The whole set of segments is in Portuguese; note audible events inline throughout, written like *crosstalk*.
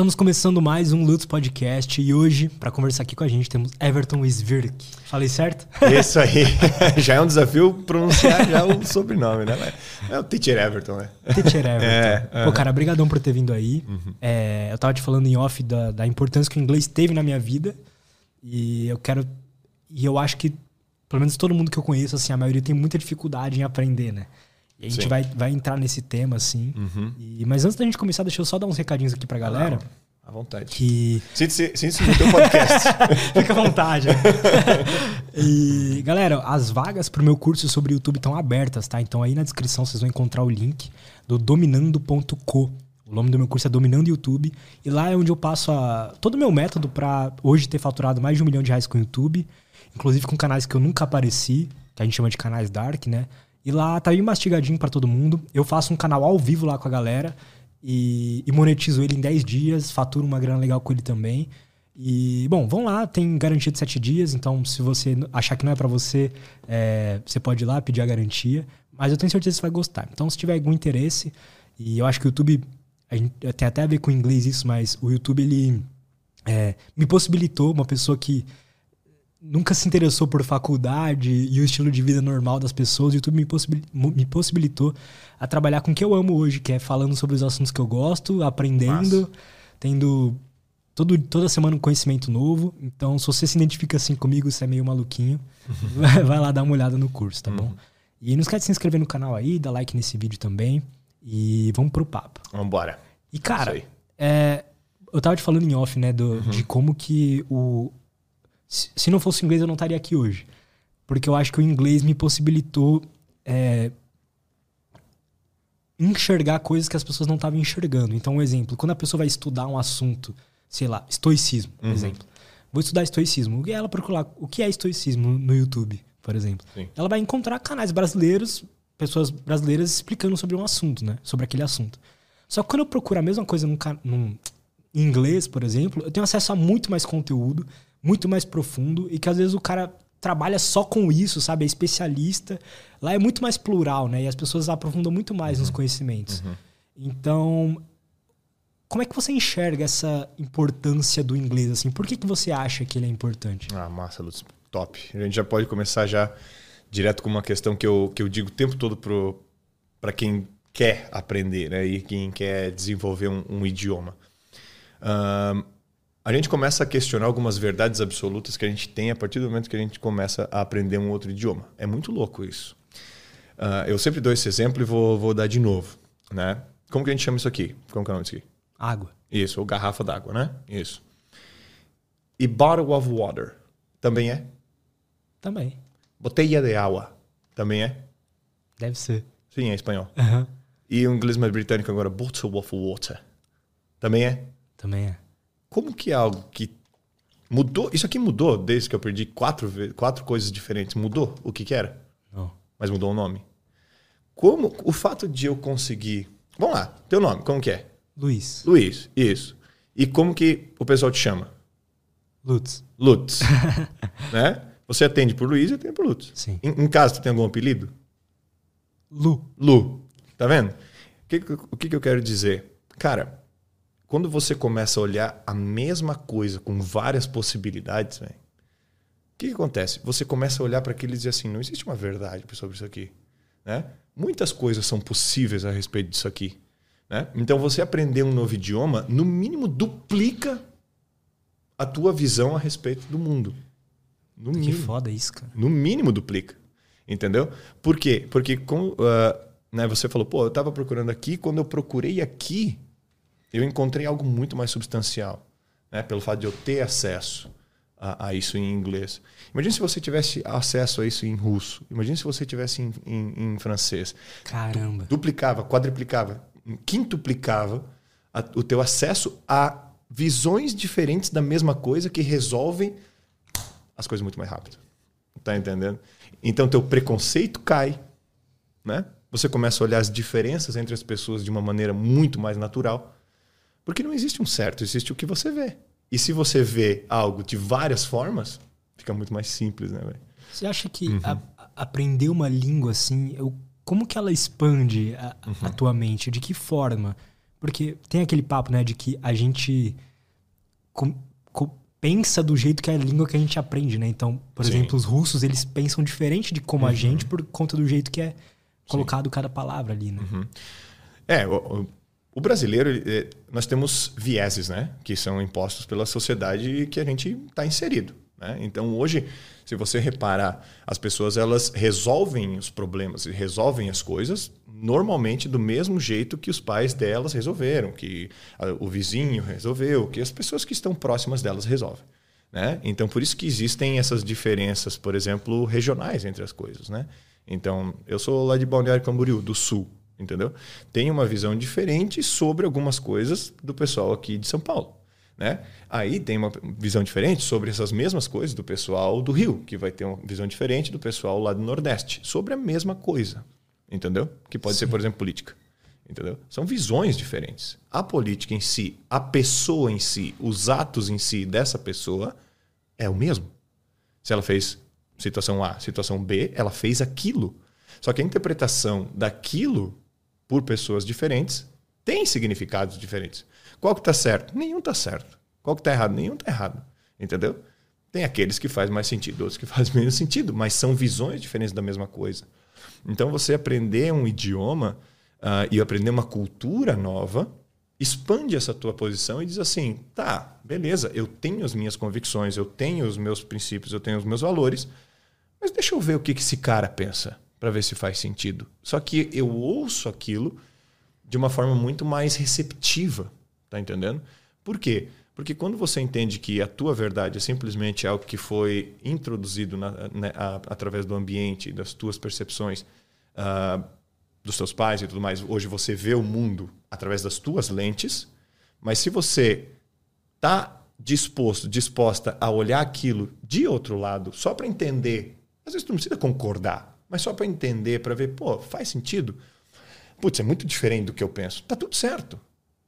Estamos começando mais um Lutz Podcast e hoje, para conversar aqui com a gente, temos Everton Svirk. Falei certo? Isso aí. *laughs* já é um desafio pronunciar já o sobrenome, né? É o Teacher Everton, né? Teacher Everton. É, Pô, cara, brigadão por ter vindo aí. Uhum. É, eu tava te falando em off da, da importância que o inglês teve na minha vida e eu quero... E eu acho que, pelo menos todo mundo que eu conheço, assim, a maioria tem muita dificuldade em aprender, né? E a gente vai, vai entrar nesse tema, assim. Uhum. E, mas antes da gente começar, deixa eu só dar uns recadinhos aqui pra galera. à vontade. Que... Sinta-se no teu podcast. *laughs* Fica à vontade. *laughs* e, galera, as vagas pro meu curso sobre YouTube estão abertas, tá? Então aí na descrição vocês vão encontrar o link do dominando.co. O nome do meu curso é Dominando YouTube. E lá é onde eu passo a, todo o meu método para hoje ter faturado mais de um milhão de reais com o YouTube. Inclusive com canais que eu nunca apareci, que a gente chama de canais dark, né? E lá tá bem mastigadinho para todo mundo. Eu faço um canal ao vivo lá com a galera e, e monetizo ele em 10 dias, faturo uma grana legal com ele também. E, bom, vão lá, tem garantia de 7 dias, então se você achar que não é para você, é, você pode ir lá pedir a garantia. Mas eu tenho certeza que você vai gostar. Então, se tiver algum interesse, e eu acho que o YouTube, gente, tem até a ver com o inglês isso, mas o YouTube, ele é, me possibilitou, uma pessoa que nunca se interessou por faculdade e o estilo de vida normal das pessoas, o YouTube me, possibilitou, me possibilitou a trabalhar com o que eu amo hoje, que é falando sobre os assuntos que eu gosto, aprendendo, Nossa. tendo todo, toda semana um conhecimento novo. Então, se você se identifica assim comigo, você é meio maluquinho, *laughs* vai, vai, lá dar uma olhada no curso, tá uhum. bom? E não esquece de se inscrever no canal aí, dar like nesse vídeo também. E vamos pro papo. Vambora. E, cara, é, eu tava te falando em off, né, do, uhum. de como que o, se não fosse o inglês, eu não estaria aqui hoje. Porque eu acho que o inglês me possibilitou é, enxergar coisas que as pessoas não estavam enxergando. Então, um exemplo, quando a pessoa vai estudar um assunto, sei lá, estoicismo, por uhum. exemplo. Vou estudar estoicismo. E ela procurar o que é estoicismo no YouTube, por exemplo. Sim. Ela vai encontrar canais brasileiros, pessoas brasileiras explicando sobre um assunto, né? Sobre aquele assunto. Só que quando eu procuro a mesma coisa num, num, em inglês, por exemplo, eu tenho acesso a muito mais conteúdo muito mais profundo e que às vezes o cara trabalha só com isso, sabe? É especialista. Lá é muito mais plural, né? E as pessoas aprofundam muito mais uhum. nos conhecimentos. Uhum. Então, como é que você enxerga essa importância do inglês? Assim, por que, que você acha que ele é importante? Ah, massa, Lutz. Top. A gente já pode começar já direto com uma questão que eu, que eu digo o tempo todo para quem quer aprender, né? E quem quer desenvolver um, um idioma. Um, a gente começa a questionar algumas verdades absolutas que a gente tem a partir do momento que a gente começa a aprender um outro idioma. É muito louco isso. Uh, eu sempre dou esse exemplo e vou, vou dar de novo. Né? Como que a gente chama isso aqui? Como que é o nome disso aqui? Água. Isso, ou garrafa d'água, né? Isso. E bottle of water também é? Também. Botella de água também é? Deve ser. Sim, é espanhol. Uhum. E o inglês mais britânico agora, bottle of water. Também é? Também é. Como que é algo que mudou? Isso aqui mudou desde que eu perdi quatro, quatro coisas diferentes. Mudou o que, que era? Não. Mas mudou o nome. Como o fato de eu conseguir. Vamos lá, teu nome, como que é? Luiz. Luiz, isso. E como que o pessoal te chama? Lutz. Lutz. *laughs* né? Você atende por Luiz e atende por Lutz. Sim. Em, em casa, tu tem algum apelido? Lu. Lu. Tá vendo? O que, o que, que eu quero dizer? Cara, quando você começa a olhar a mesma coisa com várias possibilidades, o que, que, acontece? Você começa a olhar para aquilo e dizer assim: não existe uma verdade sobre isso aqui. Né? Muitas coisas são possíveis a respeito disso aqui. Né? Então, você aprender um novo idioma, no mínimo, duplica a tua visão a respeito do mundo. No que mínimo. foda isso, cara. No mínimo, duplica. Entendeu? Por quê? Porque com, uh, né, você falou, pô, eu estava procurando aqui, quando eu procurei aqui, eu encontrei algo muito mais substancial, né? pelo fato de eu ter acesso a, a, isso em inglês. Imagina se você tivesse acesso a isso em russo. Imagina se você tivesse em, em, em francês. Caramba. Duplicava, quadriplicava, quintuplicava a, o teu acesso a visões diferentes da mesma coisa que resolvem as coisas muito mais rápido. Tá entendendo? Então teu preconceito cai, né? Você começa a olhar as diferenças entre as pessoas de uma maneira muito mais natural porque não existe um certo, existe o que você vê. E se você vê algo de várias formas, fica muito mais simples, né, velho? Você acha que uhum. a, aprender uma língua assim, eu, como que ela expande a, uhum. a tua mente? De que forma? Porque tem aquele papo, né, de que a gente com, com, pensa do jeito que é a língua que a gente aprende, né? Então, por Sim. exemplo, os russos, eles pensam diferente de como uhum. a gente por conta do jeito que é colocado Sim. cada palavra ali, né? Uhum. É, o, o brasileiro, nós temos vieses, né? Que são impostos pela sociedade que a gente está inserido. Né? Então, hoje, se você reparar, as pessoas elas resolvem os problemas e resolvem as coisas normalmente do mesmo jeito que os pais delas resolveram, que o vizinho resolveu, que as pessoas que estão próximas delas resolvem. Né? Então, por isso que existem essas diferenças, por exemplo, regionais entre as coisas. Né? Então, eu sou lá de Balneário Camboriú, do Sul, entendeu? Tem uma visão diferente sobre algumas coisas do pessoal aqui de São Paulo. Né? Aí tem uma visão diferente sobre essas mesmas coisas do pessoal do Rio, que vai ter uma visão diferente do pessoal lá do Nordeste, sobre a mesma coisa. Entendeu? Que pode Sim. ser, por exemplo, política. Entendeu? São visões diferentes. A política em si, a pessoa em si, os atos em si dessa pessoa é o mesmo. Se ela fez situação A, situação B, ela fez aquilo. Só que a interpretação daquilo por pessoas diferentes tem significados diferentes. Qual que está certo? Nenhum está certo. Qual que está errado? Nenhum está errado. Entendeu? Tem aqueles que faz mais sentido, outros que *laughs* faz menos sentido, mas são visões diferentes da mesma coisa. Então, você aprender um idioma uh, e aprender uma cultura nova expande essa tua posição e diz assim: tá, beleza, eu tenho as minhas convicções, eu tenho os meus princípios, eu tenho os meus valores, mas deixa eu ver o que esse cara pensa para ver se faz sentido. Só que eu ouço aquilo de uma forma muito mais receptiva, tá entendendo? Por quê? Porque quando você entende que a tua verdade é simplesmente algo que foi introduzido na, né, a, através do ambiente, das tuas percepções, uh, dos teus pais e tudo mais, hoje você vê o mundo através das tuas lentes, mas se você está disposto, disposta a olhar aquilo de outro lado, só para entender, às vezes tu não precisa concordar, mas só para entender, para ver, pô, faz sentido? Putz, é muito diferente do que eu penso. Tá tudo certo.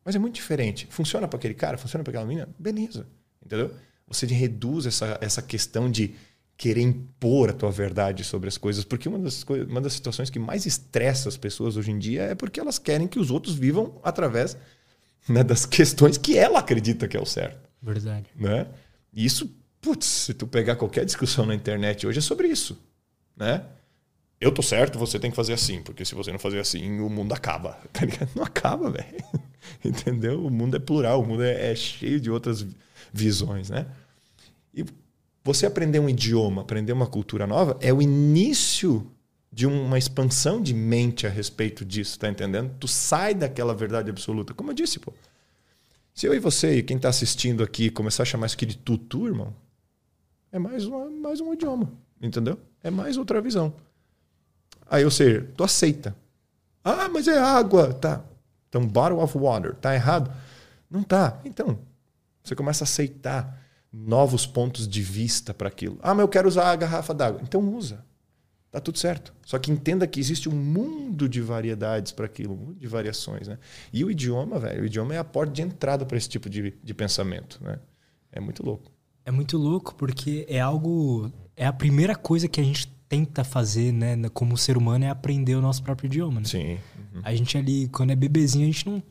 Mas é muito diferente. Funciona para aquele cara, funciona para aquela menina? Beleza. Entendeu? Você reduz essa, essa questão de querer impor a tua verdade sobre as coisas, porque uma das, coisas, uma das situações que mais estressa as pessoas hoje em dia é porque elas querem que os outros vivam através né, das questões que ela acredita que é o certo. Verdade. Né? E isso, putz, se tu pegar qualquer discussão na internet hoje é sobre isso. Né? Eu tô certo, você tem que fazer assim, porque se você não fazer assim, o mundo acaba. *laughs* Tá ligado? Não acaba, velho. *laughs* Entendeu? O mundo é plural, o mundo é, é, cheio de outras visões, né? E você aprender um idioma, aprender uma cultura nova, é o início de uma expansão de mente a respeito disso, tá entendendo? Tu sai daquela verdade absoluta. Como eu disse, pô. Se eu e você e quem está assistindo aqui começar a chamar isso aqui de tutu, irmão, é mais, uma, mais um idioma, entendeu? É mais outra visão. Aí, ou seja, tu aceita. Ah, mas é água. Tá. Então, bottle of water. Tá errado? Não tá. Então, você começa a aceitar novos pontos de vista para aquilo. Ah, mas eu quero usar a garrafa d'água. Então, usa. Tá tudo certo. Só que entenda que existe um mundo de variedades para aquilo, um mundo de variações. Né? E o idioma, velho, o idioma é a porta de entrada para esse tipo de, de pensamento. Né? É muito louco. É muito louco porque é algo. É a primeira coisa que a gente tenta fazer, né, como ser humano, é aprender o nosso próprio idioma, né? Sim. Uhum. A gente ali, quando é bebezinho, a gente não,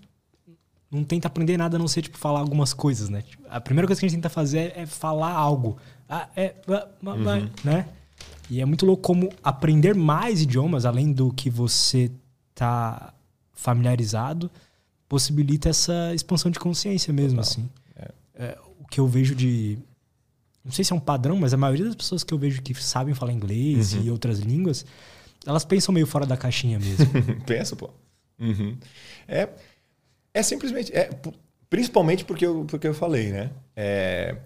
não tenta aprender nada a não ser, tipo, falar algumas coisas, né? Tipo, a primeira coisa que a gente tenta fazer é, é falar algo. Ah, é, uhum. né? E é muito louco como aprender mais idiomas, além do que você tá familiarizado, possibilita essa expansão de consciência mesmo, Total. assim. É. É, o que eu vejo de não sei se é um padrão, mas a maioria das pessoas que eu vejo que sabem falar inglês uhum. e outras línguas, elas pensam meio fora da caixinha mesmo. *laughs* Pensa, pô. Uhum. É, é simplesmente. É, principalmente porque eu, porque eu falei, né? É,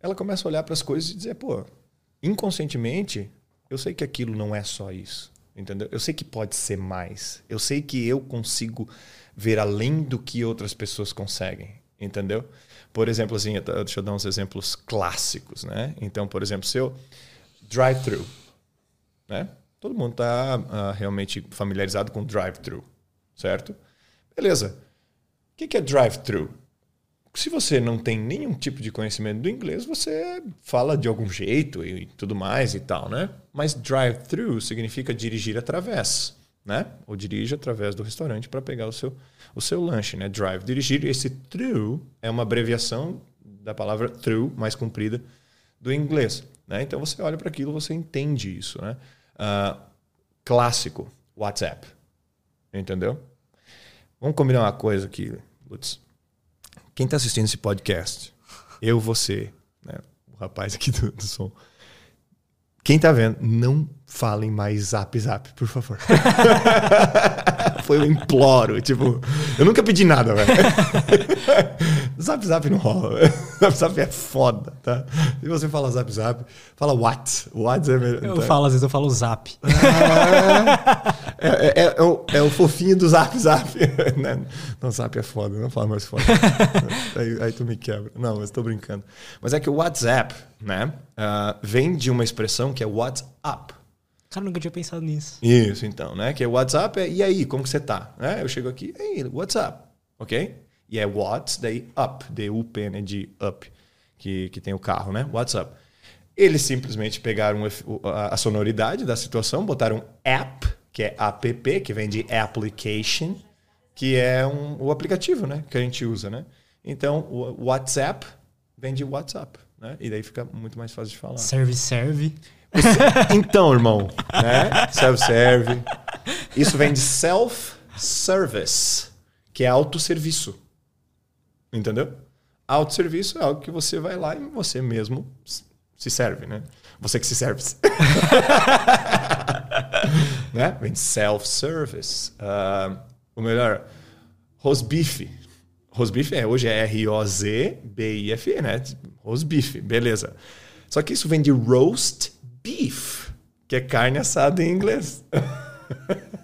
ela começa a olhar para as coisas e dizer, pô, inconscientemente, eu sei que aquilo não é só isso. Entendeu? Eu sei que pode ser mais. Eu sei que eu consigo ver além do que outras pessoas conseguem. Entendeu? Por exemplo, assim, deixa eu dar uns exemplos clássicos, né? Então, por exemplo, seu drive-thru, né? Todo mundo está uh, ah, realmente familiarizado com drive-thru, certo? Beleza. O que, que é drive-thru? Se você não tem nenhum tipo de conhecimento do inglês, você fala de algum jeito e tudo mais e tal, né? Mas drive-thru significa dirigir através. Né? Ou dirige através do restaurante para pegar o seu, o seu lanche, né? Drive. Dirigir, esse through é uma abreviação da palavra through, mais comprida, do inglês. Né? Então você olha para aquilo, você entende isso, né? Uh, clássico, WhatsApp. Entendeu? Vamos combinar uma coisa aqui, Lutz. Quem está assistindo esse podcast, eu, você, né? o rapaz aqui do, do som, quem está vendo, não falem mais zap zap, por favor. *laughs* Foi um imploro. Tipo, eu nunca pedi nada, velho. *laughs* zap zap não rola. *laughs* Zap zap é foda, tá? Se você fala zap zap, fala what. What é melhor. Eu tá? falo, às vezes eu falo zap. É, é, é, o, é, o, fofinho do zap zap. *laughs* não, zap é foda, não fala mais foda. *laughs* aí, aí, tu me quebra. Não, mas tô brincando. Mas é que o WhatsApp, né, uh, vem de uma expressão que é WhatsApp. Cara, nunca tinha pensado nisso. Isso, então, né? Que é WhatsApp é, e aí, como que você tá? É, eu chego aqui, e aí, WhatsApp, ok? E é what, daí up, D-U-P, né? De up, que, que tem o carro, né? WhatsApp. Eles simplesmente pegaram a sonoridade da situação, botaram app, que é app, que vem de application, que é um, o aplicativo, né? Que a gente usa, né? Então, o WhatsApp vem de WhatsApp, né? E daí fica muito mais fácil de falar. Serve, serve. Então, irmão, né? Self-serve. Isso vem de self-service, que é autosserviço. Entendeu? Autosserviço é algo que você vai lá e você mesmo se serve, né? Você que se serve. *laughs* né? Vem de self-service. Uh, o melhor, rosbife. Rosbife é, hoje é R-O-Z-B-I-F-E, né? Rosbife, beleza. Só que isso vem de roast beef, que é carne assada em inglês.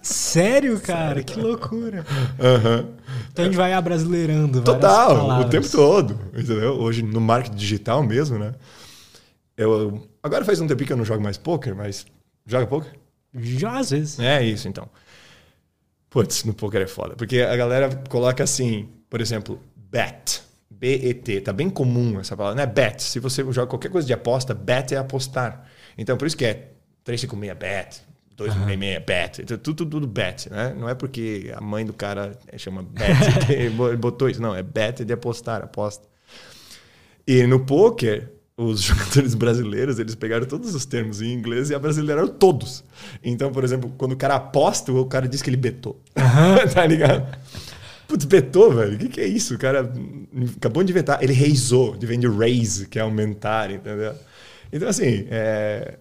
Sério, cara? Sério, que loucura. Uhum. Então a gente vai abrasileirando. Total, o tempo todo. Entendeu? Hoje no marketing digital mesmo, né? Eu, agora faz um tempo que eu não jogo mais poker, mas. Joga poker? Já às vezes. É isso, então. Putz, no poker é foda. Porque a galera coloca assim, por exemplo, bet. B-E-T. Tá bem comum essa palavra, né? Bet. Se você joga qualquer coisa de aposta, bet é apostar. Então, por isso que é 356 bet, 266 uhum. bet, então, tudo, tudo bet, né? Não é porque a mãe do cara chama bet e *laughs* botou isso, não, é bet de apostar, aposta. E no poker, os *laughs* jogadores brasileiros, eles pegaram todos os termos em inglês e abrasileiraram todos. Então, por exemplo, quando o cara aposta, o cara diz que ele betou. Uhum. *laughs* tá ligado? Putz, betou, velho. O que, que é isso? O cara acabou de inventar. Ele raisou, de vem de raise, que é aumentar, entendeu? Então, assim, é...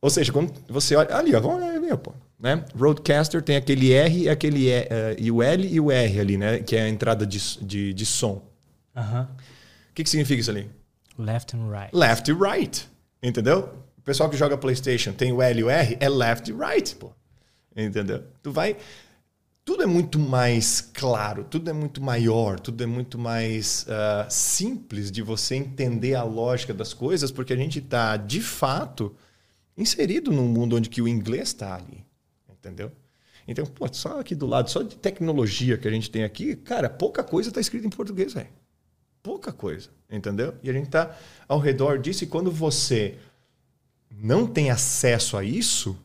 ou seja, quando você olha. Ali, ó, vamos pô. Né? Roadcaster tem aquele R aquele e, uh, e o L e o R ali, né? Que é a entrada de, de, de som. O uh -huh. que, que significa isso ali? Left and right. Left e right. Entendeu? O pessoal que joga PlayStation tem o L e o R, é left e right, pô. Entendeu? Tu vai tudo é muito mais claro, tudo é muito maior, tudo é muito mais uh, simples de você entender a lógica das coisas, porque a gente está, de fato, inserido num mundo onde que o inglês está ali. Entendeu? Então, pô, só aqui do lado, só de tecnologia que a gente tem aqui, cara, pouca coisa está escrita em português, velho. Pouca coisa, entendeu? E a gente está ao redor disso, e quando você não tem acesso a isso,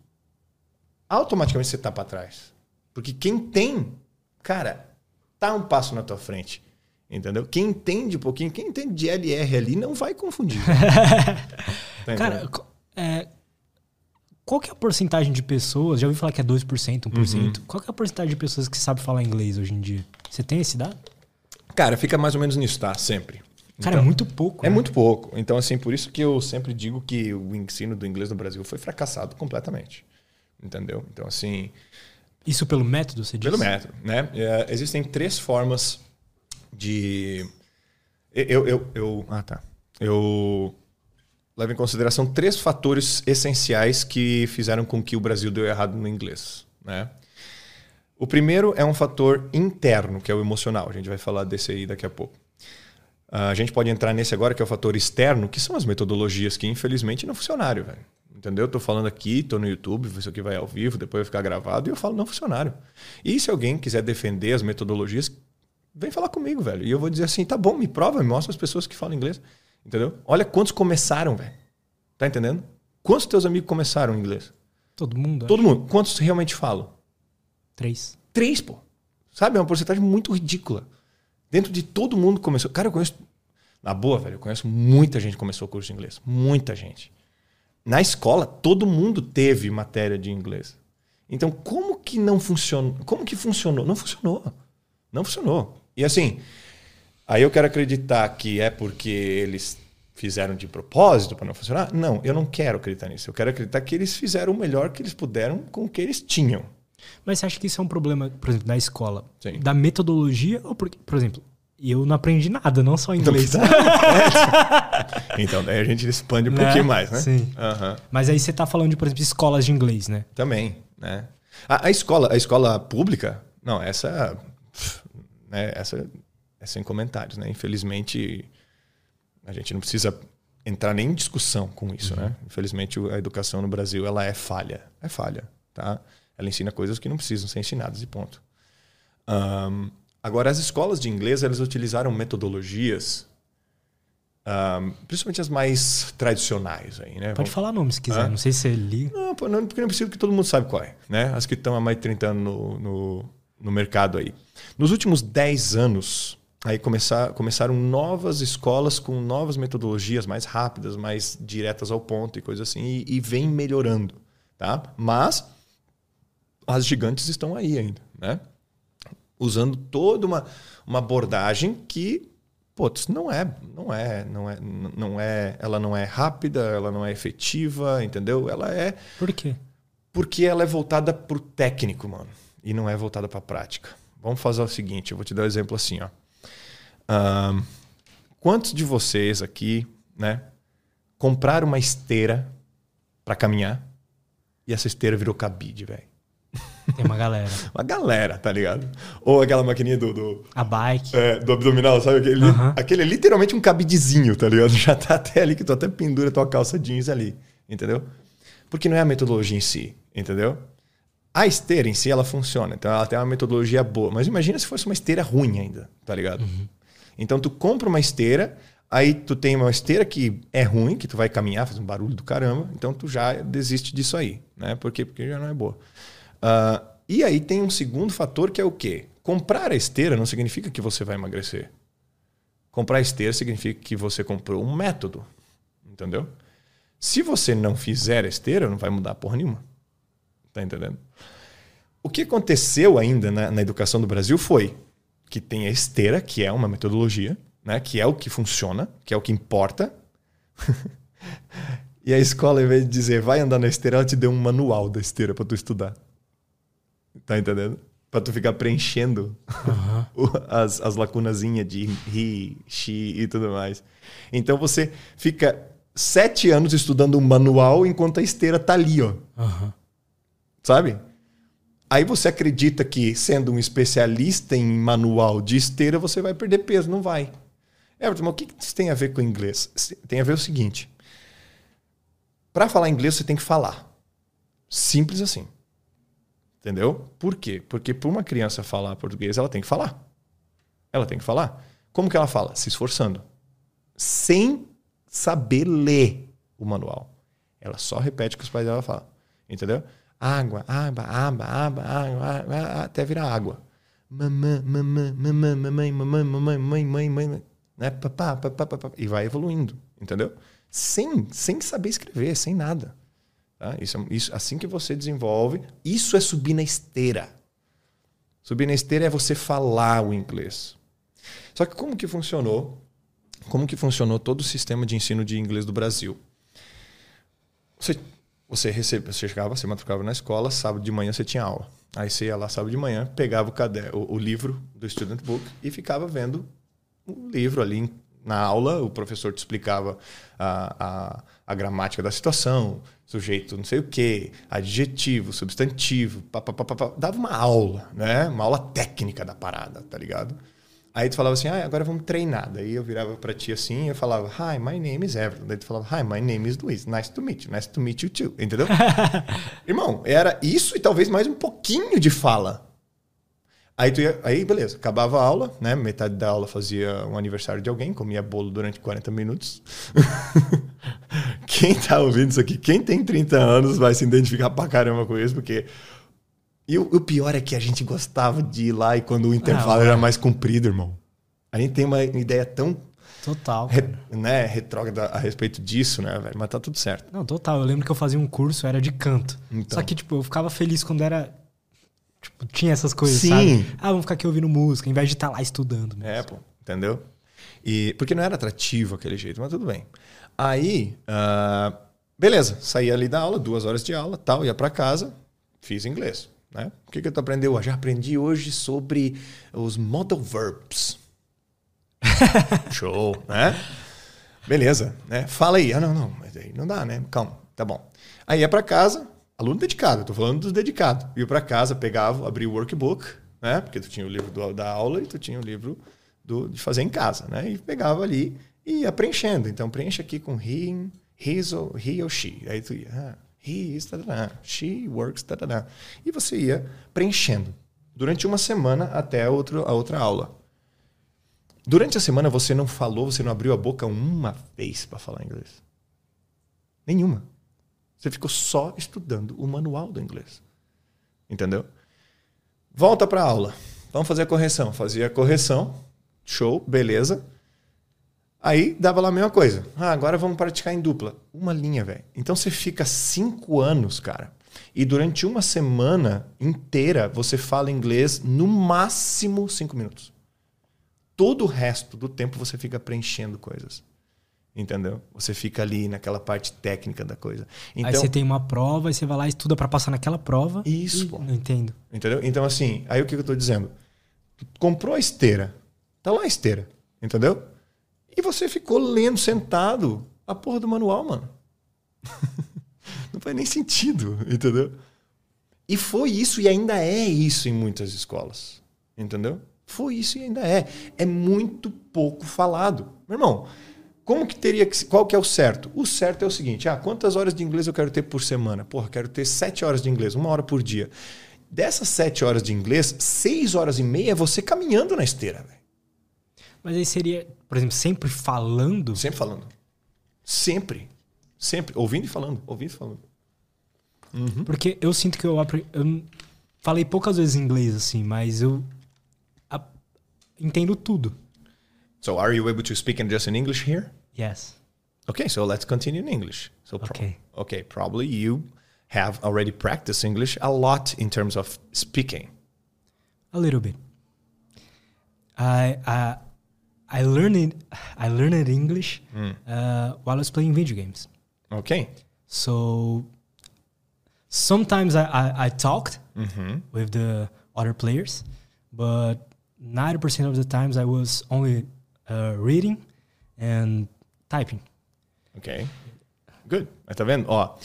automaticamente você está para trás. Porque quem tem, cara, tá um passo na tua frente. Entendeu? Quem entende um pouquinho, quem entende de LR ali não vai confundir. *laughs* tá cara, é, qual que é a porcentagem de pessoas, já ouvi falar que é 2%, 1%, uhum. qual que é a porcentagem de pessoas que sabem falar inglês hoje em dia? Você tem esse dado? Cara, fica mais ou menos nisso, tá? Sempre. Cara, é então, é muito pouco. É né? muito pouco. Então, assim, por isso que eu sempre digo que o ensino do inglês no Brasil foi fracassado completamente. Entendeu? Então, assim, isso pelo método, você disse? Pelo método, né? É, existem três formas de... Eu, eu, eu... Ah, tá. Eu levo em consideração três fatores essenciais que fizeram com que o Brasil deu errado no inglês, né? O primeiro é um fator interno, que é o emocional. A gente vai falar desse aí daqui a pouco. A gente pode entrar nesse agora, que é o fator externo, que são as metodologias que, infelizmente, não funcionaram, velho. Entendeu? Eu tô falando aqui, tô no YouTube, isso aqui vai ao vivo, depois vai ficar gravado, e eu falo não funcionário. E se alguém quiser defender as metodologias, vem falar comigo, velho. E eu vou dizer assim, tá bom, me prova, me mostra as pessoas que falam inglês. Entendeu? Olha quantos começaram, velho. Tá entendendo? Quantos teus amigos começaram inglês? Todo mundo. Todo acho. mundo. Quantos realmente falam? Três. Três, pô. Sabe? É uma porcentagem muito ridícula. Dentro de todo mundo começou. Cara, eu conheço. Na boa, velho, eu conheço muita gente que começou o curso de inglês. Muita gente. Na escola, todo mundo teve matéria de inglês. Então, como que não funcionou? Como que funcionou? Não funcionou. Não funcionou. E assim, aí eu quero acreditar que é porque eles fizeram de propósito para não funcionar? Não, eu não quero acreditar nisso. Eu quero acreditar que eles fizeram o melhor que eles puderam com o que eles tinham. Mas você acha que isso é um problema, por exemplo, da escola? Sim. Da metodologia? Ou por, por exemplo, eu não aprendi nada, não só inglês. *laughs* então, daí a gente expande um Né? pouquinho mais, né? Sim. Aham. Mas aí você tá falando de, por exemplo, escolas de inglês, né? Também, né? A, a escola, a escola pública, não, essa, né, essa é sem comentários, né? Infelizmente, a gente não precisa entrar nem em discussão com isso, né? Infelizmente, a educação no Brasil ela é falha, é falha, tá? Ela ensina coisas que não precisam ser ensinadas e ponto. Ahn, agora, as escolas de inglês elas utilizaram metodologias, ahn, principalmente as mais tradicionais aí, né? Pode falar nome se quiser. Hã? Não sei se você liga. Não, não, porque não é possível que todo mundo sabe qual é, né? As que estão há mais de 30 anos no, no, no mercado aí. Nos últimos 10 anos, aí começar, começaram novas escolas com novas metodologias mais rápidas, mais diretas ao ponto e coisa assim, e, e vem melhorando, tá? Mas as gigantes estão aí ainda, né? Usando toda uma, uma abordagem que Putz, não é, não é, não é, não é, ela não é rápida, ela não é efetiva, entendeu? Ela é Por quê? porque ela é voltada pro técnico, mano, e não é voltada pra prática. Vamos fazer o seguinte, eu vou te dar um exemplo assim, ó. Ahn, quantos de vocês aqui, né, compraram uma esteira pra caminhar e essa esteira virou cabide, velho? Tem uma galera. *laughs* Uma galera, tá ligado? Ou aquela maquininha do- do, A bike. é, do abdominal, sabe? Aquele, Aham. aquele é literalmente um cabidezinho, tá ligado? *laughs* Já tá até ali que tu até pendura tua calça jeans ali, entendeu? Porque não é a metodologia em si, entendeu? A esteira em si, ela funciona, então ela tem uma metodologia boa. Mas imagina se fosse uma esteira ruim ainda, tá ligado? Então tu compra uma esteira, aí tu tem uma esteira que é ruim, que tu vai caminhar, faz um barulho do caramba, então tu já desiste disso aí, né? Por quê? Porque já não é boa. Ah, e aí tem um segundo fator que é o quê? Comprar a esteira não significa que você vai emagrecer. Comprar a esteira significa que você comprou um método, entendeu? Se você não fizer a esteira, não vai mudar porra nenhuma. Tá entendendo? O que aconteceu ainda na, na educação do Brasil foi que tem a esteira, que é uma metodologia, né? que é o que funciona, que é o que importa. *laughs* e a escola, em vez de dizer vai andar na esteira, ela te deu um manual da esteira para tu estudar. Tá entendendo? Para tu ficar preenchendo *laughs* o- as, as lacunazinhas de he, she e tudo mais. Então você fica sete anos estudando um manual enquanto a esteira tá ali, ó. Aham. Sabe? Aí você acredita que, sendo um especialista em manual de esteira, você vai perder peso. Não vai. Everton, mas o que que isso tem a ver com inglês? Tem a ver o seguinte. Para falar inglês, você tem que falar. Simples assim. Entendeu? Por quê? Porque para uma criança falar português, ela tem que falar. Ela tem que falar. Como que ela fala? Se esforçando. Sem saber ler o manual. Ela só repete o que os pais dela falam. Entendeu? Água, água, água, água, água, até virar água. Mamã, mamã, mamã, mamãe, mamãe, mamãe, mãe, mãe, mãe, mãe, né? Papá, papá, papá, e vai evoluindo, entendeu? Sem, sem saber escrever, sem nada. Tá? Isso, é- isso, assim que você desenvolve, isso é subir na esteira. Subir na esteira é você falar o inglês. Só que como que funcionou? Como que funcionou todo o sistema de ensino de inglês do Brasil? Você, você recebia, você chegava, você matriculava na escola, sábado de manhã você tinha aula. Aí você ia lá sábado de manhã, pegava o, caderno, o, o livro do Student Book e ficava vendo o livro ali na aula. O professor te explicava a, a, a gramática da situação, sujeito não sei o quê, adjetivo, substantivo, pá, pá, pá, dava uma aula, né? Uma aula técnica da parada, tá ligado? Aí tu falava assim, ah, agora vamos treinar. Daí eu virava pra ti assim e eu falava, hi, my name is Everton. Daí tu falava, hi, my name is Luiz. Nice to meet you. Nice to meet you too. Entendeu? *laughs* Irmão, era isso e talvez mais um pouquinho de fala. Aí, tu ia, aí, beleza, acabava a aula, né? Metade da aula fazia um aniversário de alguém, comia bolo durante 40 minutos. *laughs* quem tá ouvindo isso aqui, quem tem 30 anos vai se identificar pra caramba com isso, porque E o, o pior é que a gente gostava de ir lá e quando o intervalo Ah, era ué. mais comprido, irmão. A gente tem uma ideia tão Total. re- né, retrógrada a respeito disso, né, velho? Mas tá tudo certo. Não, total. Eu lembro que eu fazia um curso, era de canto. Então. Só que, tipo, eu ficava feliz quando era. Tipo, tinha essas coisas, Sim. sabe? Ah, vamos ficar aqui ouvindo música, em vez de estar lá estudando. mesmo. É, pô, entendeu? E, porque não era atrativo aquele jeito, mas tudo bem. Aí, ah, beleza, saí ali da aula, duas horas de aula, tal, ia pra casa, fiz inglês. Né? O que, que tu aprendeu hoje? Já aprendi hoje sobre os modal verbs. *laughs* Show, né? Beleza, né? Fala aí. Ah, não, não, mas aí não dá, né? Calma, tá bom. Aí ia pra casa, aluno dedicado, tô falando dos dedicados. Ia pra casa, pegava, abria o workbook, né? Porque tu tinha o livro do- da aula e tu tinha o livro do, de fazer em casa, né? E pegava ali e ia preenchendo. Então preenche aqui com he, his ou he ou she. Aí tu ia, ah, he is, tadadá, she works, tadadá. E você ia preenchendo durante uma semana até outro, a outra aula. Durante a semana você não falou, você não abriu a boca uma vez para falar inglês. Nenhuma. Você ficou só estudando o manual do inglês. Entendeu? Volta para a aula. Vamos fazer a correção. Fazia a correção. Show, beleza. Aí dava lá a mesma coisa. Ah, agora vamos praticar em dupla. Uma linha, velho. Então você fica cinco anos, cara. E durante uma semana inteira você fala inglês no máximo cinco minutos. Todo o resto do tempo você fica preenchendo coisas. Entendeu? Você fica ali naquela parte técnica da coisa. Então, Aí você tem uma prova, aí você vai lá e estuda pra passar naquela prova. Isso, E- pô. Não entendo. Entendeu? Então, assim, aí o que eu tô dizendo? Comprou a esteira. Tá lá a esteira. Entendeu? E você ficou lendo sentado a porra do manual, mano. *laughs* Não faz nem sentido, entendeu? E foi isso e ainda é isso em muitas escolas. Entendeu? Foi isso e ainda é. É muito pouco falado. Meu irmão, como que teria que. Qual que é o certo? O certo é o seguinte: ah, quantas horas de inglês eu quero ter por semana? Porra, quero ter sete horas de inglês, uma hora por dia. Dessas sete horas de inglês, seis horas e meia é você caminhando na esteira, velho. Mas aí seria, por exemplo, sempre falando. Sempre falando. Sempre. Sempre. Ouvindo e falando. Ouvindo e falando. Porque eu sinto que eu, eu falei poucas vezes inglês, assim, mas eu entendo tudo. So, are you able to speak in just in English here? Yes. Okay, so let's continue in English. So, pro- Okay. okay, probably you have already practiced English a lot in terms of speaking. A little bit. I I I learned it, I learned English uh, while I was playing video games. Okay. So sometimes I, I, I talked Mm-hmm. with the other players, but 90% of the times I was only uh, reading and typing. Ok. Good. Mas tá vendo? Ó,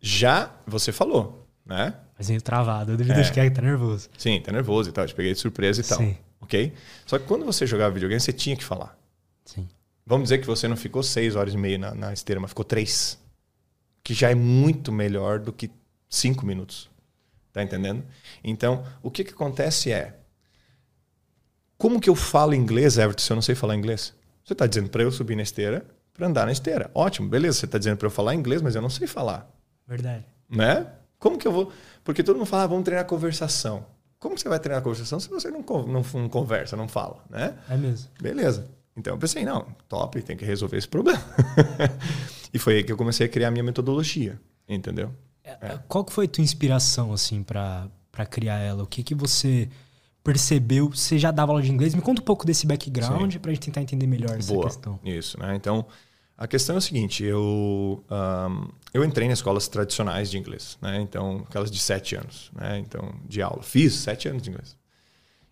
já você falou, né? Mas meio travado, devido É. é que tá nervoso. Sim, tá nervoso e tal. Te peguei de surpresa e tal. Sim. Ok? Só que quando você jogava videogame, você tinha que falar. Sim. Vamos dizer que você não ficou seis horas e meia na, na esteira, mas ficou três. Que já é muito melhor do que cinco minutos. Tá entendendo? Então, o que, que acontece é. Como que eu falo inglês, Everton, se eu não sei falar inglês? Você está dizendo para eu subir na esteira, para andar na esteira. Ótimo, beleza. Você está dizendo para eu falar inglês, mas eu não sei falar. Verdade. Né? Como que eu vou. Porque todo mundo fala, ah, vamos treinar conversação. Como você vai treinar conversação se você não, não, não conversa, não fala, né? É mesmo. Beleza. Então eu pensei, não, top, tem que resolver esse problema. *laughs* e foi aí que eu comecei a criar a minha metodologia, entendeu? É, Qual que foi a tua inspiração, assim, pra criar ela? O que que você percebeu? Você já dava aula de inglês? Me conta um pouco desse background pra gente tentar entender melhor essa Boa. questão. Isso, né? Então, a questão é o seguinte, eu, ahn, eu entrei nas escolas tradicionais de inglês, né? Então, aquelas de sete anos, né? Então, de aula. Fiz sete anos de inglês.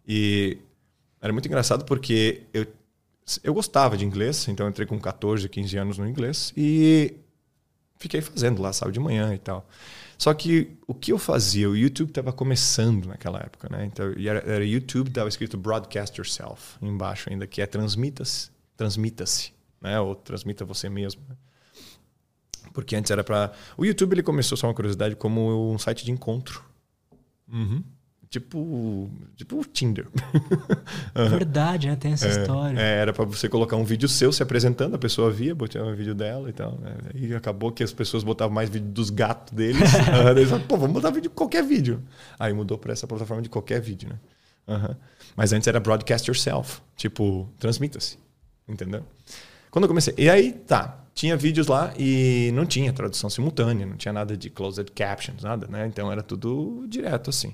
E era muito engraçado porque eu, eu gostava de inglês, então entrei com 14, 15 anos no inglês e fiquei fazendo lá, sábado de manhã e tal. Só que o que eu fazia, o YouTube estava começando naquela época, né? Então, era, era YouTube, estava escrito Broadcast Yourself embaixo ainda, que é transmita-se, transmita-se, né? Ou transmita você mesmo. Porque antes era para o YouTube ele começou só uma curiosidade como um site de encontro. Uhum. Tipo, tipo o Tinder. *laughs* Verdade, né? Tem essa É, história. é, era para você colocar um vídeo seu se apresentando, a pessoa via, botava um vídeo dela e tal. né? E acabou que as pessoas botavam mais vídeo dos gatos deles. *laughs* Eles falaram, Pô, vamos botar vídeo qualquer vídeo. Aí mudou para essa plataforma de qualquer vídeo, né? Aham. Mas antes era broadcast yourself, tipo, transmita-se, entendeu? Quando eu comecei, e aí tá, tinha vídeos lá e não tinha tradução simultânea, não tinha nada de closed captions, nada, né? Então era tudo direto assim.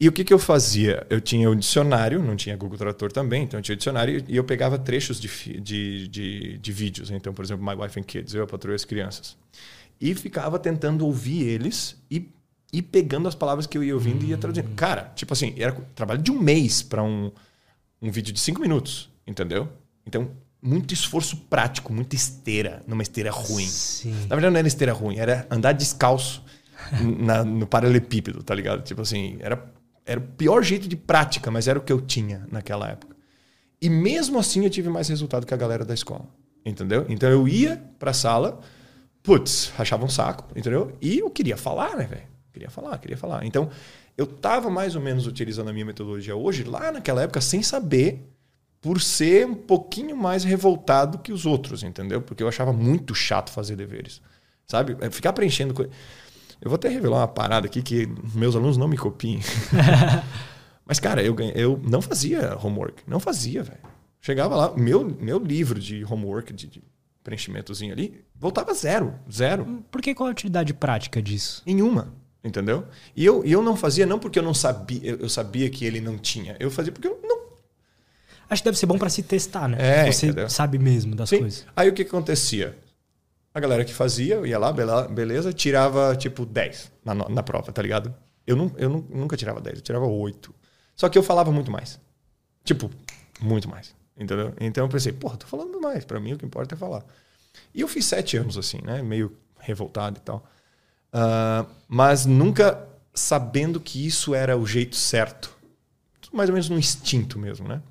E o que, que eu fazia? Eu tinha o dicionário, não tinha Google Tradutor também, então eu tinha o dicionário e eu pegava trechos de, de, de, de vídeos. Então, por exemplo, My Wife and Kids, eu, e as crianças. E ficava tentando ouvir eles e, e pegando as palavras que eu ia ouvindo e ia traduzindo. Cara, tipo assim, era trabalho de um mês para um, um vídeo de cinco minutos, entendeu? Então, muito esforço prático, muita esteira, numa esteira ruim. Sim. Na verdade, não era esteira ruim, era andar descalço *laughs* na- no paralelepípedo, tá ligado? Tipo assim, era, era o pior jeito de prática, mas era o que eu tinha naquela época. E mesmo assim eu tive mais resultado que a galera da escola, entendeu? Então eu ia pra sala, putz, rachava um saco, entendeu? E eu queria falar, né, velho? Queria falar, queria falar. Então eu tava mais ou menos utilizando a minha metodologia hoje, lá naquela época, sem saber por ser um pouquinho mais revoltado que os outros, entendeu? Porque eu achava muito chato fazer deveres, sabe? É Ficar preenchendo coisa. Eu vou até revelar uma parada aqui que meus alunos não me copiem. *laughs* Mas, cara, eu, eu não fazia homework. Não fazia, velho. Chegava lá, meu, meu livro de homework, de, de preenchimentozinho ali, voltava zero. Zero. Por que qual a utilidade prática disso? Nenhuma. Entendeu? E eu, eu não fazia não porque eu não sabia, eu sabia que ele não tinha. Eu fazia porque eu não Acho que deve ser bom pra se testar, né? É, Você entendeu? sabe mesmo das Sim. coisas. Aí o que acontecia? A galera que fazia, ia lá, beleza, tirava tipo 10 na, na prova, tá ligado? Eu, não, eu não- nunca tirava 10, eu tirava 8. Só que eu falava muito mais. Tipo, muito mais. Entendeu? Então eu pensei, porra, tô falando mais. Pra mim o que importa é falar. E eu fiz sete anos assim, né? Meio revoltado e tal. Ah, mas nunca sabendo que isso era o jeito certo. Mais ou menos no instinto mesmo, né?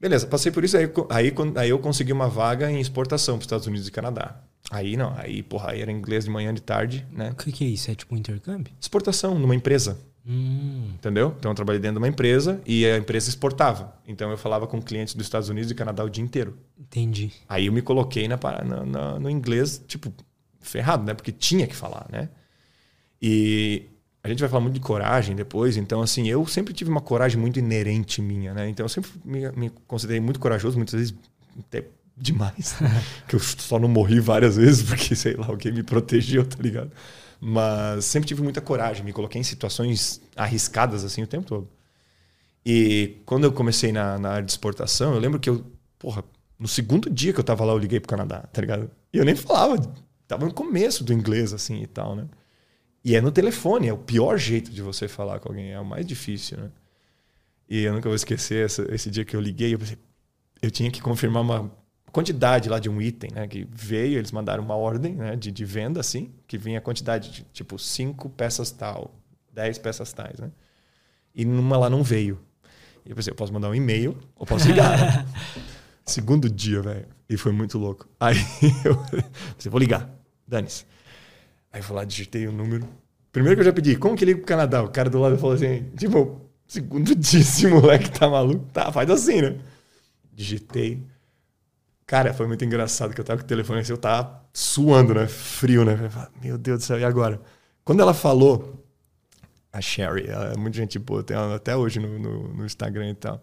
Beleza, passei por isso. Aí, aí, aí eu consegui uma vaga em exportação para os Estados Unidos e Canadá. Aí não, aí, porra, aí era inglês de manhã, de tarde, né? O que, que é isso? É tipo um intercâmbio? Exportação numa empresa, Hum, entendeu? Então eu trabalhei dentro de uma empresa e a empresa exportava. Então eu falava com clientes dos Estados Unidos e Canadá o dia inteiro. entendi. Aí eu me coloquei na, na- na- no inglês, tipo, ferrado, né? Porque tinha que falar, né? E a gente vai falar muito de coragem depois, então, assim, eu sempre tive uma coragem muito inerente minha, né? Então, eu sempre me, me considerei muito corajoso, muitas vezes até demais. né? que eu só não morri várias *laughs* vezes porque, sei lá, alguém me protegeu, tá ligado? Mas sempre tive muita coragem, me coloquei em situações arriscadas, assim, o tempo todo. E quando eu comecei na, na área de exportação, eu lembro que eu, porra, no segundo dia que eu tava lá, eu liguei pro Canadá, tá ligado? E eu nem falava, tava no começo do inglês, assim e tal, né? E é no telefone, é o pior jeito de você falar com alguém, é o mais difícil, né? E eu nunca vou esquecer esse dia que eu liguei, eu pensei, eu tinha que confirmar uma quantidade lá de um item, né? Que veio, eles mandaram uma ordem né, de, de venda, assim, que vinha a quantidade de tipo cinco peças tal, 10 peças tais, né? E numa lá não veio. E eu pensei, eu posso mandar um e-mail ou posso ligar. né? *laughs* Segundo dia, velho. E foi muito louco. Aí *laughs* eu pensei, vou ligar. Dane-se. Aí eu fui lá, digitei o número. Primeiro que eu já pedi, como que liga pro Canadá? O cara do lado falou assim, tipo, segundo dia, esse moleque tá maluco. Tá, faz assim, né? Digitei. Cara, foi muito engraçado que eu tava com o telefone assim, eu tava suando, né? Frio, né? Meu Deus do céu, e agora? Quando ela falou, a Sherry, ela é muito gente boa, tem ela até hoje no, no, no Instagram e tal.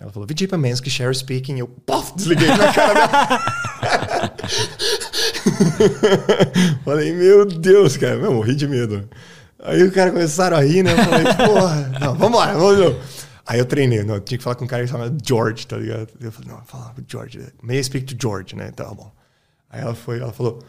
Ela falou, Vidipa Mansky, Sherry speaking. Eu, pof, desliguei na cara. *laughs* Falei, meu Deus, cara. Eu morri de medo. Aí o cara começaram a rir, né? Eu falei, porra, não, vambora, vamos de. Aí eu treinei, não, eu tinha que falar com um cara que se chama George, tá ligado? Eu falei, não, fala com George. May I speak to George, né? Tá bom. Aí ela foi, ela falou,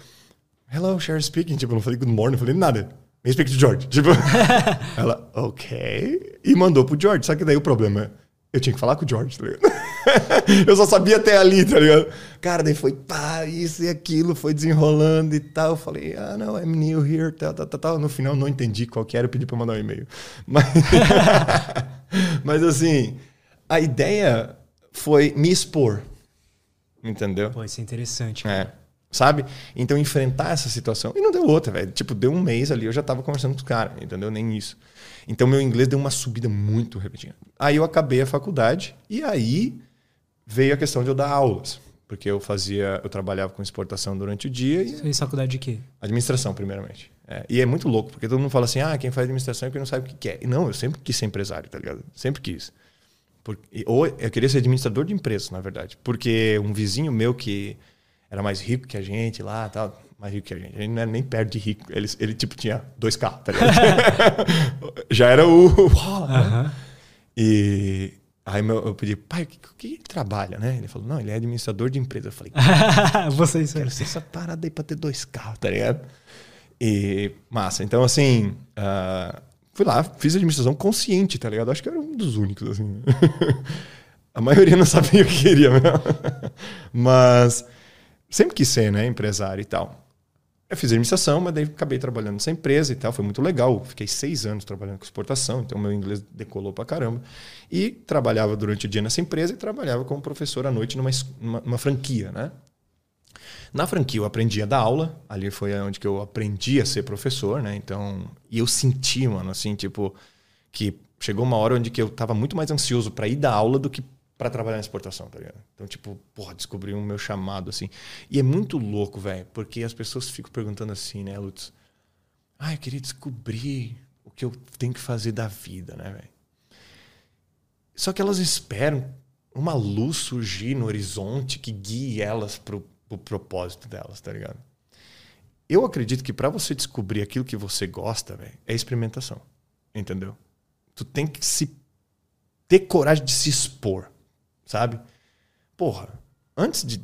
hello, Sherry speaking. Tipo, eu não falei good morning, não falei nada. May I speak to George. Tipo, *laughs* ela, ok. E mandou pro George. Só que daí o problema é, eu tinha que falar com o George, tá ligado? *laughs* eu só sabia até ali, tá ligado? Cara, daí foi pá, isso e aquilo, foi desenrolando e tal. Eu falei, ah, não, I'm new here, tal, tal, tal, tal. No final, não entendi qual que era, eu pedi pra mandar um e-mail. Mas, *laughs* *laughs* mas assim, a ideia foi me expor, entendeu? Pô, isso é interessante. É. sabe? Então enfrentar essa situação. E não deu outra, velho. Tipo, deu um mês ali, eu já tava conversando com os caras, entendeu? Nem isso. Então meu inglês deu uma subida muito repentina. Aí eu acabei a faculdade e aí veio a questão de eu dar aulas. Porque eu fazia, eu trabalhava com exportação durante o dia. Você fez faculdade de quê? Administração, primeiramente. É, e é muito louco, porque todo mundo fala assim: ah, quem faz administração é porque não sabe o que quer. E não, eu sempre quis ser empresário, tá ligado? Sempre quis. Porque, ou eu queria ser administrador de empresas, na verdade. Porque um vizinho meu que era mais rico que a gente lá, tal, mais rico que a gente. Ele não era nem perto de rico. Ele, ele tipo, tinha dois carros, tá ligado? *laughs* Já era o. Uhum. E aí meu, eu pedi, pai, o que, que, ele trabalha, né? Ele falou, não, ele é administrador de empresa. Eu falei, *laughs* você isso quero ser essa parada aí pra ter dois carros, tá ligado? E massa. Então, assim, uh, fui lá, fiz administração consciente, tá ligado? Acho que era um dos únicos, assim. *laughs* A maioria não sabia o que queria mesmo. *laughs* Mas sempre quis ser, né, empresário e tal. Eu fiz administração, mas daí acabei trabalhando nessa empresa e tal. Foi muito legal. Fiquei seis anos trabalhando com exportação, então meu inglês decolou pra caramba. E trabalhava durante o dia nessa empresa e trabalhava como professor à noite numa, numa, numa franquia, né? Na franquia eu aprendi a dar aula. Ali foi onde que eu aprendi a ser professor, né? Então, e eu senti, mano, assim, tipo, que chegou uma hora onde que eu tava muito mais ansioso para ir dar aula do que para trabalhar na exportação, tá ligado? Então, tipo, porra, descobri um meu chamado, assim. E é muito louco, velho, porque as pessoas ficam perguntando assim, né, Lutz? Ah, eu queria descobrir o que eu tenho que fazer da vida, né, velho? Só que elas esperam uma luz surgir no horizonte que guie elas pro, pro propósito delas, tá ligado? Eu acredito que para você descobrir aquilo que você gosta, velho, é experimentação. Entendeu? Tu tem que se ter coragem de se expor sabe? Porra, antes de.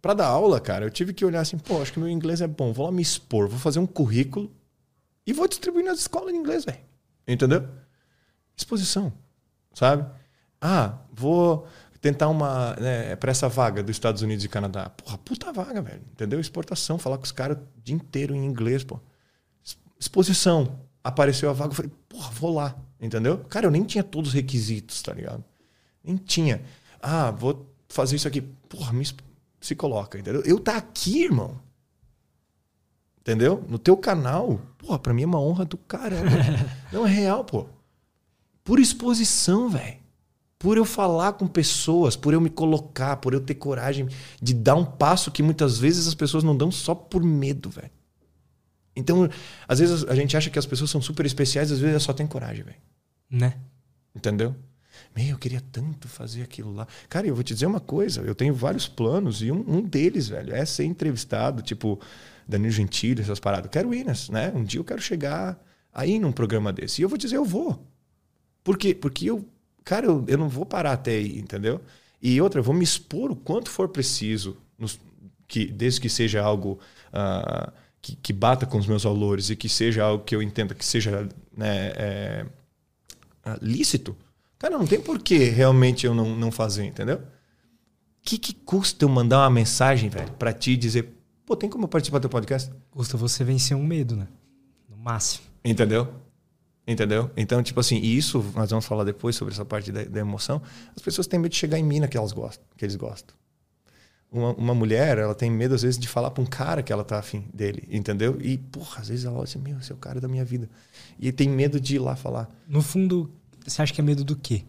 Para dar aula, cara, eu tive que olhar assim, pô, acho que meu inglês é bom, vou lá me expor, vou fazer um currículo e vou distribuir nas escolas de inglês, velho. Entendeu? Exposição, sabe? Ah, vou tentar uma. Né, para essa vaga dos Estados Unidos e Canadá. Porra, puta vaga, velho. Entendeu? Exportação, falar com os caras o dia inteiro em inglês, pô. Exposição. Apareceu a vaga, eu falei, porra, vou lá. Entendeu? Cara, eu nem tinha todos os requisitos, tá ligado? Nem tinha. Ah, vou fazer isso aqui. Porra, me, se coloca, entendeu? Eu tá aqui, irmão. Entendeu? No teu canal. Porra, pra mim é uma honra do caramba. *laughs* Não é real, pô. Por exposição, velho. Por eu falar com pessoas, por eu me colocar, por eu ter coragem de dar um passo que muitas vezes as pessoas não dão só por medo, velho. Então, às vezes a gente acha que as pessoas são super especiais, às vezes é só tem coragem, velho. Né? Entendeu? Meu, eu queria tanto fazer aquilo lá. Cara, eu vou te dizer uma coisa, eu tenho vários planos e um, um deles, velho, é ser entrevistado, tipo Danilo Gentili, essas paradas. Eu quero ir, né? Um dia eu quero chegar aí num programa desse. E eu vou dizer, eu vou. Por quê? Porque eu, cara, eu, eu não vou parar até aí, entendeu? E outra, eu vou me expor o quanto for preciso, nos, que, desde que seja algo uh, que, que, bata com os meus valores e que seja algo que eu entenda que seja né, é, uh, lícito Cara, não tem por que realmente eu não, não fazer, entendeu? O que, que custa eu mandar uma mensagem, velho, pra ti dizer, pô, tem como eu participar do teu podcast? Custa você vencer um medo, né? No máximo. Entendeu? Entendeu? Então, tipo assim, e isso nós vamos falar depois sobre essa parte da, da, emoção. As pessoas têm medo de chegar em mina que elas gostam, que eles gostam. Uma, uma mulher, ela tem medo às vezes de falar para um cara que ela tá afim dele, entendeu? E, porra, às vezes ela olha assim, meu, esse é o cara da minha vida. E tem medo de ir lá falar. No fundo, você acha que é medo do quê?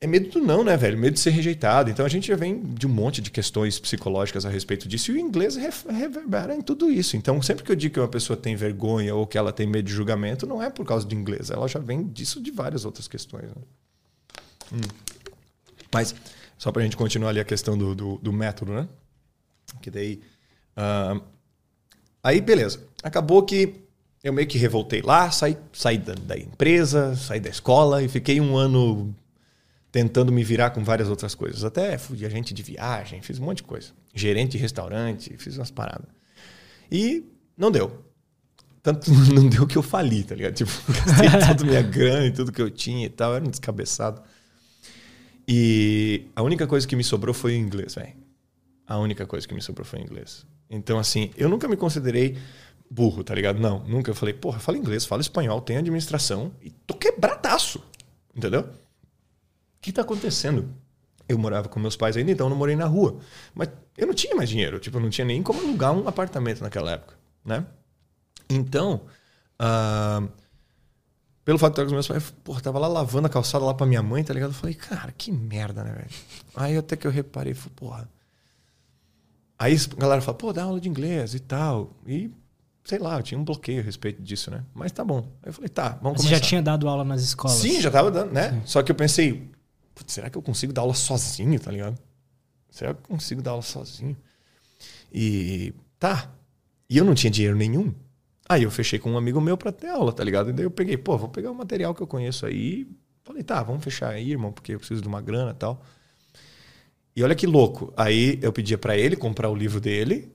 É medo do não, né, velho? Medo de ser rejeitado. Então a gente já vem de um monte de questões psicológicas a respeito disso e o inglês reverbera em tudo isso. Então sempre que eu digo que uma pessoa tem vergonha ou que ela tem medo de julgamento, não é por causa do inglês. Ela já vem disso de várias outras questões. Né? Hum. Mas só para a gente continuar ali a questão do, do, do método, né? Que daí. Uh, aí, beleza. Acabou que eu meio que revoltei lá, saí, saí da, da, empresa, saí da escola e fiquei um ano tentando me virar com várias outras coisas. Até fui agente de viagem, fiz um monte de coisa. Gerente de restaurante, fiz umas paradas. E não deu. Tanto *laughs* não deu que eu fali, tá ligado? Tipo, *laughs* gastei *laughs* toda minha grana e tudo que eu tinha e tal, era um descabeçado. E a única coisa que me sobrou foi o inglês, velho. A única coisa que me sobrou foi o inglês. Então, assim, eu nunca me considerei burro, tá ligado? Não, nunca. Eu falei, porra, fala inglês, fala espanhol, tem administração e tô quebradaço. Entendeu? Que tá acontecendo? Eu morava com meus pais ainda, então eu não morei na rua. Mas eu não tinha mais dinheiro, tipo, eu não tinha nem como alugar um apartamento naquela época, né? Então, uh, pelo fato de estar com meus pais, porra, tava lá lavando a calçada lá pra minha mãe, tá ligado? Eu falei, cara, que merda, né, velho? Aí até que eu reparei, falei, porra. Aí a galera fala, pô, dá aula de inglês e tal. E, sei lá, eu tinha um bloqueio a respeito disso, né? Mas tá bom. Aí eu falei, tá, vamos Você começar. já tinha dado aula nas escolas? Sim, já tava dando, né? Só que eu pensei, "Putz, será que eu consigo dar aula sozinho, tá ligado? Será que eu consigo dar aula sozinho? E tá. E eu não tinha dinheiro nenhum. Aí eu fechei com um amigo meu pra ter aula, tá ligado? E daí eu peguei, pô, vou pegar o material que eu conheço aí. Falei, tá, vamos fechar aí, irmão, porque eu preciso de uma grana e tal. E olha que louco. Aí eu pedia pra ele comprar o livro dele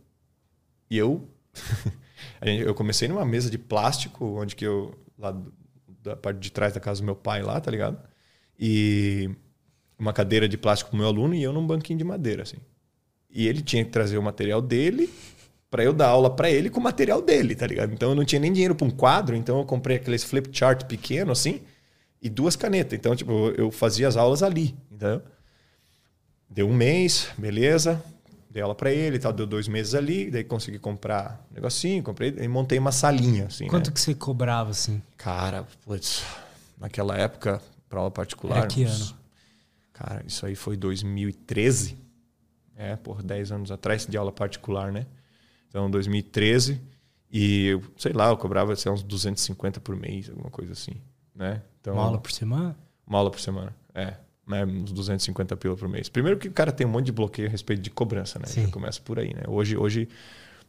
e eu *laughs* eu comecei numa mesa de plástico, onde que eu lá da parte de trás da casa do meu pai lá, tá ligado? E uma cadeira de plástico pro meu aluno e eu num banquinho de madeira assim. E ele tinha que trazer o material dele pra eu dar aula pra ele com o material dele, tá ligado? Então eu não tinha nem dinheiro pra um quadro, então eu comprei aqueles flip chart pequeno assim e duas canetas. Então, tipo, eu fazia as aulas ali, entendeu? Deu um mês, beleza. Dei aula pra ele e tal, deu dois meses ali, daí consegui comprar um negocinho, comprei e montei uma salinha, assim, Quanto né? que você cobrava, assim? Cara, putz, naquela época, pra aula particular... Era que uns- ano? Cara, isso aí foi 2013. É, por 10 anos atrás de aula particular, né? Então, 2013. E, eu, sei lá, eu cobrava lá, uns 250 por mês, alguma coisa assim, né? Então, Uma aula por semana? uma aula por semana. É, né? Uns 250 pila por mês. Primeiro que o cara tem um monte de bloqueio a respeito de cobrança, né? Sim. Já começa por aí, né? Hoje, hoje,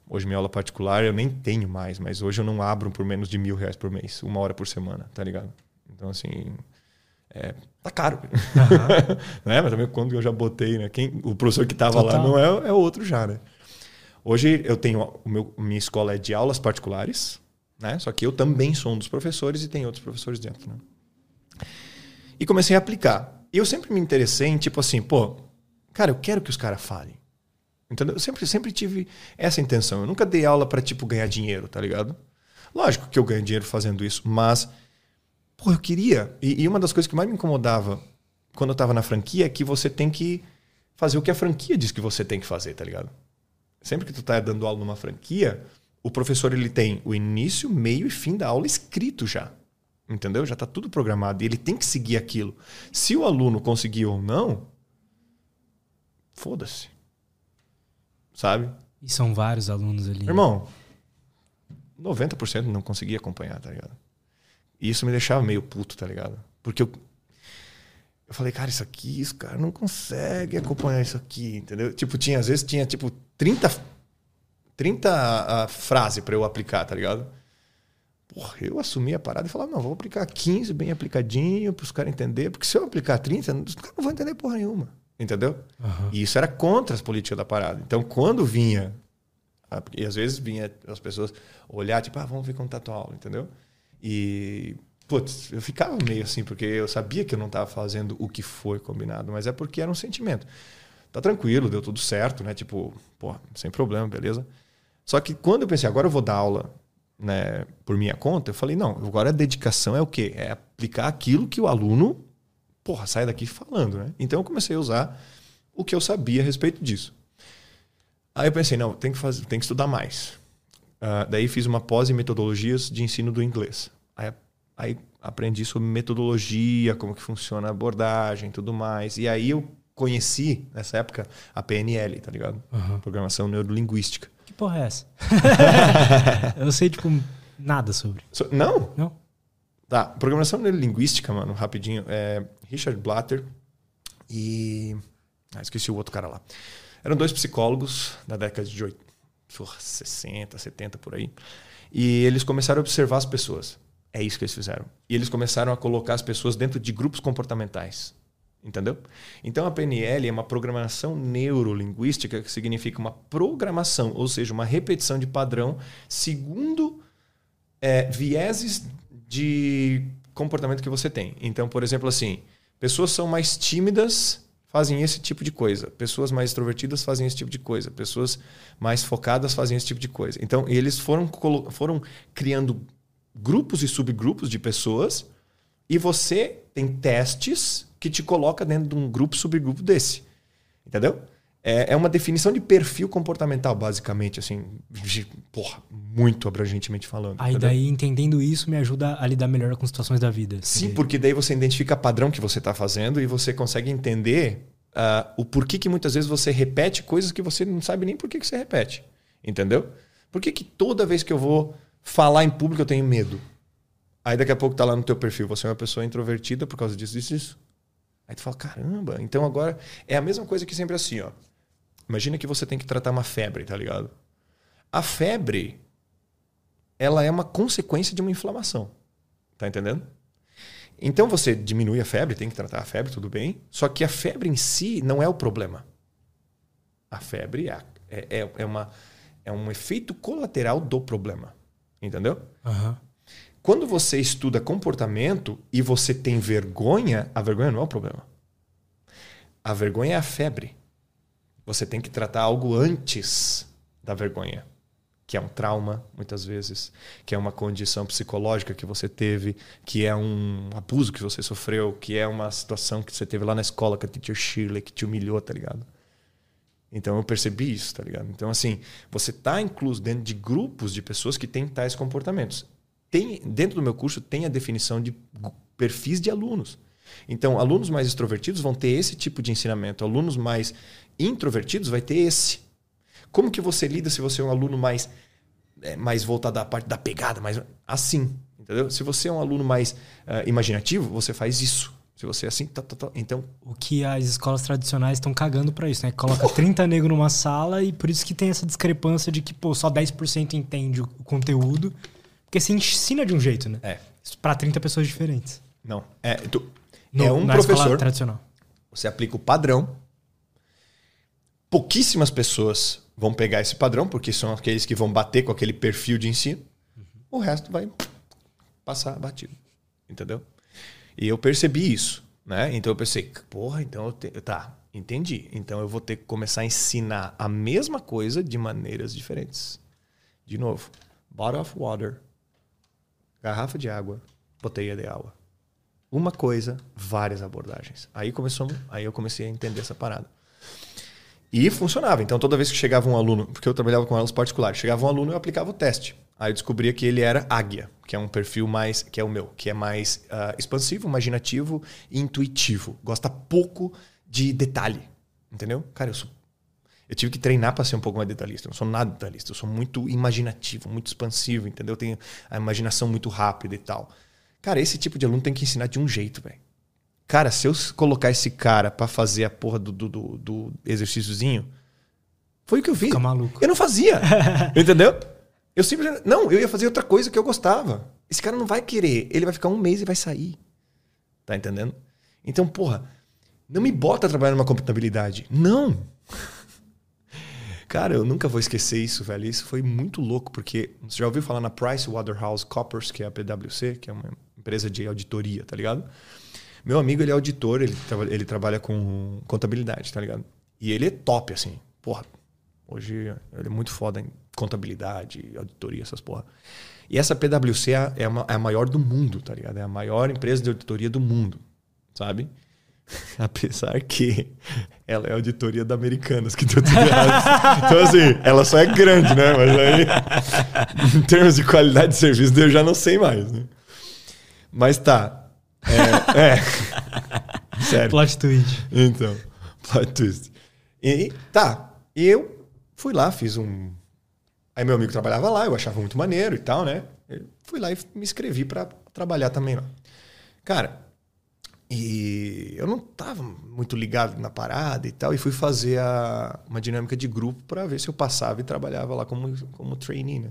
hoje minha aula particular eu nem tenho mais, mas hoje eu não abro por menos de mil reais por mês, uma hora por semana, tá ligado? Então, assim, é, tá caro. *laughs* né? Mas também quando eu já botei, né? Quem, o professor que tava lá não é, é outro já, né? Hoje eu tenho o meu, minha escola é de aulas particulares, né? Só que eu também sou um dos professores e tem outros professores dentro, né? E comecei a aplicar. E eu sempre me interessei em tipo assim, pô, cara, eu quero que os caras falem. Entendeu? Eu sempre, sempre tive essa intenção. Eu nunca dei aula para tipo ganhar dinheiro, tá ligado? Lógico que eu ganho dinheiro fazendo isso, mas pô, eu queria. E, e uma das coisas que mais me incomodava quando eu tava na franquia é que você tem que fazer o que a franquia diz que você tem que fazer, tá ligado? Sempre que tu tá dando aula numa franquia, o professor ele tem o início, meio e fim da aula escrito já. Entendeu? Já tá tudo programado e ele tem que seguir aquilo. Se o aluno conseguir ou não, foda-se. Sabe? E são vários alunos ali. Irmão, 90% não conseguia acompanhar, tá ligado? E isso me deixava meio puto, tá ligado? Porque eu, eu falei, cara, isso aqui, os caras não conseguem acompanhar isso aqui, entendeu? Tipo, tinha, às vezes tinha, tipo, 30, 30 uh, frases pra eu aplicar, tá ligado? Porra, eu assumi a parada e falava, não, vou aplicar 15 bem aplicadinho pros caras entenderem, porque se eu aplicar 30, os caras não vão entender porra nenhuma, entendeu? Aham. E isso era contra as políticas da parada. Então, quando vinha, ah, e às vezes vinha as pessoas olhar, tipo, ah, vamos ver como tá a tua aula, entendeu? E, putz, eu ficava meio assim, porque eu sabia que eu não estava fazendo o que foi combinado, mas é porque era um sentimento. Tá tranquilo, deu tudo certo, né? Tipo, pô, sem problema, beleza? Só que quando eu pensei, agora eu vou dar aula né, por minha conta, eu falei, não, agora a dedicação é o quê? É aplicar aquilo que o aluno, porra, sai daqui falando, né? Então eu comecei a usar o que eu sabia a respeito disso. Aí eu pensei, não, tem que, fazer, tem que estudar mais. Uh, daí fiz uma pós em metodologias de ensino do inglês. Aí, aí aprendi sobre metodologia, como que funciona a abordagem e tudo mais. E aí eu conheci, nessa época, a PNL, tá ligado? Aham. Programação Neurolinguística. Que porra é essa? *laughs* eu sei, tipo, nada sobre. So- não? Não? Tá, programação neurolinguística, mano, rapidinho. É Richard Blatter e. Ah, esqueci o outro cara lá. Eram dois psicólogos da década de 80, porra, 60, 70 por aí. E eles começaram a observar as pessoas. É isso que eles fizeram. E eles começaram a colocar as pessoas dentro de grupos comportamentais. Entendeu? Então a PNL é uma programação neurolinguística que significa uma programação, ou seja, uma repetição de padrão segundo é, vieses de comportamento que você tem. Então, por exemplo, assim, pessoas são mais tímidas fazem esse tipo de coisa, pessoas mais extrovertidas fazem esse tipo de coisa, pessoas mais focadas fazem esse tipo de coisa. Então, eles foram, foram criando grupos e subgrupos de pessoas E você tem testes que te coloca dentro de um grupo, subgrupo desse. Entendeu? É, é uma definição de perfil comportamental, basicamente, assim, porra, muito abrangentemente falando. Aí entendeu? daí, entendendo isso, me ajuda a lidar melhor com situações da vida. Sim, porque daí você identifica padrão que você está fazendo e você consegue entender uh, o porquê que muitas vezes você repete coisas que você não sabe nem por que, que você repete. Entendeu? Por que, que toda vez que eu vou falar em público eu tenho medo? Aí daqui a pouco tá lá no teu perfil, você é uma pessoa introvertida por causa disso, disso, disso. Aí tu fala, caramba, então agora é a mesma coisa que sempre assim, ó. Imagina que você tem que tratar uma febre, tá ligado? A febre, ela é uma consequência de uma inflamação. Tá entendendo? Então você diminui a febre, tem que tratar a febre, tudo bem. Só que a febre em si não é o problema. A febre é, é, é, uma, é um efeito colateral do problema. Entendeu? Uhum. Quando você estuda comportamento e você tem vergonha, a vergonha não é o problema. A vergonha é a febre. Você tem que tratar algo antes da vergonha, que é um trauma, muitas vezes, que é uma condição psicológica que você teve, que é um abuso que você sofreu, que é uma situação que você teve lá na escola com a teacher Shirley que te humilhou, tá ligado? Então eu percebi isso, tá ligado? Então, assim, você está incluso dentro de grupos de pessoas que têm tais comportamentos tem, dentro do meu curso tem a definição de perfis de alunos. Então, alunos mais extrovertidos vão ter esse tipo de ensinamento. Alunos mais introvertidos vai ter esse. Como que você lida se você é um aluno mais é, mais voltado à parte da pegada, mais assim, entendeu? Se você é um aluno mais uh, imaginativo, você faz isso. Se você é assim, tá, tá, tá. então. O que as escolas tradicionais estão cagando para isso, né? Coloca 30 *laughs* negros numa sala e por isso que tem essa discrepância de que, pô, só 10% entende o conteúdo porque você ensina de um jeito, né? É. Para 30 pessoas diferentes. Não. É, tu, no, é um na professor. tradicional. Você aplica o padrão. Pouquíssimas pessoas vão pegar esse padrão, porque são aqueles que vão bater com aquele perfil de ensino. Uhum. O resto vai passar batido. Entendeu? E eu percebi isso. Né? Então eu pensei, porra, então eu te... tá, entendi. Então eu vou ter que começar a ensinar a mesma coisa de maneiras diferentes. De novo, bottle of water garrafa de água, botella de água. Uma coisa, várias abordagens. Aí começou, aí eu comecei a entender essa parada. E funcionava. Então, toda vez que chegava um aluno, porque eu trabalhava com aulas particulares, chegava um aluno eu aplicava o teste. Aí eu descobria que ele era águia, que é um perfil mais, que é o meu, que é mais uh, expansivo, imaginativo e intuitivo. Gosta pouco de detalhe. Entendeu? Cara, eu sou eu tive que treinar para ser um pouco mais detalhista. Eu não sou nada detalhista. Eu sou muito imaginativo, muito expansivo, entendeu? Eu tenho a imaginação muito rápida e tal. Cara, esse tipo de aluno tem que ensinar de um jeito, velho. Cara, se eu colocar esse cara para fazer a porra do, do, do, do exercíciozinho, foi o que eu fiz. Fica maluco. Eu não fazia. *laughs* entendeu? Eu simplesmente. Não, eu ia fazer outra coisa que eu gostava. Esse cara não vai querer. Ele vai ficar um mês e vai sair. Tá entendendo? Então, porra, não me bota a trabalhar numa computabilidade. Não. Cara, eu nunca vou esquecer isso, velho. Isso foi muito louco, porque você já ouviu falar na Price Waterhouse Coppers, que é a PwC, que é uma empresa de auditoria, tá ligado? Meu amigo, ele é auditor, ele, tra ele trabalha com contabilidade, tá ligado? E ele é top, assim. Porra, hoje ele é muito foda em contabilidade, auditoria, essas porra. E essa PwC é a, é a maior do mundo, tá ligado? É a maior empresa de auditoria do mundo, sabe? *laughs* Apesar que ela é auditoria da Americanas, que deu tudo errado. Então, assim, ela só é grande, né? Mas aí, *laughs* em termos de qualidade de serviço, eu já não sei mais, né? Mas tá. É. é. *laughs* Sério. Plot twist. Então, plot twist. E tá. Eu fui lá, fiz um. Aí meu amigo trabalhava lá, eu achava muito maneiro e tal, né? Eu fui lá e me inscrevi para trabalhar também lá. Cara, e eu não estava muito ligado na parada e tal, e fui fazer a, uma dinâmica de grupo para ver se eu passava e trabalhava lá como, como trainee, né?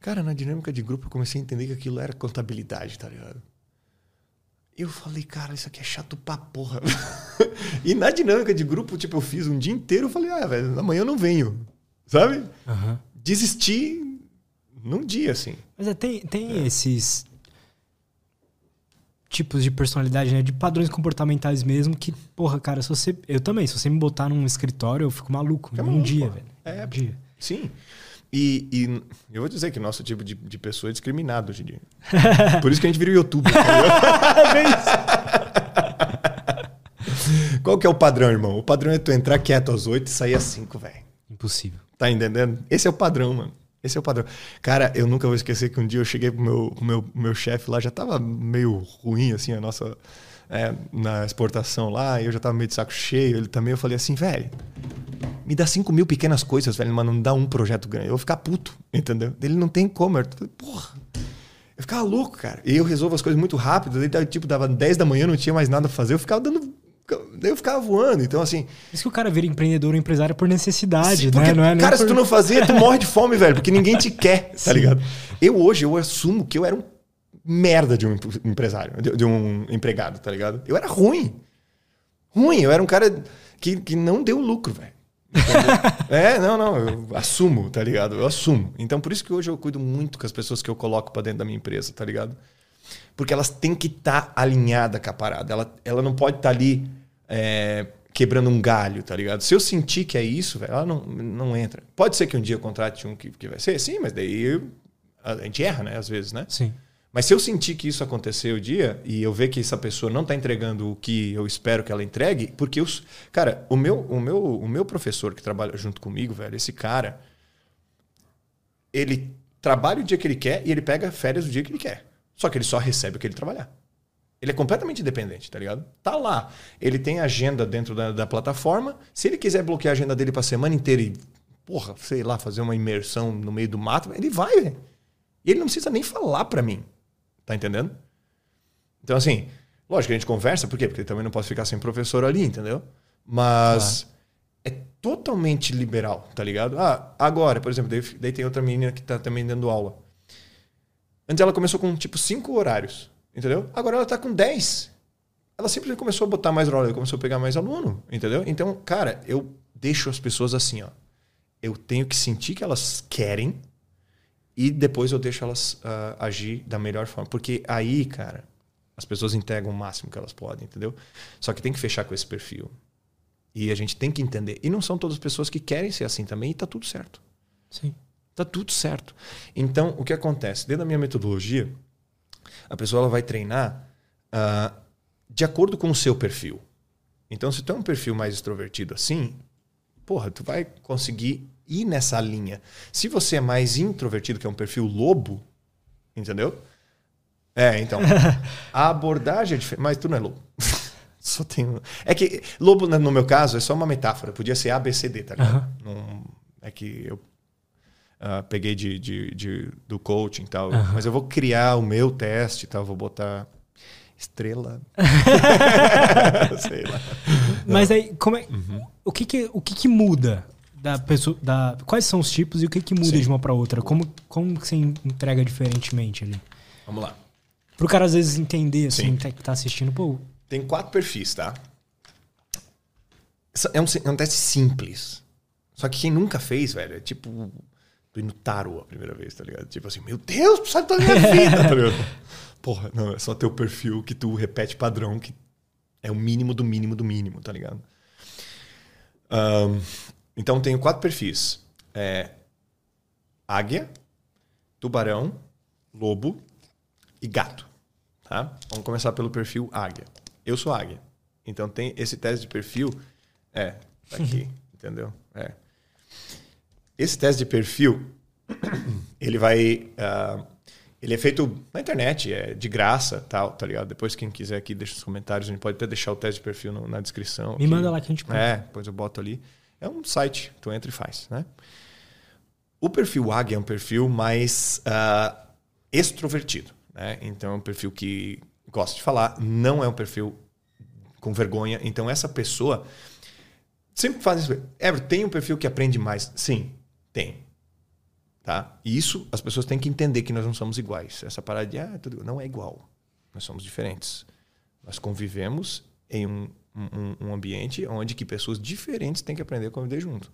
Cara, na dinâmica de grupo eu comecei a entender que aquilo era contabilidade, tá ligado? Eu falei, cara, isso aqui é chato pra porra. *laughs* e na dinâmica de grupo, tipo, eu fiz um dia inteiro, eu falei, ah, velho, amanhã eu não venho. Sabe? Uhum. Desisti num dia, assim. Mas é, tem, tem é. esses tipos de personalidade, né? De padrões comportamentais mesmo, que, porra, cara, se você. Eu também, se você me botar num escritório, eu fico maluco. É um dia, velho. É, um dia. Sim. E, e eu vou dizer que nosso tipo de, de pessoa é discriminado hoje em dia. *laughs* Por isso que a gente vira o YouTube. *laughs* *laughs* Qual que é o padrão, irmão? O padrão é tu entrar quieto às 8 e sair às 5, velho. Impossível. Tá entendendo? Esse é o padrão, mano. Esse é o padrão. Cara, eu nunca vou esquecer que um dia eu cheguei pro meu, pro meu, meu chefe lá, já tava meio ruim, assim, a nossa. É, na exportação lá, eu já tava meio de saco cheio, ele também. Eu falei assim, velho, me dá 5 mil pequenas coisas, velho, mas não dá um projeto grande. Eu vou ficar puto, entendeu? Ele não tem como. Eu falei, porra. Eu ficava louco, cara. E eu resolvo as coisas muito rápido. Daí, tipo, dava 10 da manhã, não tinha mais nada pra fazer. Eu ficava dando Daí eu ficava voando. Então, assim. Isso que o cara vira empreendedor ou empresário por necessidade, sim, porque, né? Não é cara, por... se tu não fazer, tu *laughs* morre de fome, velho, porque ninguém te quer, tá ligado? Eu hoje, eu assumo que eu era um merda de um empresário, de, de um empregado, tá ligado? Eu era ruim. Ruim. Eu era um cara que, que não deu lucro, velho. *laughs* é, não, não, eu assumo, tá ligado? Eu assumo. Então, por isso que hoje eu cuido muito com as pessoas que eu coloco para dentro da minha empresa, tá ligado? Porque elas têm que estar tá alinhadas com a parada. Ela, ela não pode estar tá ali é, quebrando um galho, tá ligado? Se eu sentir que é isso, velho, ela não, não entra. Pode ser que um dia eu contrate um que, que vai ser, sim, mas daí eu, a gente erra, né? Às vezes, né? Sim. Mas se eu sentir que isso aconteceu o dia e eu ver que essa pessoa não está entregando o que eu espero que ela entregue, porque os cara, o meu, o meu, o meu professor que trabalha junto comigo, velho, esse cara, ele trabalha o dia que ele quer e ele pega férias o dia que ele quer. Só que ele só recebe o que ele trabalhar. Ele é completamente independente, tá ligado? Tá lá. Ele tem agenda dentro da, da plataforma. Se ele quiser bloquear a agenda dele pra semana inteira e, porra, sei lá, fazer uma imersão no meio do mato, ele vai, velho. Ele não precisa nem falar pra mim. Tá entendendo? Então, assim, lógico que a gente conversa, por quê? Porque também não posso ficar sem professor ali, entendeu? Mas claro. é totalmente liberal, tá ligado? Ah, agora, por exemplo, daí, daí tem outra menina que tá também dando aula. Antes ela começou com, tipo, cinco horários. Entendeu? Agora ela está com 10. Ela simplesmente começou a botar mais rola, começou a pegar mais aluno, entendeu? Então, cara, eu deixo as pessoas assim, ó. Eu tenho que sentir que elas querem e depois eu deixo elas uh, agir da melhor forma. Porque aí, cara, as pessoas entregam o máximo que elas podem, entendeu? Só que tem que fechar com esse perfil. E a gente tem que entender. E não são todas as pessoas que querem ser assim também, e tá tudo certo. Sim. Tá tudo certo. Então, o que acontece? Dentro da minha metodologia, a pessoa ela vai treinar uh, de acordo com o seu perfil. Então, se tu é um perfil mais extrovertido assim, porra, tu vai conseguir ir nessa linha. Se você é mais introvertido, que é um perfil lobo, entendeu? É, então. *laughs* a abordagem é diferente. Mas tu não é lobo. *laughs* só tem. É que lobo, no meu caso, é só uma metáfora. Podia ser A, B, C, D, tá ligado? Uhum. Não, é que eu Uh, peguei de, de, de, do coaching e tal. Uhum. Mas eu vou criar o meu teste e tal. Vou botar estrela. *laughs* Sei lá. Mas aí, como é, uhum. o, que, que, o que, que muda da pessoa. Da, quais são os tipos e o que, que muda Sim. de uma para outra? Como, como você entrega diferentemente ali? Vamos lá. Pro cara às vezes entender, assim, Sim. que tá assistindo, pô. Tem quatro perfis, tá? É um, é um teste simples. Só que quem nunca fez, velho, é tipo fui no tarô a primeira vez, tá ligado? Tipo assim, meu Deus, tu sabe toda a minha *laughs* vida, tá ligado? Porra, não, é só teu perfil que tu repete padrão, que é o mínimo do mínimo do mínimo, tá ligado? Um, então tenho quatro perfis. É, águia, tubarão, lobo e gato. Tá? Vamos começar pelo perfil águia. Eu sou águia. Então tem esse teste de perfil. É, tá *laughs* aqui, entendeu? É. Esse teste de perfil, *clears throat* ele vai. Uh, ele é feito na internet, é de graça, tal, tá ligado? Depois, quem quiser aqui, deixa os comentários. A gente pode até deixar o teste de perfil no, na descrição. Me aqui. manda lá que a gente pode. É, depois eu boto ali. É um site, tu entra e faz, né? O perfil águia é um perfil mais uh, extrovertido, né? Então, é um perfil que gosta de falar, não é um perfil com vergonha. Então, essa pessoa sempre faz isso. Ever, tem um perfil que aprende mais? Sim, tem. Tá? E isso as pessoas têm que entender que nós não somos iguais. Essa parada de ah, tudo não é igual. Nós somos diferentes. Nós convivemos em um, um, um ambiente onde que pessoas diferentes têm que aprender a conviver junto.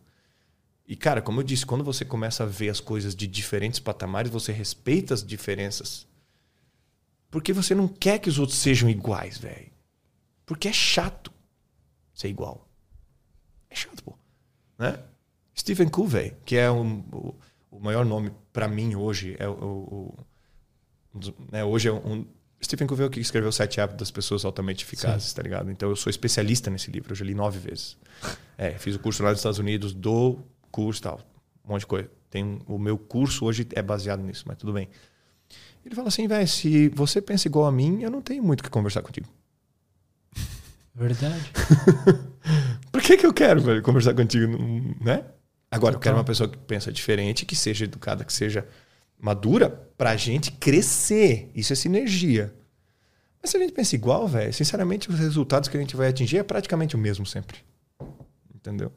E, cara, como eu disse, quando você começa a ver as coisas de diferentes patamares, você respeita as diferenças. Porque você não quer que os outros sejam iguais, velho. Porque é chato ser igual. É chato, pô. Né? Stephen Covey, que é um, o, o, maior nome para mim hoje é o, o, o né, hoje é um Stephen Covey que escreveu Sete Hábitos das Pessoas Altamente Eficazes, Sim. tá ligado? Então eu sou especialista nesse livro, eu já li nove vezes. É, fiz o curso lá nos Estados Unidos, do curso tal, um monte de coisa. Tem, o meu curso hoje é baseado nisso, mas tudo bem. Ele fala assim, velho, se você pensa igual a mim, eu não tenho muito o que conversar contigo. Verdade. *laughs* Por que, que eu quero velho, conversar contigo, né? Agora, eu quero uma pessoa que pensa diferente, que seja educada, que seja madura, pra gente crescer. Isso é sinergia. Mas se a gente pensa igual, velho, sinceramente, os resultados que a gente vai atingir é praticamente o mesmo sempre. Entendeu?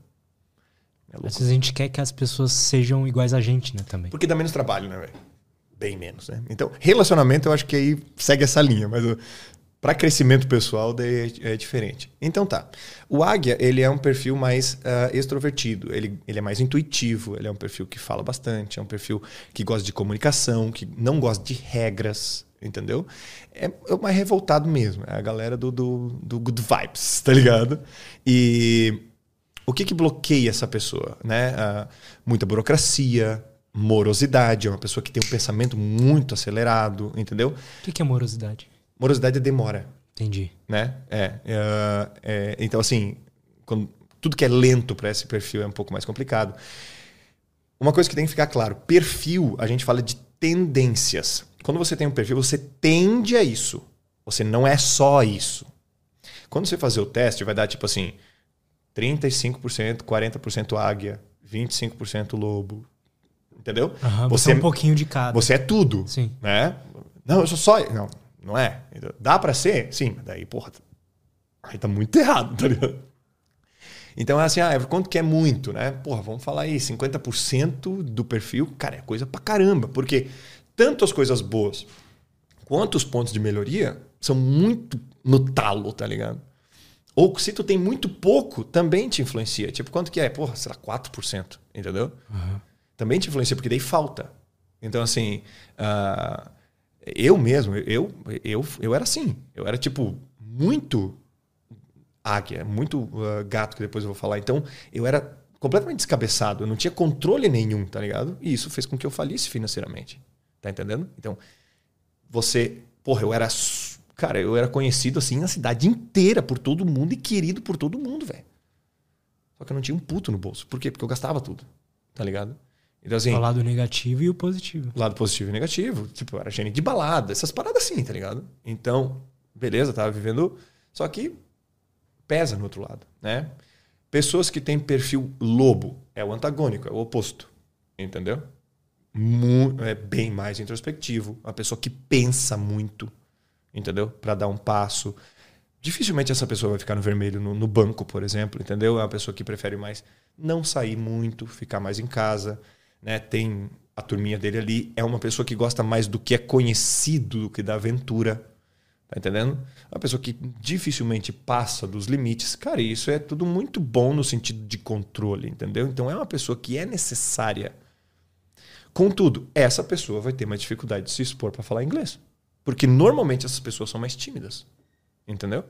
É Às vezes a gente quer que as pessoas sejam iguais a gente, né, também. Porque dá menos trabalho, né, velho? Bem menos, né? Então, relacionamento eu acho que aí segue essa linha, mas para crescimento pessoal daí é, é, diferente. Então tá. O águia, ele é um perfil mais uh, extrovertido, ele, ele é mais intuitivo, ele é um perfil que fala bastante, é um perfil que gosta de comunicação, que não gosta de regras, entendeu? É, é mais revoltado mesmo, é a galera do, do, do good vibes, *laughs* tá ligado? E o que que bloqueia essa pessoa, né? Uh, muita burocracia, morosidade, é uma pessoa que tem um pensamento muito acelerado, entendeu? O que, que é morosidade? Morosidade é demora. Entendi. Né? É, é, é então, assim, quando, tudo que é lento para esse perfil é um pouco mais complicado. Uma coisa que tem que ficar claro: perfil, a gente fala de tendências. Quando você tem um perfil, você tende a isso. Você não é só isso. Quando você fazer o teste, vai dar tipo assim: 35%, 40% águia, 25% lobo. Entendeu? Uhum, você, você é um pouquinho de cada. Você é tudo. Sim. Né? Não, eu sou só. Não, não é? Dá para ser? Sim, mas daí, porra, aí tá muito *laughs* errado, tá ligado? Então é assim, ah, quanto que é muito, né? Porra, vamos falar aí, 50% do perfil, cara, é coisa pra caramba. Porque tanto as coisas boas quanto os pontos de melhoria são muito no talo, tá ligado? Ou se tu tem muito pouco, também te influencia. Tipo, quanto que é? Porra, sei lá, 4%, entendeu? Uhum. Também te influencia, porque daí falta. Então, assim, uh, eu mesmo, eu, eu, eu era assim. Eu era, tipo, muito águia, muito uh, gato, que depois eu vou falar. Então, eu era completamente descabeçado. Eu não tinha controle nenhum, tá ligado? E isso fez com que eu falisse financeiramente. Tá entendendo? Então, você... Porra, eu era... Cara, eu era conhecido, assim, na cidade inteira por todo mundo e querido por todo mundo, velho. Só que eu não tinha um puto no bolso. Por quê? Porque eu gastava tudo. Tá ligado? Então, assim, o lado negativo e o positivo. O lado positivo e negativo. Tipo, era gente de balada, essas paradas assim, tá ligado? Então, beleza, tava vivendo. Só que pesa no outro lado, né? Pessoas que têm perfil lobo é o antagônico, é o oposto. Entendeu? é bem mais introspectivo. Uma pessoa que pensa muito, entendeu? Para dar um passo. Dificilmente essa pessoa vai ficar no vermelho no, no banco, por exemplo, entendeu? É uma pessoa que prefere mais não sair muito, ficar mais em casa né? Tem a turminha dele ali, é uma pessoa que gosta mais do que é conhecido do que da aventura. Tá entendendo? É uma pessoa que dificilmente passa dos limites. Cara, isso é tudo muito bom no sentido de controle, entendeu? Então é uma pessoa que é necessária. Contudo, essa pessoa vai ter mais dificuldade de se expor para falar inglês. Porque normalmente essas pessoas são mais tímidas. Entendeu?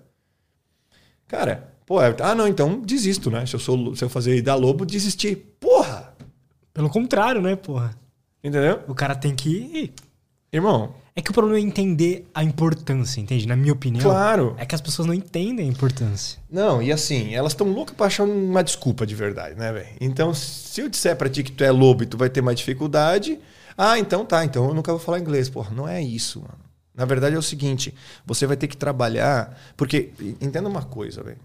Cara, pô, é, ah, não, então desisto, né? Se eu, sou, se eu fazer da lobo, desistir. Porra! Pelo contrário, né, porra? Entendeu? O cara tem que. Irmão. É que o problema é entender a importância, entende? Na minha opinião. Claro. É que as pessoas não entendem a importância. Não, e assim, elas estão loucas pra achar uma desculpa de verdade, né, velho? Então, se eu disser pra ti que tu é lobo e tu vai ter mais dificuldade. Ah, então tá, então eu nunca vou falar inglês. Porra, não é isso, mano. Na verdade é o seguinte: você vai ter que trabalhar. Porque, entenda uma coisa, velho.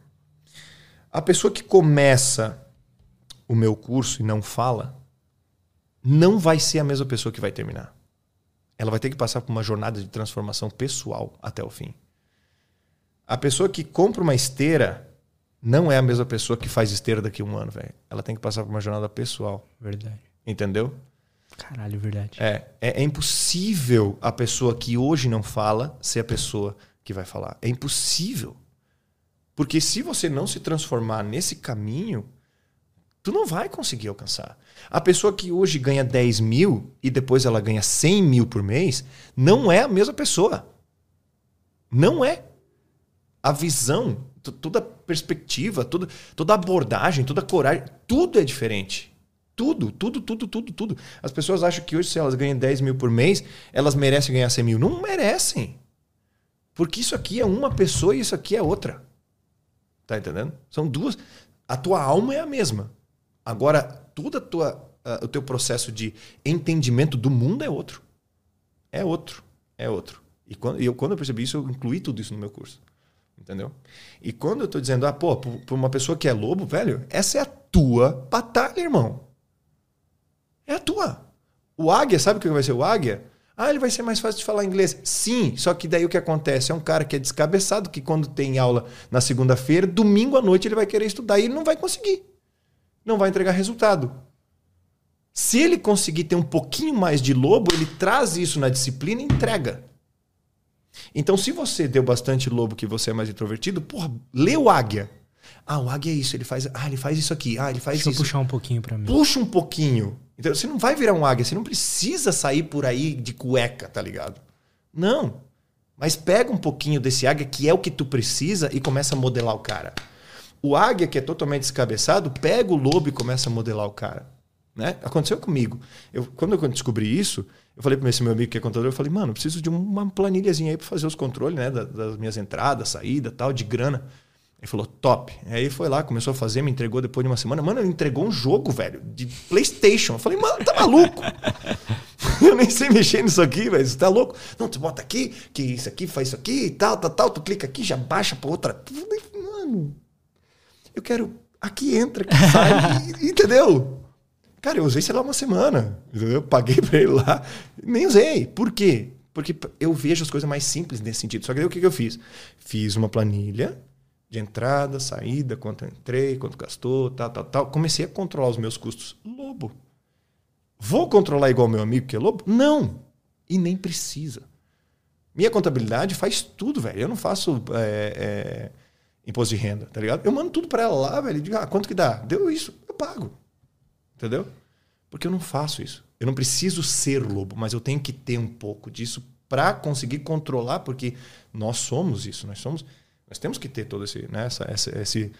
A pessoa que começa o meu curso e não fala, não vai ser a mesma pessoa que vai terminar. Ela vai ter que passar por uma jornada de transformação pessoal até o fim. A pessoa que compra uma esteira não é a mesma pessoa que faz esteira daqui a um ano, velho. Ela tem que passar por uma jornada pessoal. Verdade. Entendeu? Caralho, verdade. É, é, é impossível a pessoa que hoje não fala ser a pessoa que vai falar. É impossível. Porque se você não se transformar nesse caminho, tu não vai conseguir alcançar. A pessoa que hoje ganha 10 mil e depois ela ganha 100 mil por mês, não é a mesma pessoa. Não é. A visão, toda a perspectiva, toda, toda a abordagem, toda a coragem, tudo é diferente. Tudo, tudo, tudo, tudo, tudo. As pessoas acham que hoje, se elas ganham 10 mil por mês, elas merecem ganhar 100 mil. Não merecem. Porque isso aqui é uma pessoa e isso aqui é outra. Tá entendendo? São duas. A tua alma é a mesma. Agora, todo tua, uh, o teu processo de entendimento do mundo é outro. É outro. É outro. E quando, eu, quando eu percebi isso, eu incluí tudo isso no meu curso. Entendeu? E quando eu tô dizendo, ah, pô, para uma pessoa que é lobo, velho, essa é a tua batalha, irmão. É a tua. O águia, sabe o que vai ser o águia? Ah, ele vai ser mais fácil de falar inglês. Sim, só que daí o que acontece? É um cara que é descabeçado, que quando tem aula na segunda-feira, domingo à noite ele vai querer estudar e ele não vai conseguir. Não vai entregar resultado. Se ele conseguir ter um pouquinho mais de lobo, ele traz isso na disciplina e entrega. Então, se você deu bastante lobo que você é mais introvertido, porra, lê o águia. Ah, o águia é isso, ele faz, ah, ele faz isso aqui, ah, ele faz Deixa isso. Deixa eu puxar um pouquinho para mim. Puxa um pouquinho. Então, você não vai virar um águia, você não precisa sair por aí de cueca, tá ligado? Não. Mas pega um pouquinho desse águia que é o que tu precisa e começa a modelar o cara. O águia que é totalmente descabeçado, pega o lobo e começa a modelar o cara. Né? Aconteceu comigo. Eu, quando eu descobri isso, eu falei para esse meu amigo que é contador, eu falei, mano, preciso de uma planilhazinha aí para fazer os controles, né, das minhas entradas, saída, tal, de grana. Ele falou, top. Aí foi lá, começou a fazer, me entregou depois de uma semana. Mano, ele entregou um jogo, velho, de PlayStation. Eu falei, mano, tá maluco? *laughs* eu nem sei mexer nisso aqui, velho. Você tá louco? Não, tu bota aqui, que isso aqui faz isso aqui e tal, tal, tal. Tu clica aqui, já baixa pra outra. Mano, eu quero. Aqui entra, aqui sai, *laughs* entendeu? Cara, eu usei, sei lá, uma semana. Entendeu? Eu paguei pra ele lá. Nem usei. Por quê? Porque eu vejo as coisas mais simples nesse sentido. Só que aí o que, que eu fiz? Fiz uma planilha de entrada, saída, quanto eu entrei, quanto gastou, tal, tal, tal. Comecei a controlar os meus custos. Lobo. Vou controlar igual meu amigo que é lobo? Não. E nem precisa. Minha contabilidade faz tudo, velho. Eu não faço é, é, imposto de renda, tá ligado? Eu mando tudo para ela lá, velho. Digo, ah, quanto que dá? Deu isso, eu pago. Entendeu? Porque eu não faço isso. Eu não preciso ser lobo, mas eu tenho que ter um pouco disso para conseguir controlar, porque nós somos isso. Nós somos nós temos que ter todo esse, né, essa, essa, esse,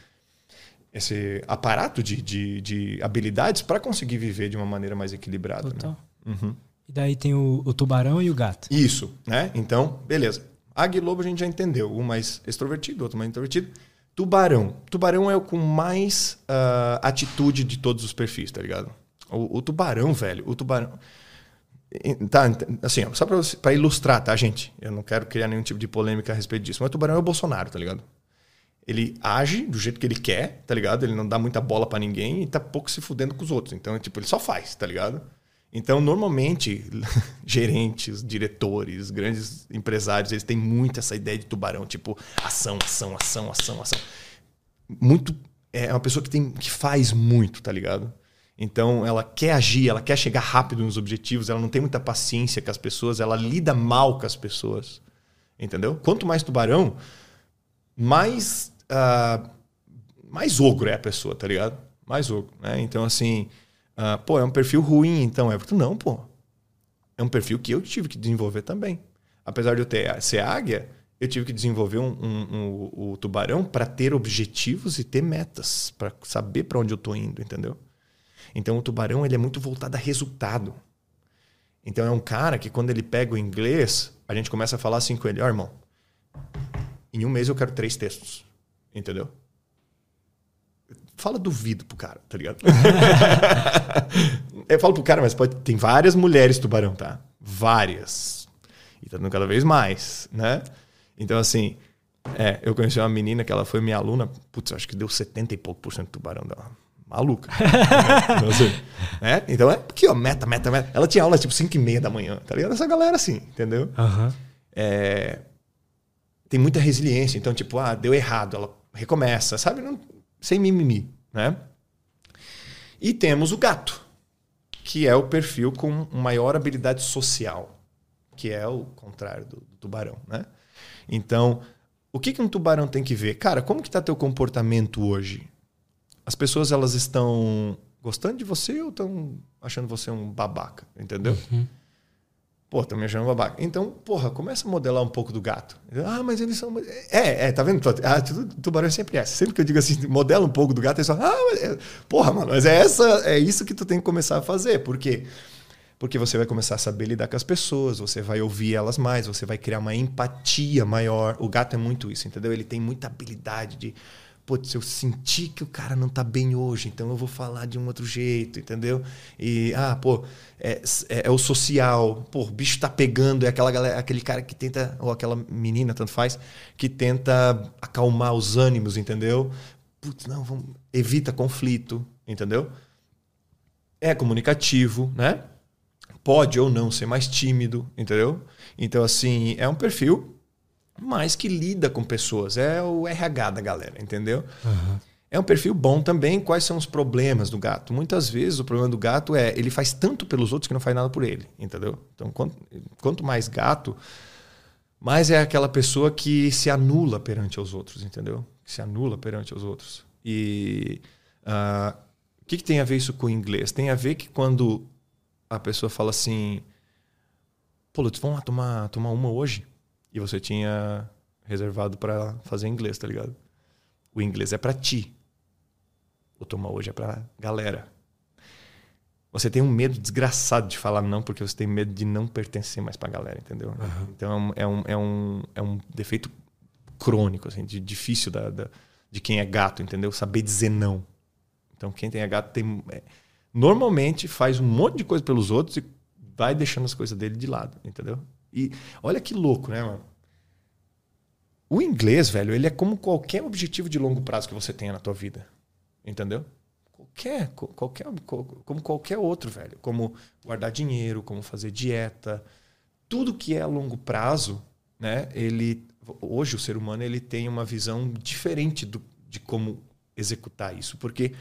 esse aparato de, de, de habilidades para conseguir viver de uma maneira mais equilibrada. Né? Total. Né? Uhum. E daí tem o, o, tubarão e o gato. Isso, né? Então, beleza. Águia e lobo a gente já entendeu. Um mais extrovertido, outro mais introvertido. Tubarão. Tubarão é o com mais uh, atitude de todos os perfis, tá ligado? O, o tubarão, velho. O tubarão. Tá, assim, só para ilustrar, tá, gente? Eu não quero criar nenhum tipo de polêmica a respeito disso. Mas o Tubarão é o Bolsonaro, tá ligado? Ele age do jeito que ele quer, tá ligado? Ele não dá muita bola para ninguém e tá pouco se fudendo com os outros. Então, tipo, ele só faz, tá ligado? Então, normalmente, *laughs* gerentes, diretores, grandes empresários, eles têm muito essa ideia de tubarão, tipo, ação, ação, ação, ação, ação. Muito. É uma pessoa que, tem, que faz muito, tá ligado? Então, ela quer agir, ela quer chegar rápido nos objetivos, ela não tem muita paciência com as pessoas, ela lida mal com as pessoas. Entendeu? Quanto mais tubarão, mais. Uh, mais ogro é a pessoa, tá ligado? Mais ogro. Né? Então, assim. Uh, pô, é um perfil ruim, então, Everton? Não, pô. É um perfil que eu tive que desenvolver também. Apesar de eu ter, ser águia, eu tive que desenvolver um, um, um, o tubarão para ter objetivos e ter metas, para saber para onde eu tô indo, entendeu? Então o tubarão ele é muito voltado a resultado. Então é um cara que quando ele pega o inglês, a gente começa a falar assim com ele, ó oh, irmão, em um mês eu quero três textos. Entendeu? Fala duvido pro cara, tá ligado? *laughs* eu falo pro cara, mas pode, tem várias mulheres tubarão, tá? Várias. E tá dando cada vez mais, né? Então, assim, é, eu conheci uma menina que ela foi minha aluna, putz, acho que deu 70 e pouco por cento do tubarão dela maluca. *laughs* então, assim, né? então é aqui, ó, meta, meta, meta. Ela tinha aula tipo 5 e meia da manhã, tá ligado? Essa galera assim, entendeu? Uhum. É, tem muita resiliência. Então, tipo, ah, deu errado, ela recomeça, sabe? Não, sem mimimi, né? E temos o gato, que é o perfil com maior habilidade social, que é o contrário do, do tubarão, né? Então, o que, que um tubarão tem que ver? Cara, como que tá teu comportamento hoje? as pessoas elas estão gostando de você ou estão achando você um babaca, entendeu? Uhum. Pô, me achando babaca. Então, porra, começa a modelar um pouco do gato. Ah, mas eles são. É, é, tá vendo? Ah, tubarão é sempre essa. Sempre que eu digo assim, modela um pouco do gato, eles falam, ah, mas é... porra, mano, mas é, essa, é isso que tu tem que começar a fazer. Por quê? Porque você vai começar a saber lidar com as pessoas, você vai ouvir elas mais, você vai criar uma empatia maior. O gato é muito isso, entendeu? Ele tem muita habilidade de putz, eu senti que o cara não tá bem hoje, então eu vou falar de um outro jeito, entendeu? E, ah, pô, é, é, é o social, pô, o bicho tá pegando, é aquela galera, aquele cara que tenta, ou aquela menina, tanto faz, que tenta acalmar os ânimos, entendeu? Putz, não, vamos, evita conflito, entendeu? É comunicativo, né? Pode ou não ser mais tímido, entendeu? Então, assim, é um perfil mas que lida com pessoas. É o RH da galera, entendeu? Uhum. É um perfil bom também. Quais são os problemas do gato? Muitas vezes o problema do gato é ele faz tanto pelos outros que não faz nada por ele, entendeu? Então, quanto, quanto mais gato, mais é aquela pessoa que se anula perante os outros, entendeu? Que se anula perante os outros. E uh, o que, que tem a ver isso com o inglês? Tem a ver que quando a pessoa fala assim: Pô, Lutz, vamos lá tomar, tomar uma hoje? E você tinha reservado para fazer inglês, tá ligado? O inglês é para ti. O tomar hoje é pra galera. Você tem um medo desgraçado de falar não, porque você tem medo de não pertencer mais pra galera, entendeu? Uhum. Então é um, é, um, é um defeito crônico, assim, de, difícil da, da, de quem é gato, entendeu? Saber dizer não. Então quem tem é gato tem. É, normalmente faz um monte de coisa pelos outros e vai deixando as coisas dele de lado, entendeu? E olha que louco, né, mano? O inglês, velho, ele é como qualquer objetivo de longo prazo que você tenha na tua vida. Entendeu? Qualquer, qualquer, como qualquer outro, velho. Como guardar dinheiro, como fazer dieta. Tudo que é a longo prazo, né? Ele, hoje o ser humano ele tem uma visão diferente do, de como executar isso. Porque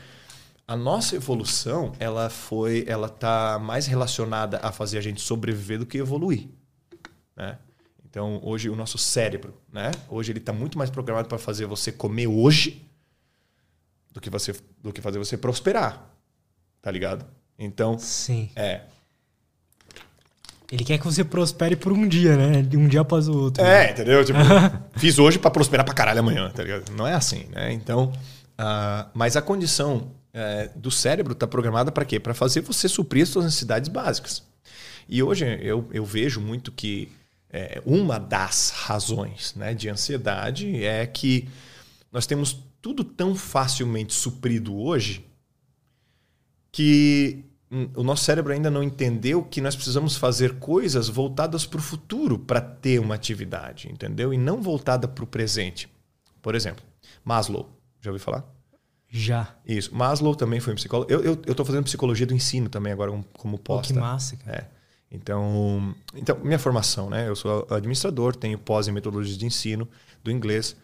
a nossa evolução, ela foi, ela tá mais relacionada a fazer a gente sobreviver do que evoluir. Né? Então, hoje, o nosso cérebro, né? hoje ele está muito mais programado para fazer você comer hoje do que, você, do que fazer você prosperar. Tá ligado? Então, Sim. é. Ele quer que você prospere por um dia, né? De um dia após o outro. É, né? entendeu? *laughs* Tipo, fiz hoje para prosperar para caralho amanhã, tá ligado? Não é assim, né? Então, uh, mas a condição uh, do cérebro está programada para quê? Para fazer você suprir as suas necessidades básicas. E hoje eu, eu vejo muito que é, uma das razões né, de ansiedade é que nós temos tudo tão facilmente suprido hoje que o nosso cérebro ainda não entendeu que nós precisamos fazer coisas voltadas para o futuro para ter uma atividade, entendeu? E não voltada para o presente. Por exemplo, Maslow. Já ouviu falar? Já. Isso. Maslow também foi um psicólogo. Eu estou fazendo psicologia do ensino também agora como pós. que massa, cara. É. Então, então, minha formação, né? Eu sou administrador, tenho pós em metodologia de ensino do inglês.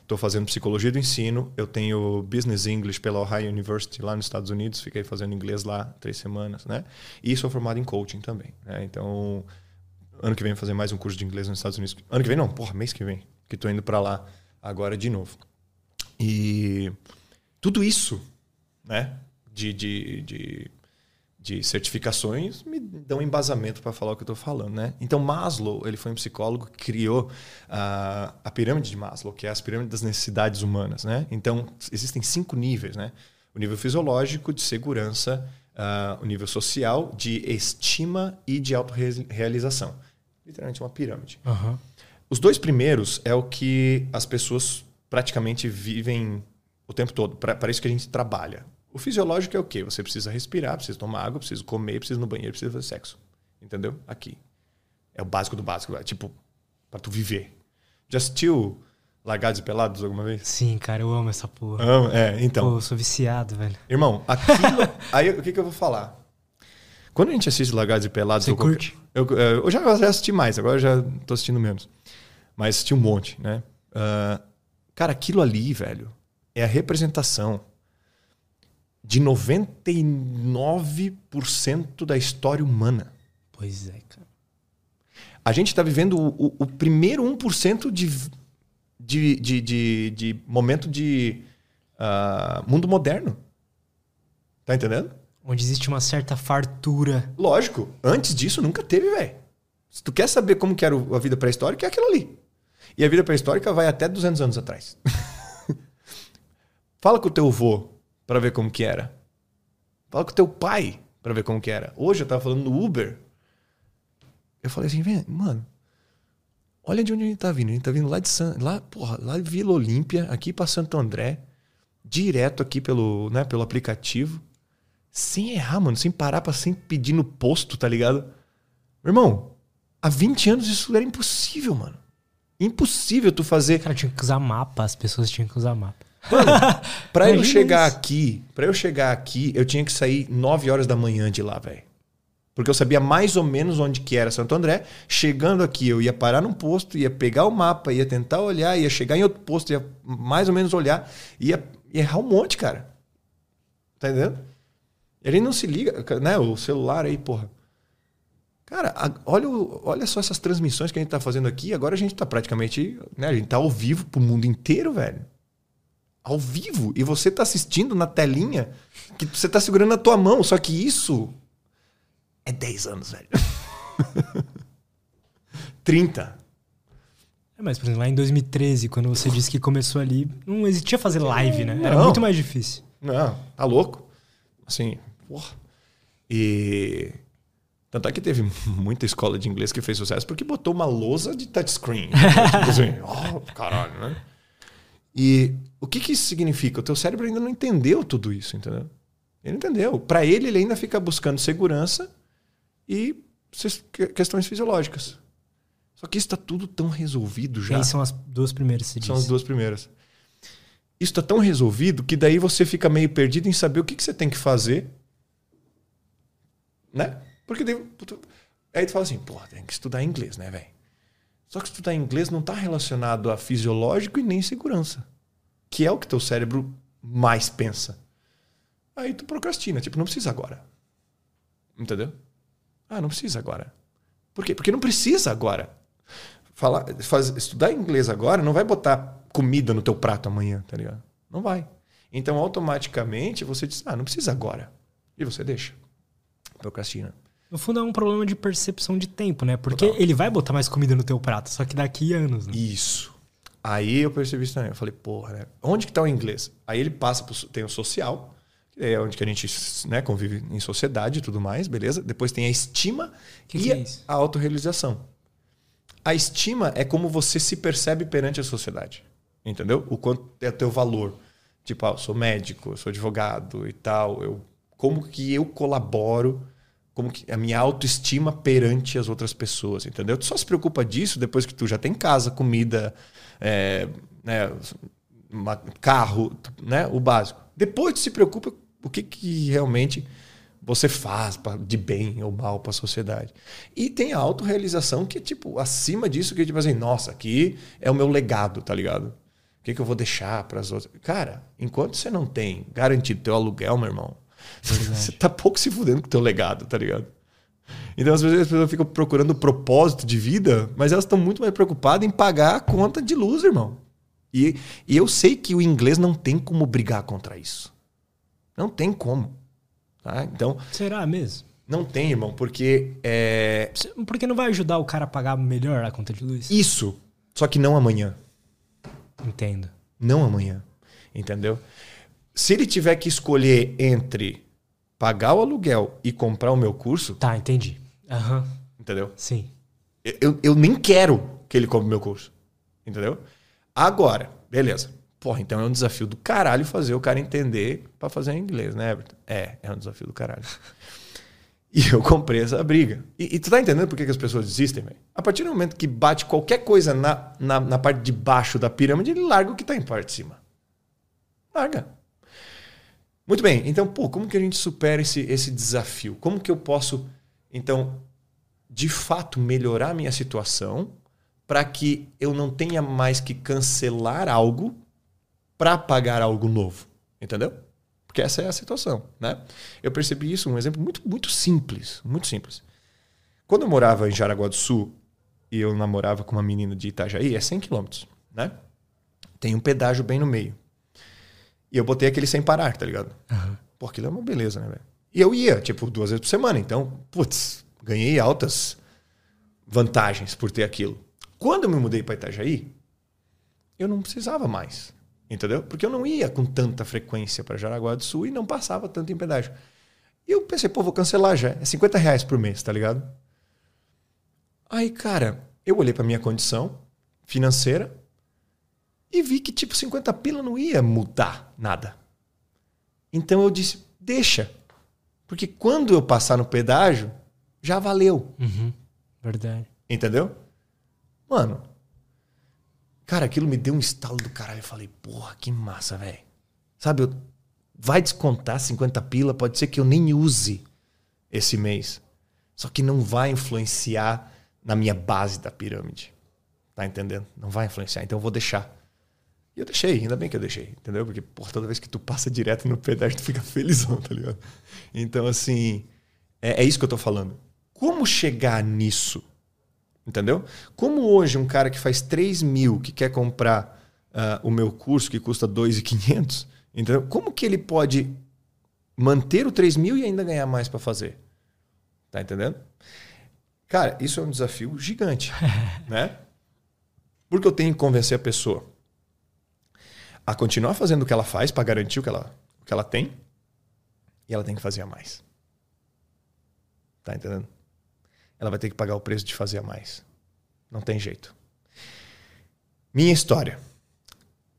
Estou fazendo psicologia do ensino. Eu tenho business English pela Ohio University lá nos Estados Unidos. Fiquei fazendo inglês lá três semanas, né? E sou formado em coaching também. Né? Então, ano que vem vou fazer mais um curso de inglês nos Estados Unidos. Ano que vem não, porra, mês que vem, que estou indo para lá agora de novo. E tudo isso, né? de, de, de de certificações me dão embasamento para falar o que eu estou falando, né? Então Maslow ele foi um psicólogo que criou a, a pirâmide de Maslow, que é as pirâmides das necessidades humanas, né? Então existem cinco níveis, né? O nível fisiológico de segurança, uh, o nível social de estima e de autorrealização, literalmente uma pirâmide. Uhum. Os dois primeiros é o que as pessoas praticamente vivem o tempo todo. Para isso que a gente trabalha. O fisiológico é o quê? Você precisa respirar, precisa tomar água, precisa comer, precisa ir no banheiro, precisa fazer sexo. Entendeu? Aqui. É o básico do básico. É tipo, para tu viver. Já assistiu Largados e Pelados alguma vez? Sim, cara, eu amo essa porra. Amo, é, então. Pô, eu sou viciado, velho. Irmão, aquilo. *laughs* aí o que, que eu vou falar? Quando a gente assiste Largados e Pelados. Você eu, curte? Eu, eu, eu, já, já assisti mais, agora eu já tô assistindo menos. Mas assisti um monte, né? Uh, cara, aquilo ali, velho, é a representação de 99% da história humana. Pois é, cara. A gente está vivendo o, o, o, primeiro 1% de, de, de, de, de momento de uh, mundo moderno. Tá entendendo? Onde existe uma certa fartura. Lógico. Antes disso, nunca teve, velho. Se tu quer saber como que era a vida pré-histórica, é aquilo ali. E a vida pré-histórica vai até 200 anos atrás. *laughs* Fala com o teu avô para ver como que era. Fala com teu pai para ver como que era. Hoje eu tava falando no Uber. Eu falei assim, mano, olha de onde a gente tá vindo. A gente tá vindo lá de San, lá, porra, lá de Vila Olímpia, aqui para Santo André, direto aqui pelo, né, pelo aplicativo, sem errar, mano, sem parar para sem pedir no posto, tá ligado? Meu irmão, há 20 anos isso era impossível, mano. Impossível tu fazer. Cara, tinha que usar mapa, as pessoas tinham que usar mapa. Mano, pra eu chegar isso. aqui, para eu chegar aqui, eu tinha que sair 9 horas da manhã de lá, velho. Porque eu sabia mais ou menos onde que era Santo André. Chegando aqui, eu ia parar num posto, ia pegar o mapa, ia tentar olhar, ia chegar em outro posto, ia mais ou menos olhar, ia, ia errar um monte, cara. Tá entendendo? Ele não se liga, né? O celular aí, porra. Cara, olha, olha só essas transmissões que a gente tá fazendo aqui. Agora a gente tá praticamente. Né, a gente tá ao vivo pro mundo inteiro, velho ao vivo e você está assistindo na telinha que você está segurando na tua mão. Só que isso é 10 anos, velho. *laughs* 30. É, mas, por exemplo, lá em 2013, quando você disse que começou ali, não existia fazer live, né? Era não, muito mais difícil. Não, tá louco. Assim, porra. E. Tanto é que teve muita escola de inglês que fez sucesso porque botou uma lousa de touchscreen. *laughs* tipo assim, oh, caralho, né? E o que, que isso significa? O teu cérebro ainda não entendeu tudo isso, entendeu? Ele entendeu. Para ele, ele ainda fica buscando segurança e questões fisiológicas. Só que isso está tudo tão resolvido já. E são as duas primeiras, se São diz. as duas primeiras. Isso está tão resolvido que daí você fica meio perdido em saber o que, que você tem que fazer. Né? Porque daí, aí tu fala assim, pô, tem que estudar inglês, né, velho? Só que estudar inglês não está relacionado a fisiológico e nem segurança, que é o que teu cérebro mais pensa. Aí tu procrastina, tipo, não precisa agora. Entendeu? Ah, não precisa agora. Por quê? Porque não precisa agora. Falar, faz, estudar inglês agora não vai botar comida no teu prato amanhã, tá ligado? Não vai. Então, automaticamente, você diz, ah, não precisa agora. E você deixa. Procrastina. No fundo é um problema de percepção de tempo, né? Porque Total. ele vai botar mais comida no teu prato, só que daqui a anos. Né? Isso. Aí eu percebi isso também. Eu falei, porra, né? Onde que tá o inglês? Aí ele passa pro, tem o social, que é onde que a gente né, convive em sociedade e tudo mais, beleza? Depois tem a estima que e que é a autorrealização. A estima é como você se percebe perante a sociedade. Entendeu? O quanto é o teu valor. Tipo, ah, eu sou médico, eu sou advogado e tal. Eu, como que eu colaboro como que a minha autoestima perante as outras pessoas, entendeu? Tu só se preocupa disso depois que tu já tem casa, comida, é, né, uma, carro, né, o básico. Depois tu se preocupa o que, que realmente você faz pra, de bem ou mal para a sociedade. E tem a autorrealização que é tipo acima disso que é tipo assim, nossa, aqui é o meu legado, tá ligado? O que, que eu vou deixar para as outras? Cara, enquanto você não tem garantido teu aluguel, meu irmão, você tá pouco se fudendo com o teu legado, tá ligado? Então, às vezes, as pessoas ficam procurando propósito de vida, mas elas estão muito mais preocupadas em pagar a conta de luz, irmão. E, e eu sei que o inglês não tem como brigar contra isso. Não tem como. Tá? Então. Será mesmo? Não tem, irmão, porque. É... Porque não vai ajudar o cara a pagar melhor a conta de luz? Isso. Só que não amanhã. Entendo. Não amanhã. Entendeu? Se ele tiver que escolher entre pagar o aluguel e comprar o meu curso. Tá, entendi. Uhum. Entendeu? Sim. Eu, eu nem quero que ele compre o meu curso. Entendeu? Agora, beleza. Porra, então é um desafio do caralho fazer o cara entender para fazer em inglês, né, Everton? É, é um desafio do caralho. E eu comprei essa briga. E, e tu tá entendendo por que, que as pessoas desistem, velho? A partir do momento que bate qualquer coisa na, na, na, parte de baixo da pirâmide, ele larga o que tá em parte de cima. Larga. Muito bem, então, pô, como que a gente supera esse, esse desafio? Como que eu posso, então, de fato, melhorar a minha situação para que eu não tenha mais que cancelar algo para pagar algo novo? Entendeu? Porque essa é a situação, né? Eu percebi isso, um exemplo muito, muito simples, muito simples. Quando eu morava em Jaraguá do Sul e eu namorava com uma menina de Itajaí, é 100 quilômetros, né? Tem um pedágio bem no meio. E eu botei aquele sem parar, tá ligado? Uhum. Pô, aquilo é uma beleza, né, velho? E eu ia, tipo, duas vezes por semana. Então, putz, ganhei altas vantagens por ter aquilo. Quando eu me mudei para Itajaí, eu não precisava mais. Entendeu? Porque eu não ia com tanta frequência para Jaraguá do Sul e não passava tanto em pedágio. E eu pensei, pô, vou cancelar já. É 50 reais por mês, tá ligado? Aí, cara, eu olhei para minha condição financeira e vi que, tipo, 50 pila não ia mudar nada. Então eu disse, deixa. Porque quando eu passar no pedágio, já valeu. Uhum. Verdade. Entendeu? Mano, cara, aquilo me deu um estalo do caralho. Eu falei, porra, que massa, velho. Sabe, eu, vai descontar 50 pila, pode ser que eu nem use esse mês. Só que não vai influenciar na minha base da pirâmide. Tá entendendo? Não vai influenciar, então eu vou deixar. E eu deixei, ainda bem que eu deixei, entendeu? Porque, por toda vez que tu passa direto no pedágio, tu fica *laughs* felizão, tá ligado? Então, assim, é, é isso que eu tô falando. Como chegar nisso? Entendeu? Como hoje um cara que faz 3 mil, que quer comprar uh, o meu curso, que custa 2,500, entendeu? Como que ele pode manter o 3 mil e ainda ganhar mais para fazer? Tá entendendo? Cara, isso é um desafio gigante, *laughs* né? Porque eu tenho que convencer a pessoa a continuar fazendo o que ela faz para garantir o que ela, o que ela tem e ela tem que fazer a mais. Tá entendendo? Ela vai ter que pagar o preço de fazer a mais. Não tem jeito. Minha história.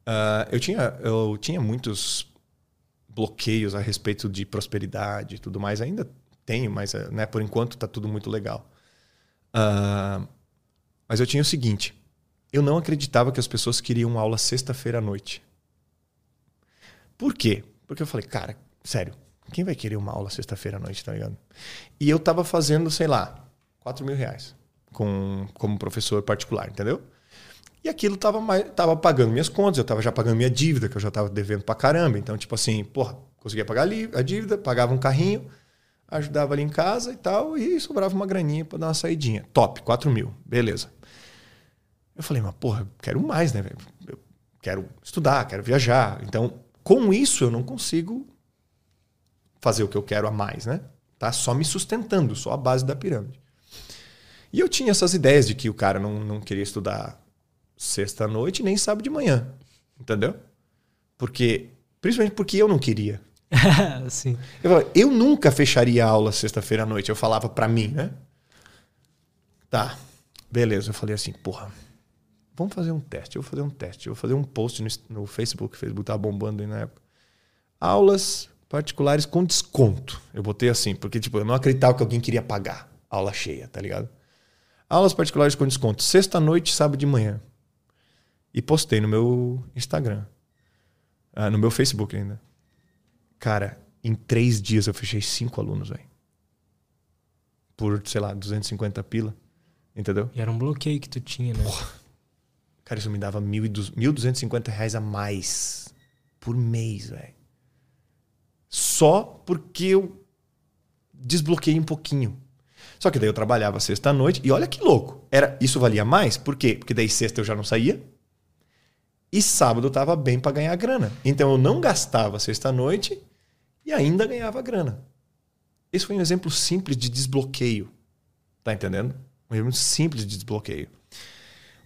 Uh, eu, tinha, eu tinha muitos bloqueios a respeito de prosperidade e tudo mais. Ainda tenho, mas né, por enquanto está tudo muito legal. Uh, mas eu tinha o seguinte: eu não acreditava que as pessoas queriam aula sexta-feira à noite. Por quê? Porque eu falei, cara, sério, quem vai querer uma aula sexta-feira à noite, tá ligado? E eu tava fazendo, sei lá, 4 mil reais com, como professor particular, entendeu? E aquilo tava, tava pagando minhas contas, eu tava já pagando minha dívida, que eu já tava devendo pra caramba. Então, tipo assim, porra, conseguia pagar a dívida, pagava um carrinho, ajudava ali em casa e tal, e sobrava uma graninha pra dar uma saidinha. Top, 4 mil, beleza. Eu falei, mas porra, quero mais, né, velho? Eu quero estudar, quero viajar. Então, com isso, eu não consigo fazer o que eu quero a mais, né? Tá só me sustentando, só a base da pirâmide. E eu tinha essas ideias de que o cara não, não queria estudar sexta-noite nem sábado de manhã. Entendeu? Porque. Principalmente porque eu não queria. *laughs* Sim. Eu, falava, eu nunca fecharia a aula sexta-feira à noite. Eu falava para mim, né? Tá, beleza. Eu falei assim, porra, vamos fazer um teste. Eu vou fazer um teste. Eu vou fazer um post no, no Facebook. O Facebook tava bombando aí na época. Aulas particulares com desconto. Eu botei assim, porque tipo, eu não acreditava que alguém queria pagar aula cheia, tá ligado? Aulas particulares com desconto. Sexta noite, sábado de manhã. E postei no meu Instagram. Ah, no meu Facebook ainda. Cara, em três dias eu fechei cinco alunos, velho. Por, sei lá, 250 pila. Entendeu? E era um bloqueio que tu tinha, né? Porra. Cara, isso me dava 1.250 reais a mais por mês, velho. Só porque eu desbloqueei um pouquinho. Só que daí eu trabalhava sexta-noite e olha que louco. Era, isso valia mais, por quê? Porque daí sexta eu já não saía. E sábado eu tava bem para ganhar grana. Então eu não gastava sexta-noite e ainda ganhava grana. Esse foi um exemplo simples de desbloqueio. Tá entendendo? Um exemplo simples de desbloqueio.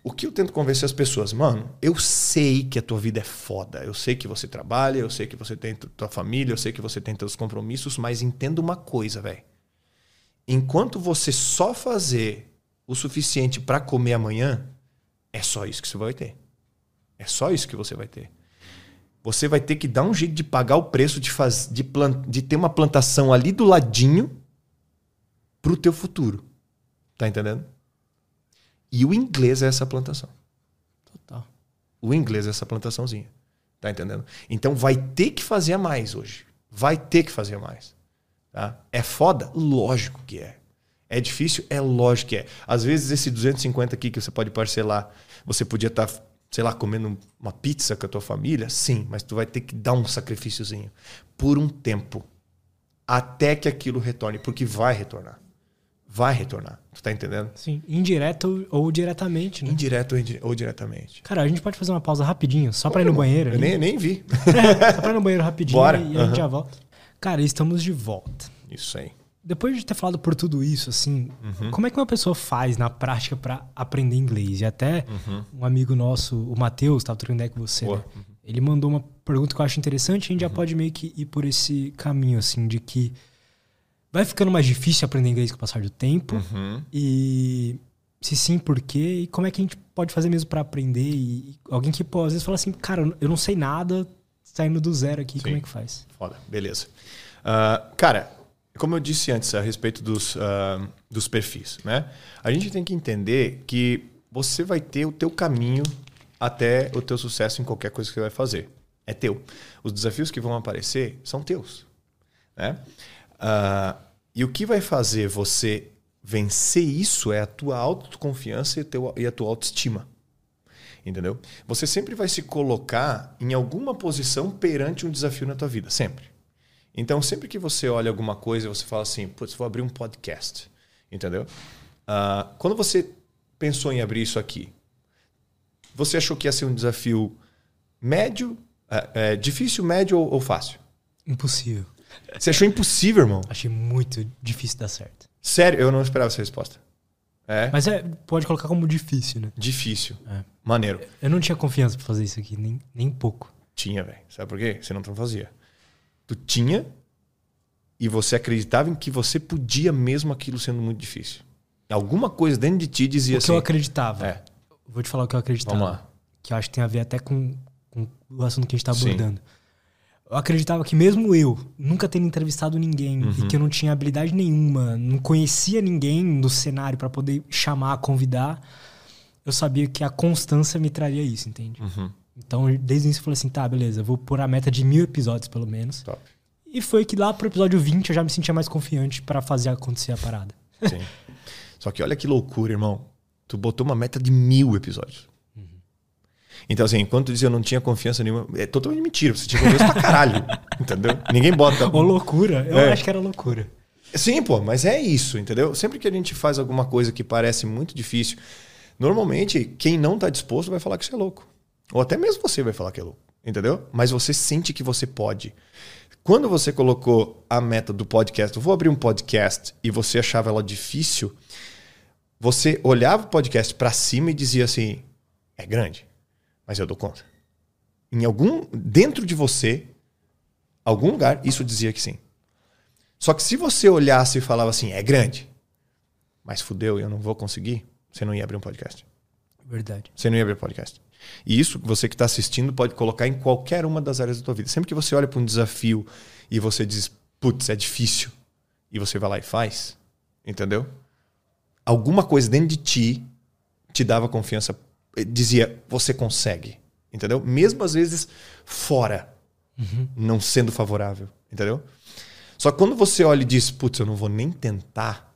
O que eu tento convencer as pessoas, mano, eu sei que a tua vida é foda. Eu sei que você trabalha, eu sei que você tem tua família, eu sei que você tem teus compromissos, mas entenda uma coisa, velho. Enquanto você só fazer o suficiente para comer amanhã, é só isso que você vai ter. É só isso que você vai ter. Você vai ter que dar um jeito de pagar o preço de, faz, de, plant, de ter uma plantação ali do ladinho pro teu futuro. Tá entendendo? E o inglês é essa plantação. Total. O inglês é essa plantaçãozinha. Tá entendendo? Então vai ter que fazer a mais hoje. Vai ter que fazer mais. Tá? É foda? Lógico que é. É difícil? É lógico que é. Às vezes esse 250 aqui que você pode parcelar, você podia estar, tá, sei lá, comendo uma pizza com a tua família? Sim, mas tu vai ter que dar um sacrifíciozinho. Por um tempo. Até que aquilo retorne, porque vai retornar vai retornar. Tu tá entendendo? Sim, indireto ou diretamente, né? Indireto ou diretamente. Cara, a gente pode fazer uma pausa rapidinho, só para ir no banheiro. Eu nem, nem vi. *laughs* É, só pra ir no banheiro rapidinho Bora. e a gente já volta. Cara, estamos de volta. Isso aí. depois de ter falado por tudo isso, assim, Uhum. como é que uma pessoa faz na prática pra aprender inglês? E até um amigo nosso, o Matheus, tava trocando ideia com você, né? Ele mandou uma pergunta que eu acho interessante, a gente Uhum. já pode meio que ir por esse caminho, assim, de que vai ficando mais difícil aprender inglês com o passar do tempo. Uhum. E se sim, por quê? E como é que a gente pode fazer mesmo pra aprender? E alguém que, pô, às vezes fala assim, cara, eu não sei nada, saindo do zero aqui, como Sim. é que faz? Foda, beleza. Ah, cara, como eu disse antes a respeito dos, ah, dos perfis, né? A gente tem que entender que você vai ter o teu caminho até o teu sucesso em qualquer coisa que você vai fazer. É teu. Os desafios que vão aparecer são teus, né? Ah, e o que vai fazer você vencer isso é a tua autoconfiança e, teu, e a tua autoestima. Entendeu? Você sempre vai se colocar em alguma posição perante um desafio na tua vida, sempre. Então, sempre que você olha alguma coisa, você fala assim, putz, vou abrir um podcast. Entendeu? Ah, quando você pensou em abrir isso aqui, você achou que ia ser um desafio médio, é, é, difícil, médio ou, ou fácil? Impossível. Você achou impossível, irmão? Achei muito difícil dar certo. Sério, eu não esperava essa resposta. É? Mas é, pode colocar como difícil, né? Difícil. É. Maneiro. Eu não tinha confiança pra fazer isso aqui, nem, nem pouco. Tinha, velho. Sabe por quê? Você não fazia. Tu tinha e você acreditava em que você podia mesmo aquilo sendo muito difícil. Alguma coisa dentro de ti dizia o assim. que eu acreditava. É. Vou te falar o que eu acreditava. Vamos lá. Que eu acho que tem a ver até com, com o assunto que a gente tá Sim. Eu acreditava que mesmo eu, nunca tendo entrevistado ninguém Uhum. e que eu não tinha habilidade nenhuma, não conhecia ninguém no cenário pra poder chamar, convidar, eu sabia que a constância me traria isso, entende? Uhum. Então, desde o início eu falei assim, tá, beleza, vou pôr a meta de mil episódios, pelo menos. Top. E foi que lá pro episódio 20 eu já me sentia mais confiante pra fazer acontecer a parada. Sim. Só que olha que loucura, irmão. Tu botou uma meta de mil episódios. Então, assim, enquanto dizia eu não tinha confiança nenhuma, é totalmente mentira. Você tinha confiança pra caralho. *laughs* Entendeu? Ninguém bota. Ô, loucura? Eu É. acho que era loucura. Sim, pô, mas é isso, entendeu? Sempre que a gente faz alguma coisa que parece muito difícil, normalmente quem não tá disposto vai falar que você é louco. Ou até mesmo você vai falar que é louco, entendeu? Mas você sente que você pode. Quando você colocou a meta do podcast, eu vou abrir um podcast e você achava ela difícil, você olhava o podcast pra cima e dizia assim: é grande, mas eu dou conta. Em algum dentro de você, algum lugar, isso dizia que sim. Só que se você olhasse e falava assim, é grande, mas fudeu, eu não vou conseguir, você não ia abrir um podcast. Verdade. Você não ia abrir um podcast. E isso, você que está assistindo, pode colocar em qualquer uma das áreas da tua vida. Sempre que você olha para um desafio e você diz, putz, é difícil, e você vai lá e faz, entendeu? Alguma coisa dentro de ti te dava confiança, dizia, você consegue, entendeu? Mesmo às vezes fora, não sendo favorável, entendeu? Só que quando você olha e diz, putz, eu não vou nem tentar,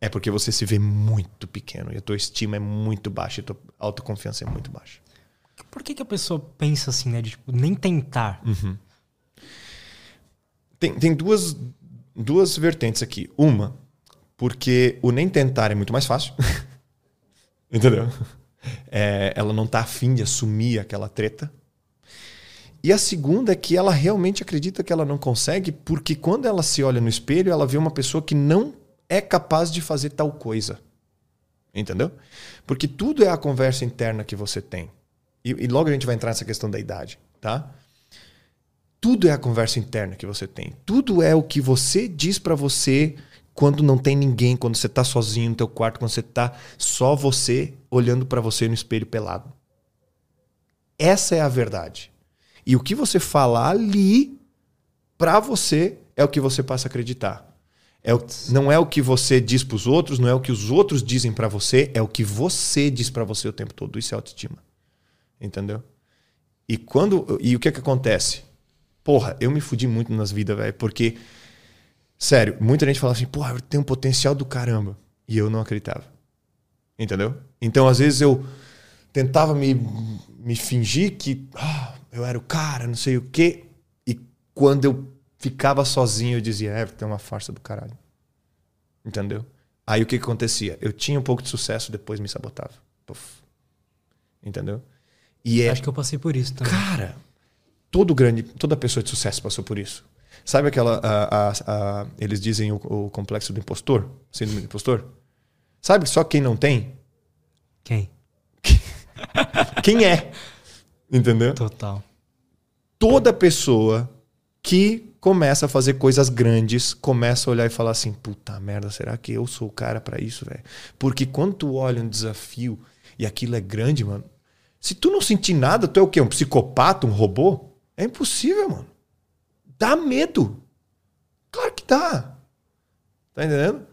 é porque você se vê muito pequeno e a tua estima é muito baixa e a tua autoconfiança é muito baixa. Por que, que a pessoa pensa assim, né? De tipo, nem tentar? Hum. Tem, tem duas, duas vertentes aqui. Uma, porque o nem tentar é muito mais fácil. *laughs* Entendeu? É, ela não tá afim de assumir aquela treta. E a segunda é que ela realmente acredita que ela não consegue, porque quando ela se olha no espelho, ela vê uma pessoa que não é capaz de fazer tal coisa. Entendeu? Porque tudo é a conversa interna que você tem. E, e logo a gente vai entrar nessa questão da idade, tá? Tudo é a conversa interna que você tem. Tudo é o que você diz pra você quando não tem ninguém, quando você tá sozinho no teu quarto, quando você tá só você olhando pra você no espelho pelado. Essa é a verdade. E o que você fala ali pra você é o que você passa a acreditar. É o, não é o que você diz pros outros, não é o que os outros dizem pra você, é o que você diz pra você o tempo todo. Isso é autoestima. Entendeu? E quando e o que que acontece? Porra, eu me fudi muito nas vidas, velho, porque sério, muita gente fala assim: "Porra, eu tenho um potencial do caramba", e eu não acreditava. Entendeu? Então, às vezes eu tentava me, me fingir que ah, eu era o cara, não sei o quê, e quando eu ficava sozinho eu dizia: "É, tem uma farsa do caralho". Entendeu? Aí o que, que acontecia? Eu tinha um pouco de sucesso, depois me sabotava. Puf. Entendeu? E é, Acho que eu passei por isso também. Cara, todo grande, toda pessoa de sucesso passou por isso. Sabe aquela. a- a- a- eles dizem o, o complexo do impostor? Síndrome do impostor? Sabe só quem não tem? Quem? *laughs* Quem é? Entendeu? Total. Toda pessoa que começa a fazer coisas grandes começa a olhar e falar assim: puta merda, será que eu sou o cara pra isso, velho? Porque quando tu olha um desafio e aquilo é grande, mano, se tu não sentir nada, tu é o quê? Um psicopata, um robô? É impossível, mano. Dá medo. Claro que dá. Tá entendendo?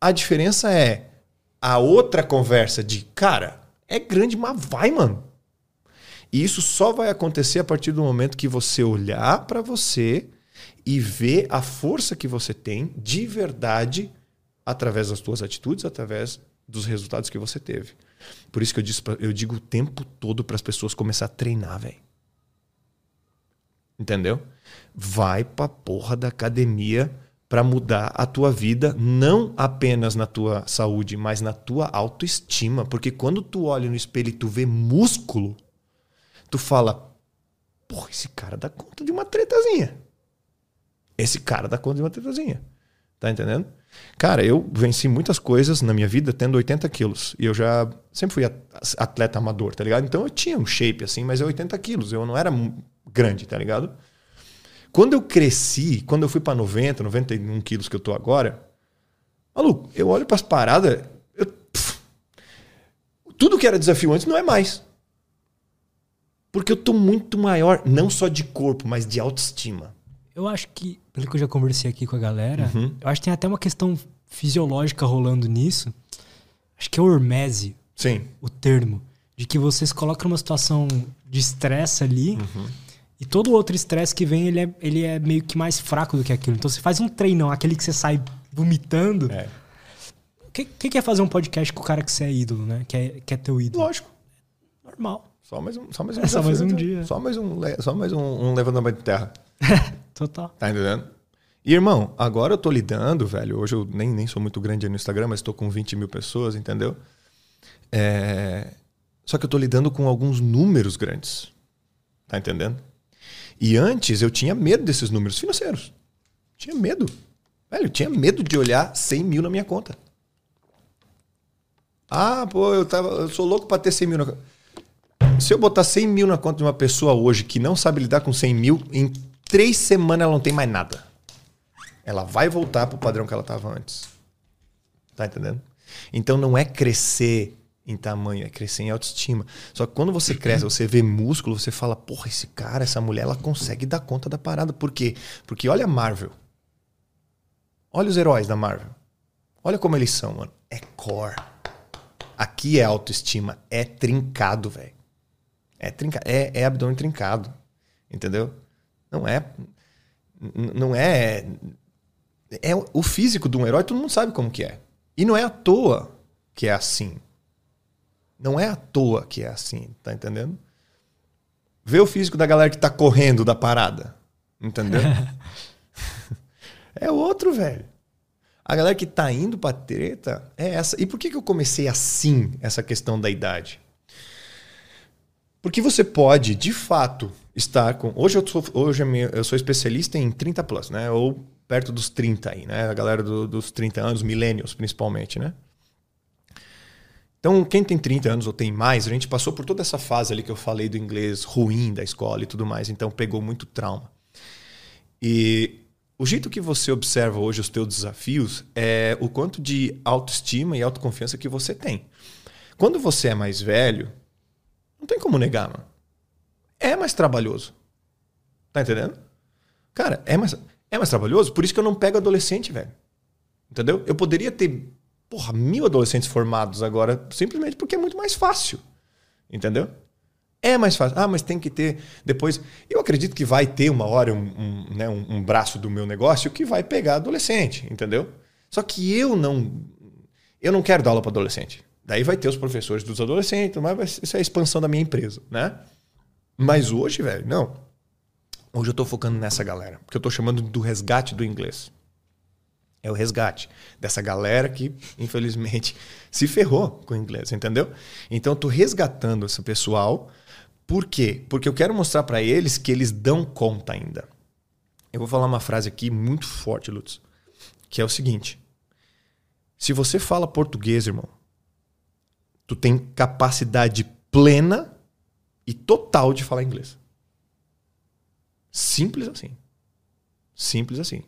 A diferença é a outra conversa de, cara, é grande, mas vai, mano. E isso só vai acontecer a partir do momento que você olhar para você e ver a força que você tem de verdade através das suas atitudes, através dos resultados que você teve. Por isso que eu, disse eu digo o tempo todo para as pessoas começar a treinar, velho. Entendeu? Vai pra porra da academia para mudar a tua vida, não apenas na tua saúde, mas na tua autoestima, porque quando tu olha no espelho e tu vê músculo, tu fala, porra, esse cara dá conta de uma tretazinha. Esse cara dá conta de uma tretazinha. Tá entendendo? Cara, eu venci muitas coisas na minha vida tendo 80 quilos. E eu já sempre fui at- atleta amador, tá ligado? Então eu tinha um shape assim, mas é 80 quilos. Eu não era grande, tá ligado? Quando eu cresci, quando eu fui pra 90, 91 quilos que eu tô agora, maluco, eu olho pras paradas, eu- pff, tudo que era desafio antes não é mais. Porque eu tô muito maior, não só de corpo, mas de autoestima. Eu acho que, pelo que eu já conversei aqui com a galera, Uhum. eu acho que tem até uma questão fisiológica rolando nisso. Acho que é hormese Sim. o termo. De que você se coloca numa situação de estresse ali Uhum. E todo outro estresse que vem, ele é, ele é meio que mais fraco do que aquilo. Então você faz um treinão, aquele que você sai vomitando. É. O que, que que é fazer um podcast com o cara que você é ídolo, né? Que é, que é teu ídolo? Lógico. Normal. Só mais um, só mais um, *laughs* É, só mais um desafio, dia. Só mais um, só mais um, um levantamento de terra. *laughs* Total. Tá entendendo? E, irmão, agora eu tô lidando, velho. Hoje eu nem, nem sou muito grande no Instagram, mas tô com 20 mil pessoas, entendeu? É, Só que eu tô lidando com alguns números grandes. Tá entendendo? E antes eu tinha medo desses números financeiros. Tinha medo. Velho, eu tinha medo de olhar 100 mil na minha conta. Ah, pô, eu, tava, eu sou louco pra ter 100 mil na conta. Se eu botar 100 mil na conta de uma pessoa hoje que não sabe lidar com 100 mil, em três semanas ela não tem mais nada. Ela vai voltar pro padrão que ela estava antes. Tá entendendo? Então não é crescer em tamanho, é crescer em autoestima. Só que quando você cresce, você vê músculo, você fala, porra, esse cara, essa mulher, ela consegue dar conta da parada. Por quê? Porque olha a Marvel. Olha os heróis da Marvel. Olha como eles são, mano. É core. Aqui é autoestima. É trincado, velho. É trincado. É, é abdômen trincado. Entendeu? Não é. Não é. É o físico de um herói, todo mundo sabe como que é. E não é à toa que é assim. Não é à toa que é assim, tá entendendo? Vê o físico da galera que tá correndo da parada. Entendeu? *laughs* é outro, velho. A galera que tá indo pra treta é essa. E por que, que eu comecei assim, essa questão da idade? Porque você pode, de fato, estar com. Hoje eu sou, hoje minha- eu sou especialista em 30 plus, né? Ou perto dos 30 aí, né? A galera do- dos 30 anos, millennials principalmente, né? Então, quem tem 30 anos ou tem mais, a gente passou por toda essa fase ali que eu falei do inglês ruim da escola e tudo mais, então pegou muito trauma. E o jeito que você observa hoje os teus desafios é o quanto de autoestima e autoconfiança que você tem. Quando você é mais velho, não tem como negar, mano. É mais trabalhoso. Tá entendendo? Cara, é mais, é mais trabalhoso, por isso que eu não pego adolescente, velho. Entendeu? Eu poderia ter, porra, mil adolescentes formados agora, simplesmente porque é muito mais fácil. Entendeu? É mais fácil. Ah, mas tem que ter depois. Eu acredito que vai ter uma hora um, um, né, um, um braço do meu negócio que vai pegar adolescente, entendeu? Só que eu não. Eu não quero dar aula para adolescente. Daí vai ter os professores dos adolescentes, mas isso é a expansão da minha empresa, né? Mas hoje, velho, não. Hoje eu tô focando nessa galera, porque eu tô chamando do resgate do inglês. É o resgate dessa galera que, infelizmente, se ferrou com o inglês, entendeu? Então eu tô resgatando esse pessoal. Por quê? Porque eu quero mostrar para eles que eles dão conta ainda. Eu vou falar uma frase aqui muito forte, Lutz, que é o seguinte: se você fala português, irmão, tu tem capacidade plena e total de falar inglês. Simples assim. Simples assim.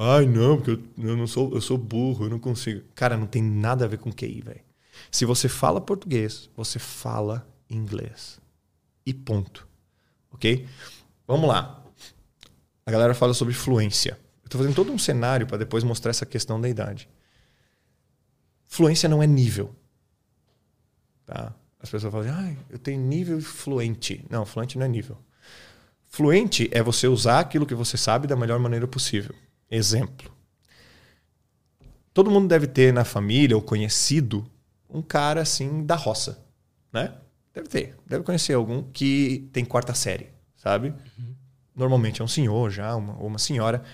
Ai, não, porque eu, eu não sou, eu sou burro, eu não consigo. Cara, não tem nada a ver com QI, velho. Se você fala português, você fala inglês. E ponto. Ok? Vamos lá. A galera fala sobre fluência. Eu tô fazendo todo um cenário para depois mostrar essa questão da idade. Fluência não é nível. Tá? As pessoas falam, ah, eu tenho nível fluente. Não, fluente não é nível. Fluente é você usar aquilo que você sabe da melhor maneira possível. Exemplo. Todo mundo deve ter na família ou conhecido um cara assim da roça, né? Deve ter. Deve conhecer algum que tem quarta série, sabe? Uhum. Normalmente é um senhor já, uma, ou uma senhora,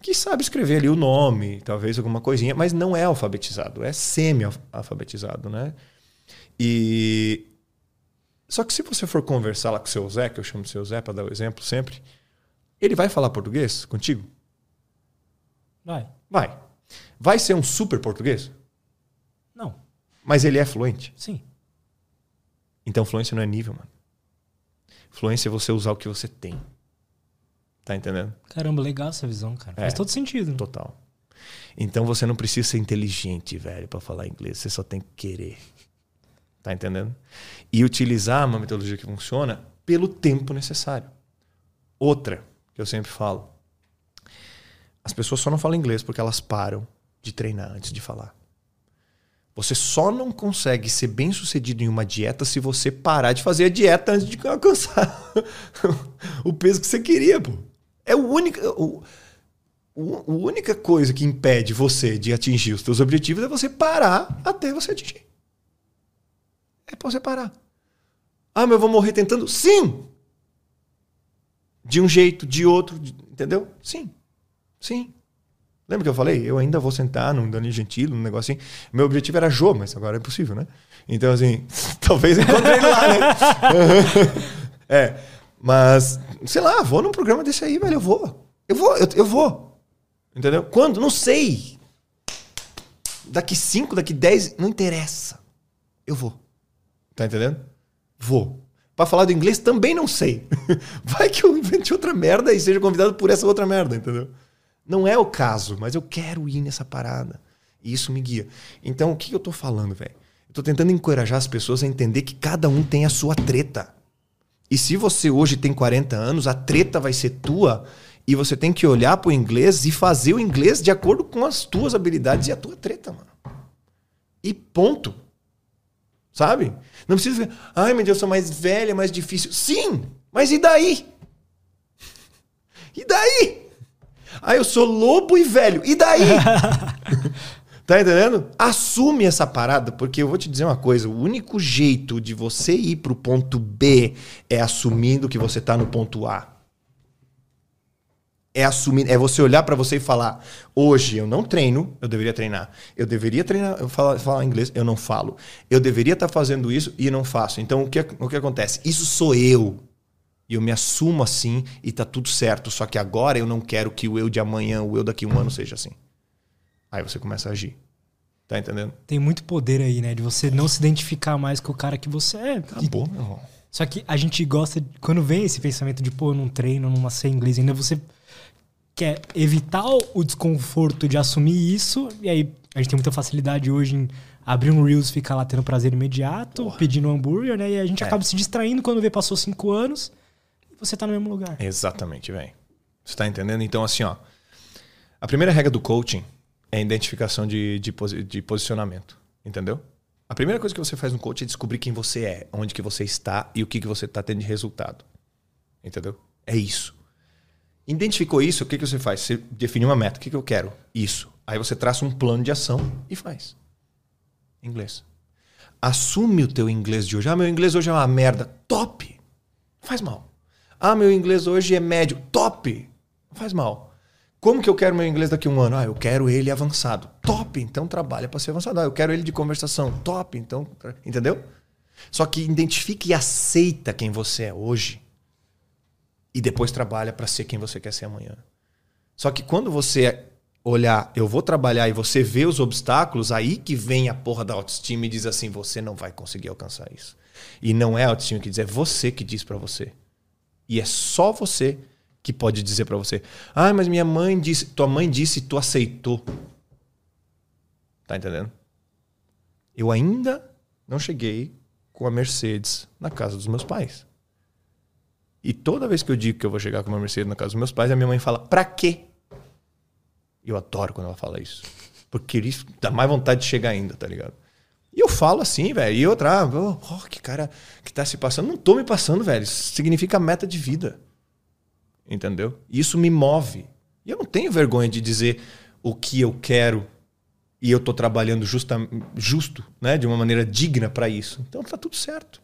que sabe escrever ali o nome, talvez alguma coisinha, mas não é alfabetizado, é semi-alfabetizado, né? E. Só que se você for conversar lá com o seu Zé, que eu chamo de seu Zé para dar o exemplo sempre, ele vai falar português contigo? Vai. Vai. Vai ser um super português? Não. Mas ele é fluente? Sim. Então fluência não é nível, mano. Fluência é você usar o que você tem. Tá entendendo? Caramba, legal essa visão, cara. É, Faz todo sentido. Total. Então você não precisa ser inteligente, velho, para falar inglês. Você só tem que querer. Tá entendendo? E utilizar uma metodologia que funciona pelo tempo necessário. Outra, que eu sempre falo. As pessoas só não falam inglês porque elas param de treinar antes de falar. Você só não consegue ser bem sucedido em uma dieta se você parar de fazer a dieta antes de alcançar *laughs* o peso que você queria, pô. É o único, o, a única coisa que impede você de atingir os seus objetivos é você parar até você atingir. É pra você parar. Ah, mas eu vou morrer tentando? Sim! De um jeito, de outro, entendeu? Sim. Sim. Lembra que eu falei? Eu ainda vou sentar num Danilo Gentili, num negócio assim. Meu objetivo era Jô, mas agora é impossível, né? Então, assim, *laughs* talvez encontre ele lá, né? *laughs* é. Mas, sei lá, vou num programa desse aí, velho. Eu vou. Eu vou, eu, eu vou. Entendeu? Quando? Não sei. Daqui cinco, daqui dez, não interessa. Eu vou. Tá entendendo? Vou. Para falar do inglês, também não sei. *laughs* Vai que eu invente outra merda e seja convidado por essa outra merda, entendeu? Não é o caso, mas eu quero ir nessa parada. E isso me guia. Então, o que eu tô falando, velho? Eu tô tentando encorajar as pessoas a entender que cada um tem a sua treta. E se você hoje tem 40 anos, a treta vai ser tua e você tem que olhar para o inglês e fazer o inglês de acordo com as tuas habilidades e a tua treta, mano. E ponto. Sabe? Não precisa ai meu Deus, eu sou mais velha, mais difícil. Sim, mas e daí? *laughs* E daí? Ah, eu sou lobo e velho. E daí? *laughs* Tá entendendo? Assume essa parada, porque eu vou te dizer uma coisa: o único jeito de você ir pro ponto B é assumindo que você tá no ponto A. É assumir, é você olhar para você e falar: hoje eu não treino, eu deveria treinar. Eu deveria treinar, eu falar, falar inglês, eu não falo. Eu deveria estar tá fazendo isso e não faço. Então o que, o que acontece? Isso sou eu. E eu me assumo assim e tá tudo certo. Só que agora eu não quero que o eu de amanhã, o eu daqui a um ano seja assim. Aí você começa a agir. Tá entendendo? Tem muito poder aí, né? De você não se identificar mais com o cara que você é. Acabou, meu irmão. Só que a gente gosta. Quando vem esse pensamento de, pô, eu não treino, não sei inglês ainda, você quer evitar o desconforto de assumir isso. E aí a gente tem muita facilidade hoje em abrir um Reels, ficar lá tendo prazer imediato, Porra. pedindo um hambúrguer, né? E a gente é. acaba se distraindo quando vê passou cinco anos você tá no mesmo lugar. Exatamente, velho. Você tá entendendo? Então, assim, ó. A primeira regra do coaching é a identificação de, de, de posicionamento. Entendeu? A primeira coisa que você faz no coaching é descobrir quem você é, onde que você está e o que, que você está tendo de resultado. Entendeu? É isso. Identificou isso, o que, que você faz? Você define uma meta. O que, que eu quero? Isso. Aí você traça um plano de ação e faz. Inglês. Assume o teu inglês de hoje. Ah, meu inglês hoje é uma merda. Top! Faz mal. Ah, meu inglês hoje é médio. Top! Faz mal. Como que eu quero meu inglês daqui a um ano? Ah, eu quero ele avançado. Top, então trabalha para ser avançado. Ah, eu quero ele de conversação. Top, então. Entendeu? Só que identifique e aceita quem você é hoje. E depois trabalha para ser quem você quer ser amanhã. Só que quando você olhar, eu vou trabalhar e você vê os obstáculos, aí que vem a porra da autoestima e diz assim: você não vai conseguir alcançar isso. E não é a autoestima que diz, é você que diz para você. E é só você que pode dizer para você: ah, mas minha mãe disse, tua mãe disse e tu aceitou. Tá entendendo? Eu ainda não cheguei com a Mercedes na casa dos meus pais. E toda vez que eu digo que eu vou chegar com uma Mercedes na casa dos meus pais, a minha mãe fala: pra quê? Eu adoro quando ela fala isso. Porque isso dá mais vontade de chegar ainda, tá ligado? E eu falo assim, velho. E outra, oh, oh, que cara que tá se passando. Não tô me passando, velho. Isso significa meta de vida. Entendeu? Isso me move. E eu não tenho vergonha de dizer o que eu quero e eu tô trabalhando justa, justo, né? De uma maneira digna para isso. Então tá tudo certo.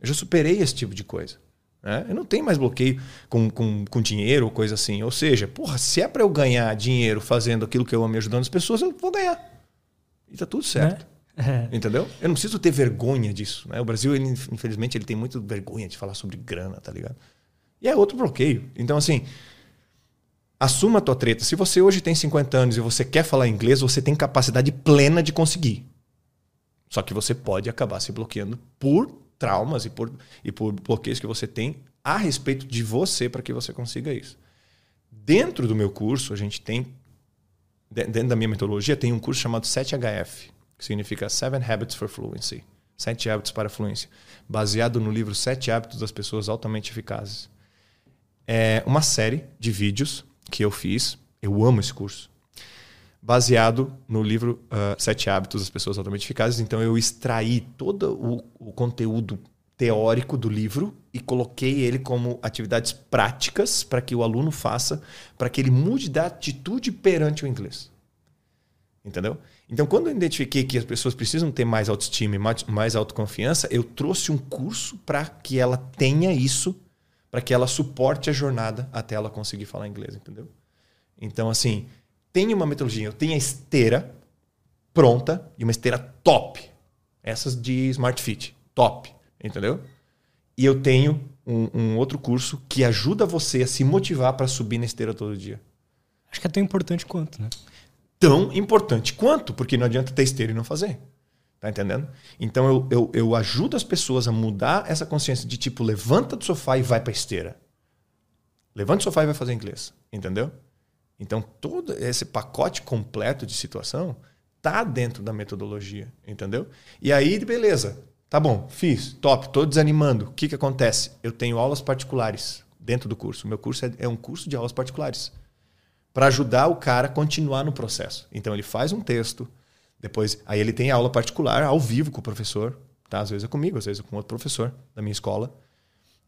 Eu já superei esse tipo de coisa. Né? Eu não tenho mais bloqueio com, com, com dinheiro ou coisa assim. Ou seja, porra, se é para eu ganhar dinheiro fazendo aquilo que eu amo ajudando as pessoas, eu vou ganhar. E tá tudo certo. É. É. Entendeu? Eu não preciso ter vergonha disso. Né? O Brasil, ele, infelizmente, ele tem muito vergonha de falar sobre grana, tá ligado? E é outro bloqueio. Então, assim, assuma a tua treta. Se você hoje tem 50 anos e você quer falar inglês, você tem capacidade plena de conseguir. Só que você pode acabar se bloqueando por traumas e por, e por bloqueios que você tem a respeito de você para que você consiga isso. Dentro do meu curso, a gente tem, dentro da minha metodologia, tem um curso chamado 7HF, que significa Seven Habits for Fluency. Sete hábitos para a fluência. Baseado no livro Sete Hábitos das Pessoas Altamente Eficazes. É uma série de vídeos que eu fiz. Eu amo esse curso baseado no livro uh, Sete Hábitos das Pessoas Altamente Eficazes. Então eu extraí todo o, o, conteúdo teórico do livro e coloquei ele como atividades práticas para que o aluno faça, para que ele mude da atitude perante o inglês. Entendeu? Então, quando eu identifiquei que as pessoas precisam ter mais autoestima e mais, autoconfiança, eu trouxe um curso para que ela tenha isso, para que ela suporte a jornada até ela conseguir falar inglês, entendeu? Então, assim, tenho uma metodologia, eu tenho a esteira pronta e uma esteira top. Essas de Smart Fit, top, entendeu? E eu tenho um, um outro curso que ajuda você a se motivar para subir na esteira todo dia. Acho que é tão importante quanto, né? Tão importante quanto, porque não adianta ter esteira e não fazer. Tá entendendo? Então eu, eu, eu ajudo as pessoas a mudar essa consciência de tipo, levanta do sofá e vai pra esteira. Levanta do sofá e vai fazer inglês. Entendeu? Então, todo esse pacote completo de situação tá dentro da metodologia, entendeu? E aí, beleza. Tá bom, fiz, top, tô desanimando. O que, que acontece? Eu tenho aulas particulares dentro do curso. Meu curso é, é um curso de aulas particulares para ajudar o cara a continuar no processo. Então, ele faz um texto, depois aí ele tem aula particular ao vivo com o professor, tá? Às vezes é comigo, às vezes é com outro professor da minha escola.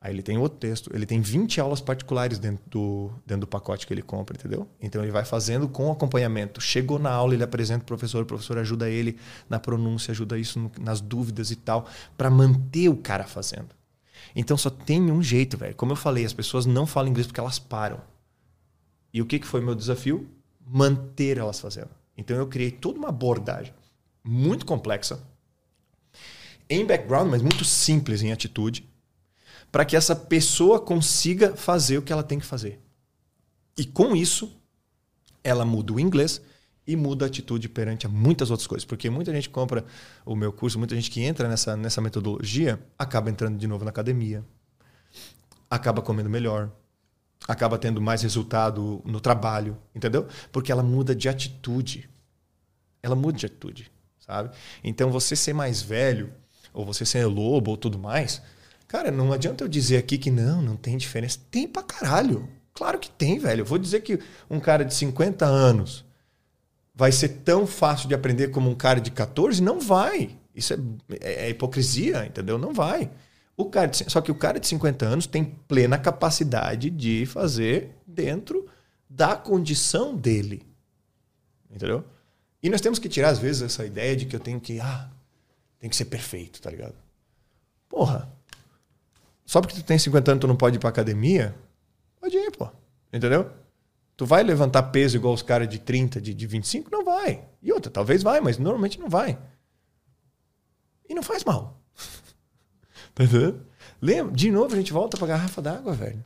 Aí ele tem outro texto, ele tem 20 aulas particulares dentro do, dentro do pacote que ele compra, entendeu? Então ele vai fazendo com acompanhamento. Chegou na aula, ele apresenta o professor, o professor ajuda ele na pronúncia, ajuda isso nas dúvidas e tal, para manter o cara fazendo. Então só tem um jeito, velho. Como eu falei, as pessoas não falam inglês porque elas param. E o que, que foi meu desafio? Manter elas fazendo. Então eu criei toda uma abordagem muito complexa, em background, mas muito simples em atitude para que essa pessoa consiga fazer o que ela tem que fazer. E com isso, ela muda o inglês e muda a atitude perante a muitas outras coisas. Porque muita gente compra o meu curso, muita gente que entra nessa, nessa metodologia acaba entrando de novo na academia, acaba comendo melhor, acaba tendo mais resultado no trabalho, entendeu? Porque ela muda de atitude. Ela muda de atitude, sabe? Então você ser mais velho, ou você ser lobo ou tudo mais, Cara, não adianta eu dizer aqui que não, não tem diferença. Tem pra caralho. Claro que tem, velho. Eu vou dizer que um cara de 50 anos vai ser tão fácil de aprender como um cara de 14? Não vai. Isso é, é, é hipocrisia, entendeu? Não vai. O cara de, só que o cara de 50 anos tem plena capacidade de fazer dentro da condição dele. Entendeu? E nós temos que tirar, às vezes, essa ideia de que eu tenho que. Ah, tem que ser perfeito, tá ligado? Porra, só porque tu tem 50 anos tu não pode ir pra academia, pode ir, pô. Entendeu? Tu vai levantar peso igual os caras de 30, de, de 25? Não vai. E outra, talvez vai, mas normalmente não vai. E não faz mal. Tá entendendo? Lembra? De novo a gente volta pra garrafa d'água, velho.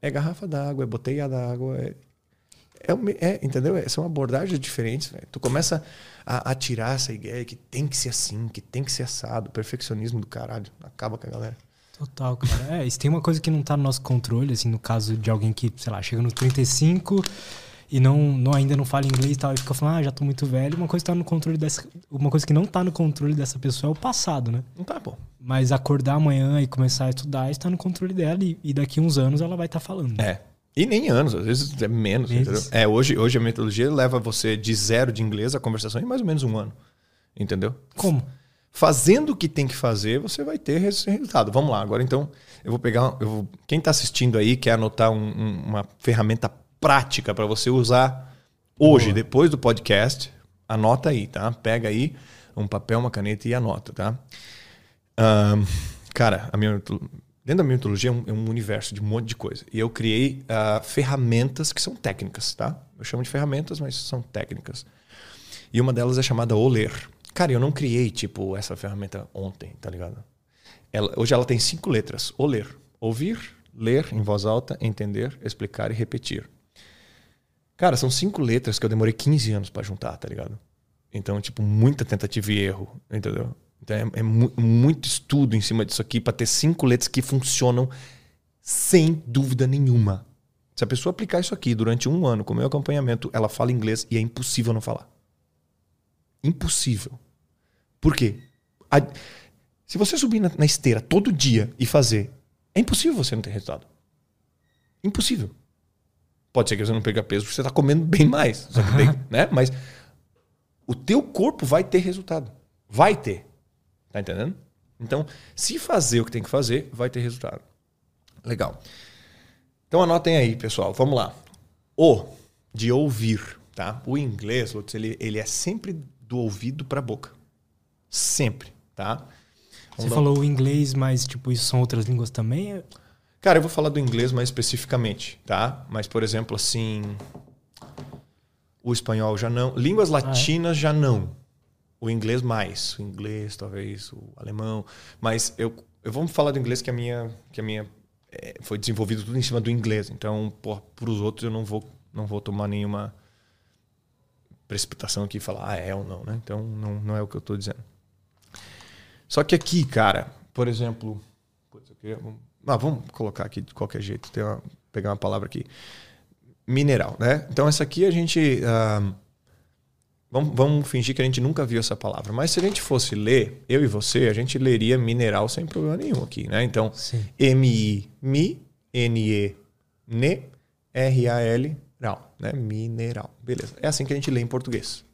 É garrafa d'água, é botella d'água, é, é, é, entendeu? É, são abordagens diferentes. velho. Tu começa a, a tirar essa ideia que tem que ser assim, que tem que ser assado. Perfeccionismo do caralho. Acaba com a galera. Total, cara. É, isso tem uma coisa que não tá no nosso controle, assim, no caso de alguém que, sei lá, chega no 35 e não, não ainda não fala inglês e tal, e fica falando, ah, já tô muito velho. Uma coisa que tá no controle dessa. Uma coisa que não tá no controle dessa pessoa é o passado, né? Não tá, pô. Mas acordar amanhã e começar a estudar está no controle dela e, e daqui uns anos ela vai estar falando. É. E nem anos, às vezes é menos. É, hoje, hoje a metodologia leva você de zero de inglês a conversação em mais ou menos um ano. Entendeu? Como? Fazendo o que tem que fazer, você vai ter esse resultado. Vamos lá, agora então eu vou pegar. Eu vou, quem está assistindo aí quer anotar um- um- uma ferramenta prática para você usar hoje, Boa. depois do podcast, anota aí, tá? Pega aí um papel, uma caneta e anota, tá? Cara, a minha, dentro da minha mitologia é um, é um universo de um monte de coisa. E eu criei ah, ferramentas que são técnicas, tá? Eu chamo de ferramentas, mas são técnicas. E uma delas é chamada Oler. Cara, eu não criei, tipo, essa ferramenta ontem, tá ligado? Ela- hoje ela tem cinco letras. Oler. Ouvir, ler em voz alta, entender, explicar e repetir. Cara, são cinco letras que eu demorei 15 anos pra juntar, tá ligado? Então, tipo, muita tentativa e erro, entendeu? Então, é, é mu- muito estudo em cima disso aqui pra ter cinco letras que funcionam sem dúvida nenhuma. Se a pessoa aplicar isso aqui durante um ano com o meu acompanhamento, ela fala inglês e é impossível não falar. Impossível. Por quê? A- se você subir na, na esteira todo dia e fazer, é impossível você não ter resultado. Impossível. Pode ser que você não perca peso porque você está comendo bem mais. Tem, *laughs* né? Mas o teu corpo vai ter resultado. Vai ter. Tá entendendo? Então, se fazer o que tem que fazer, vai ter resultado. Legal. Então anotem aí, pessoal. Vamos lá. O de ouvir, tá? O inglês, Lutz, ele, ele é sempre do ouvido para a boca. Sempre, tá? Você Vamos dar- falou o inglês, mas tipo, isso são outras línguas também? Cara, eu vou falar do inglês mais especificamente, tá? Mas, por exemplo, assim. O espanhol já não. Línguas latinas já não. O inglês mais. O inglês, talvez, o alemão. Mas eu, eu vou falar do inglês que a minha. Que a minha é, foi desenvolvido tudo em cima do inglês. Então, para os outros, eu não vou, não vou tomar nenhuma precipitação aqui e falar, ah, é ou não, né? Então, não, não é o que eu estou dizendo. Só que aqui, cara, por exemplo. Putz, queria- ah, vamos colocar aqui de qualquer jeito. Uma- pegar uma palavra aqui. Mineral, né? Então, essa aqui a gente. ah, vamos, vamos fingir que a gente nunca viu essa palavra. Mas se a gente fosse ler, eu e você, a gente leria mineral sem problema nenhum aqui, né? Então, Sim. M-I, mi, N-E, ne, R-A-L, ral, né? Mineral. Beleza. É assim que a gente lê em português.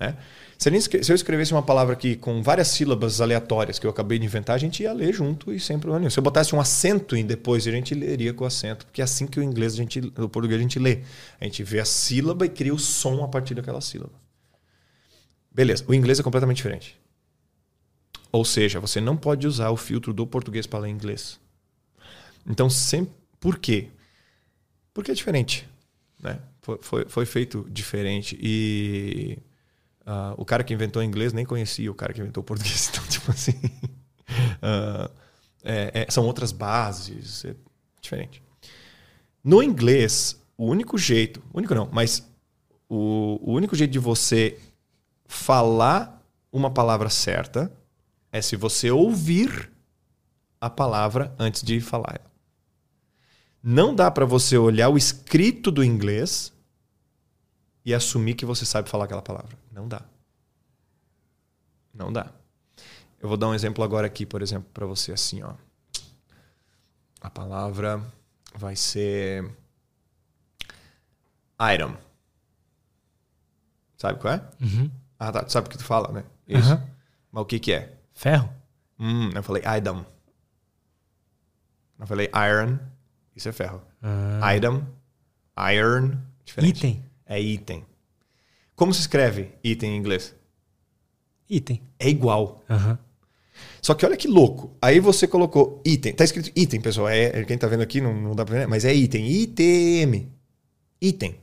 Né? Se, a gente se eu escrevesse uma palavra aqui com várias sílabas aleatórias que eu acabei de inventar, a gente ia ler junto e sem problema nenhum. Se eu botasse um acento em depois, a gente leria com acento, porque é assim que o inglês, a gente, o português a gente lê. A gente vê a sílaba e cria o som a partir daquela sílaba. Beleza. O inglês é completamente diferente. Ou seja, você não pode usar o filtro do português para ler inglês. Então, sempre. Por quê? Porque é diferente. Né? Foi, foi, foi feito diferente. E ah, o cara que inventou inglês nem conhecia o cara que inventou português. *laughs* Então, tipo assim. ah, é- é- são outras bases. É diferente. No inglês, o único jeito. Único não, mas o, o único jeito de você falar uma palavra certa é se você ouvir a palavra antes de falar ela. Não dá para você olhar o escrito do inglês e assumir que você sabe falar aquela palavra. Não dá. Não dá. Eu vou dar um exemplo agora aqui, por exemplo, para você assim, ó. A palavra vai ser item. Sabe qual é? Uhum. Ah, tá. Tu sabe o que tu fala, né? Isso. Aham. Mas o que que é? Ferro? Hum, eu falei item. Eu falei iron. Isso é ferro. Ah, Item, iron, diferente. item. É item. Como se escreve item em inglês? Item. É igual. Aham. Só que olha que louco. Aí você colocou item. Tá escrito item, pessoal. É, quem tá vendo aqui não, não dá pra ver, né? mas é item. ITM. Item.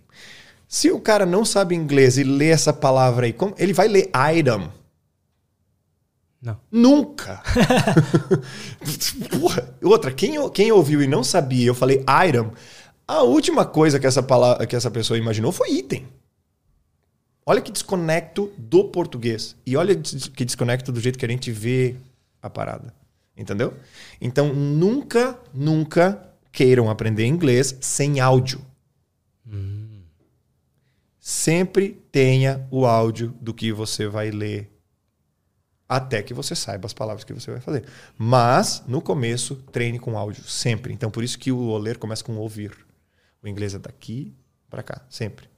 Se o cara não sabe inglês e lê essa palavra aí, como- ele vai ler item. Não. Nunca! *laughs* Porra. Outra, quem, quem ouviu e não sabia, eu falei item, a última coisa que essa, palavra, que essa pessoa imaginou foi item. Olha que desconecto do português. E olha que desconecto do jeito que a gente vê a parada. Entendeu? Então, nunca, nunca queiram aprender inglês sem áudio. Sempre tenha o áudio do que você vai ler até que você saiba as palavras que você vai fazer. Mas, no começo, treine com áudio, sempre. Então, por isso que o ler começa com ouvir. O inglês é daqui para cá, sempre.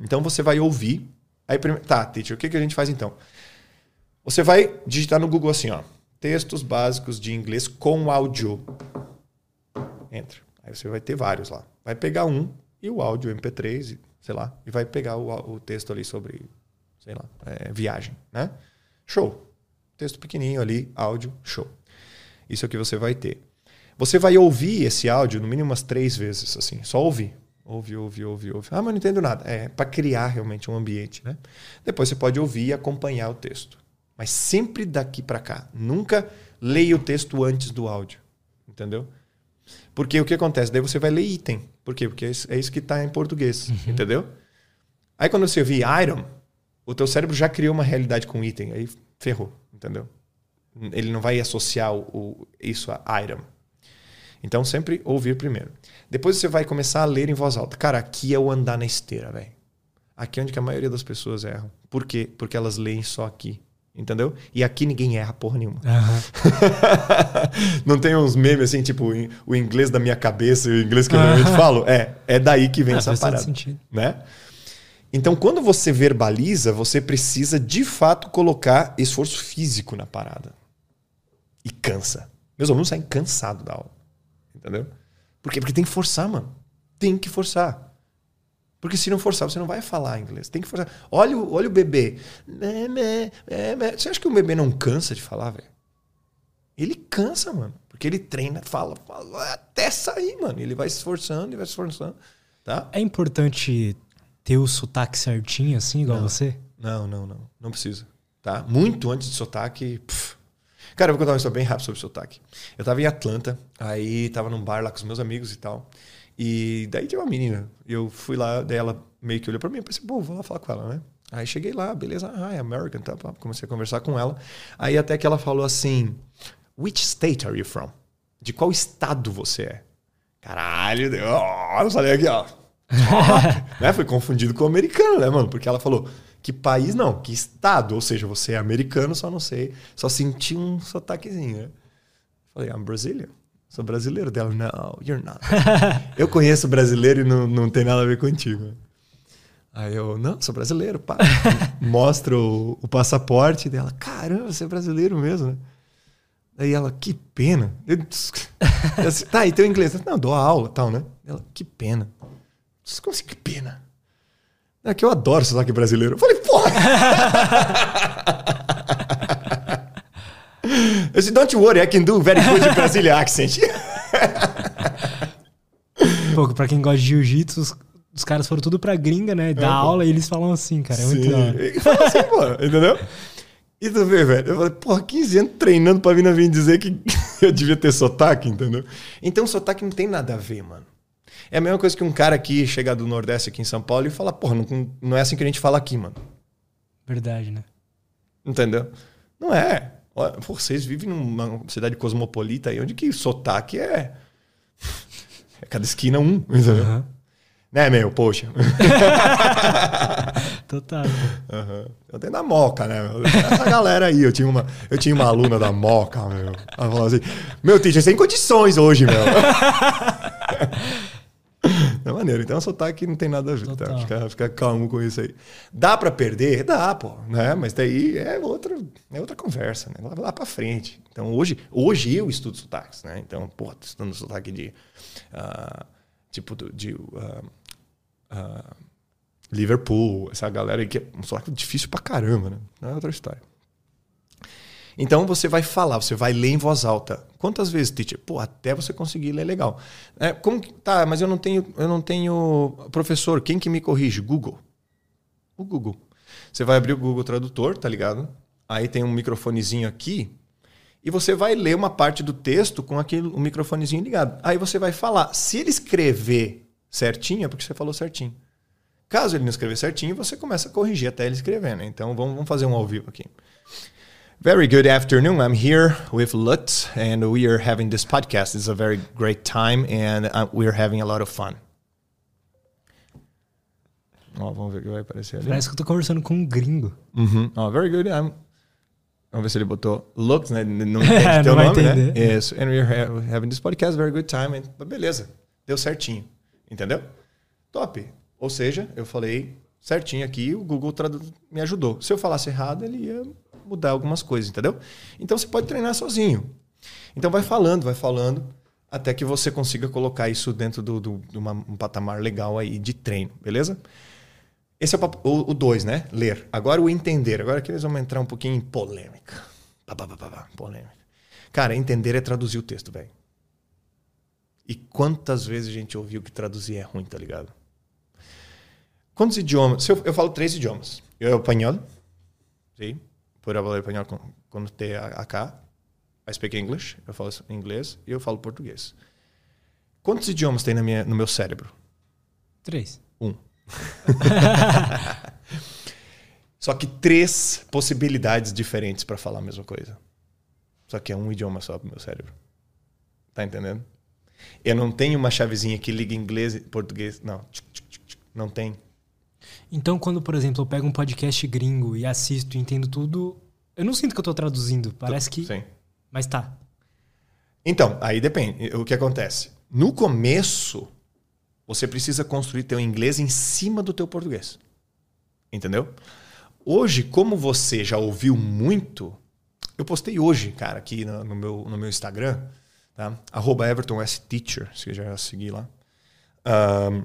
Então, você vai ouvir. Aí, tá, teacher, o que, que a gente faz então? Você vai digitar no Google assim, ó. Textos básicos de inglês com áudio. Entra. Aí você vai ter vários lá. Vai pegar um e o áudio MP3, sei lá, e vai pegar o, o texto ali sobre, sei lá, é, viagem, né? Show. Texto pequenininho ali, áudio, show. Isso é o que você vai ter. Você vai ouvir esse áudio no mínimo umas três vezes, assim. Só ouvir. Ouvir, ouvir, ouvir, ouvir. Ah, mas não entendo nada. É para criar realmente um ambiente, né? Depois você pode ouvir e acompanhar o texto. Mas sempre daqui para cá. Nunca leia o texto antes do áudio. Entendeu? Porque o que acontece? Daí você vai ler item. Por quê? Porque é isso é que está em português. Uhum. Entendeu? Aí quando você ouvir item, o teu cérebro já criou uma realidade com item, aí ferrou, entendeu? Ele não vai associar o, isso a item. Então sempre ouvir primeiro. Depois você vai começar a ler em voz alta. Cara, aqui é o andar na esteira, velho. Aqui é onde a maioria das pessoas erram. Por quê? Porque elas leem só aqui. Entendeu? E aqui ninguém erra porra nenhuma. Uhum. *laughs* não tem uns memes assim, tipo, o inglês da minha cabeça e o inglês que eu realmente falo? É, é daí que vem ah, essa parada. Sentido. Né? Então, quando você verbaliza, você precisa de fato colocar esforço físico na parada. E cansa. Meus alunos saem cansados da aula. Entendeu? Por quê? Porque tem que forçar, mano. Tem que forçar. Porque se não forçar, você não vai falar inglês. Tem que forçar. Olha, olha o bebê. Você acha que o bebê não cansa de falar, velho? Ele cansa, mano. Porque ele treina, fala, fala até sair, mano. Ele vai se esforçando e vai se esforçando. Tá? É importante ter o sotaque certinho, assim, igual não, você? Não, não, não. Não precisa. Tá? Muito antes de sotaque. Pff. Cara, eu vou contar uma história bem rápida sobre sotaque. Eu tava em Atlanta, aí tava num bar lá com os meus amigos e tal. E daí tinha uma menina. Eu fui lá, daí ela meio que olhou pra mim. Eu pensei, pô, vou lá falar com ela, né? Aí cheguei lá, beleza, ah, é American, tá? Comecei a conversar com ela. Aí até que ela falou assim: Which state are you from? De qual estado você é? Caralho, deu. Oh, eu falei aqui, ó *laughs* né? Foi confundido com o americano, né, mano? Porque ela falou que país não, que estado. Ou seja, você é americano, só não sei. Só senti um sotaquezinho, né? Falei, I'm Brazilian. Sou brasileiro dela. Não, you're not. *laughs* eu conheço brasileiro e não, não tem nada a ver contigo. Aí eu, não, sou brasileiro, pá. *laughs* Mostro o, o, passaporte dela. Caramba, você é brasileiro mesmo, né? Aí ela, que pena. Eu, eu, *laughs* tá, e teu inglês? Não, dou aula tal, né? Ela, que pena. Como assim, que pena? É que eu adoro sotaque brasileiro. Eu falei, porra! Eu disse, don't worry, I can do very good Brazilian *laughs* accent. Pô, pra quem gosta de jiu-jitsu, os, os, caras foram tudo pra gringa, né? Dar é, aula e eles falam assim, cara. É muito Sim. E falam assim, pô, entendeu? E tu vê, velho, eu falei, porra, 15 anos treinando pra vir na vir dizer que *laughs* eu devia ter sotaque, entendeu? Então sotaque não tem nada a ver, mano. É a mesma coisa que um cara aqui chegar do Nordeste aqui em São Paulo e falar, porra, não, não é assim que a gente fala aqui, mano. Verdade, né? Entendeu? Não é. Pô, vocês vivem numa cidade cosmopolita aí, onde que sotaque é. *laughs* É cada esquina um, entendeu? Uhum. Né, meu? Poxa. *laughs* Total. Uhum. Eu tenho da Moca, né? Essa galera aí, eu tinha uma, eu tinha uma aluna da Moca, meu. Ela falou assim: Meu, teacher, sem condições hoje, meu. *laughs* É maneiro. Então, o sotaque não tem nada a ver. Tá? Fica, fica, calmo com isso aí. Dá para perder? Dá, pô. Né? Mas daí é outra, é outra conversa, né? Lá, lá para frente. Então, hoje, hoje eu estudo sotaques, né? Então, pô, tô estudando sotaque de... Uh, tipo, de... Uh, uh, Liverpool, essa galera aí que é um sotaque difícil pra caramba, né? É outra história. Então você vai falar, você vai ler em voz alta. Quantas vezes, teacher? Pô, até você conseguir ler legal. É, como que, tá, mas eu não tenho, eu não tenho professor. Quem que me corrige? Google. O Google. Você vai abrir o Google Tradutor, tá ligado? aí tem um microfonezinho aqui, e você vai ler uma parte do texto com aquele, o microfonezinho ligado. Aí você vai falar. Se ele escrever certinho, é porque você falou certinho. Caso ele não escrever certinho, você começa a corrigir até ele escrever, né? Então vamos, vamos fazer um ao vivo aqui. Very good afternoon. I'm here with Lutz, and we are having this podcast. It's a very great time, and uh, we are having a lot of fun. Ó, vamos ver o que vai aparecer ali. Parece que eu tô conversando com um gringo. Uhum. Ó, very good. I'm... Vamos ver se ele botou Lutz, né? Não *laughs* Não entende teu nome, né? entender. Isso. And we are ha- having this podcast. Very good time. And... Beleza. Deu certinho. Entendeu? Top. Ou seja, eu falei certinho aqui, o Google me ajudou. Se eu falasse errado, ele ia mudar algumas coisas, entendeu? Então você pode treinar sozinho. Então vai falando, vai falando, até que você consiga colocar isso dentro do, do- de uma- um patamar legal aí de treino, beleza? Esse é o papo- o 2, né? Ler. Agora o entender. Agora que eles vão entrar um pouquinho em polêmica. Pá, pá, pá, polêmica. Cara, entender é traduzir o texto, velho. E quantas vezes a gente ouviu que traduzir é ruim, tá ligado? Quantos idiomas? Eu, eu falo três idiomas. Eu espanhol, sim. Por hablar espanhol quando tem acá. I speak English. Eu falo inglês e eu falo português. Quantos idiomas tem na minha, no meu cérebro? Três. Um. *laughs* Só que três possibilidades diferentes para falar a mesma coisa. Só que é um idioma só pro meu cérebro. Tá entendendo? Eu não tenho uma chavezinha que liga inglês e português. Não. Não tem. Então, quando, por exemplo, eu pego um podcast gringo e assisto e entendo tudo, eu não sinto que eu tô traduzindo. Parece que. Sim. Mas tá. Então, aí depende. O que acontece? No começo, você precisa construir teu inglês em cima do teu português. Entendeu? Hoje, como você já ouviu muito, eu postei hoje, cara, aqui no, no meu, no meu Instagram, tá? Arroba Everton S. Teacher, se já seguir lá. Ahn,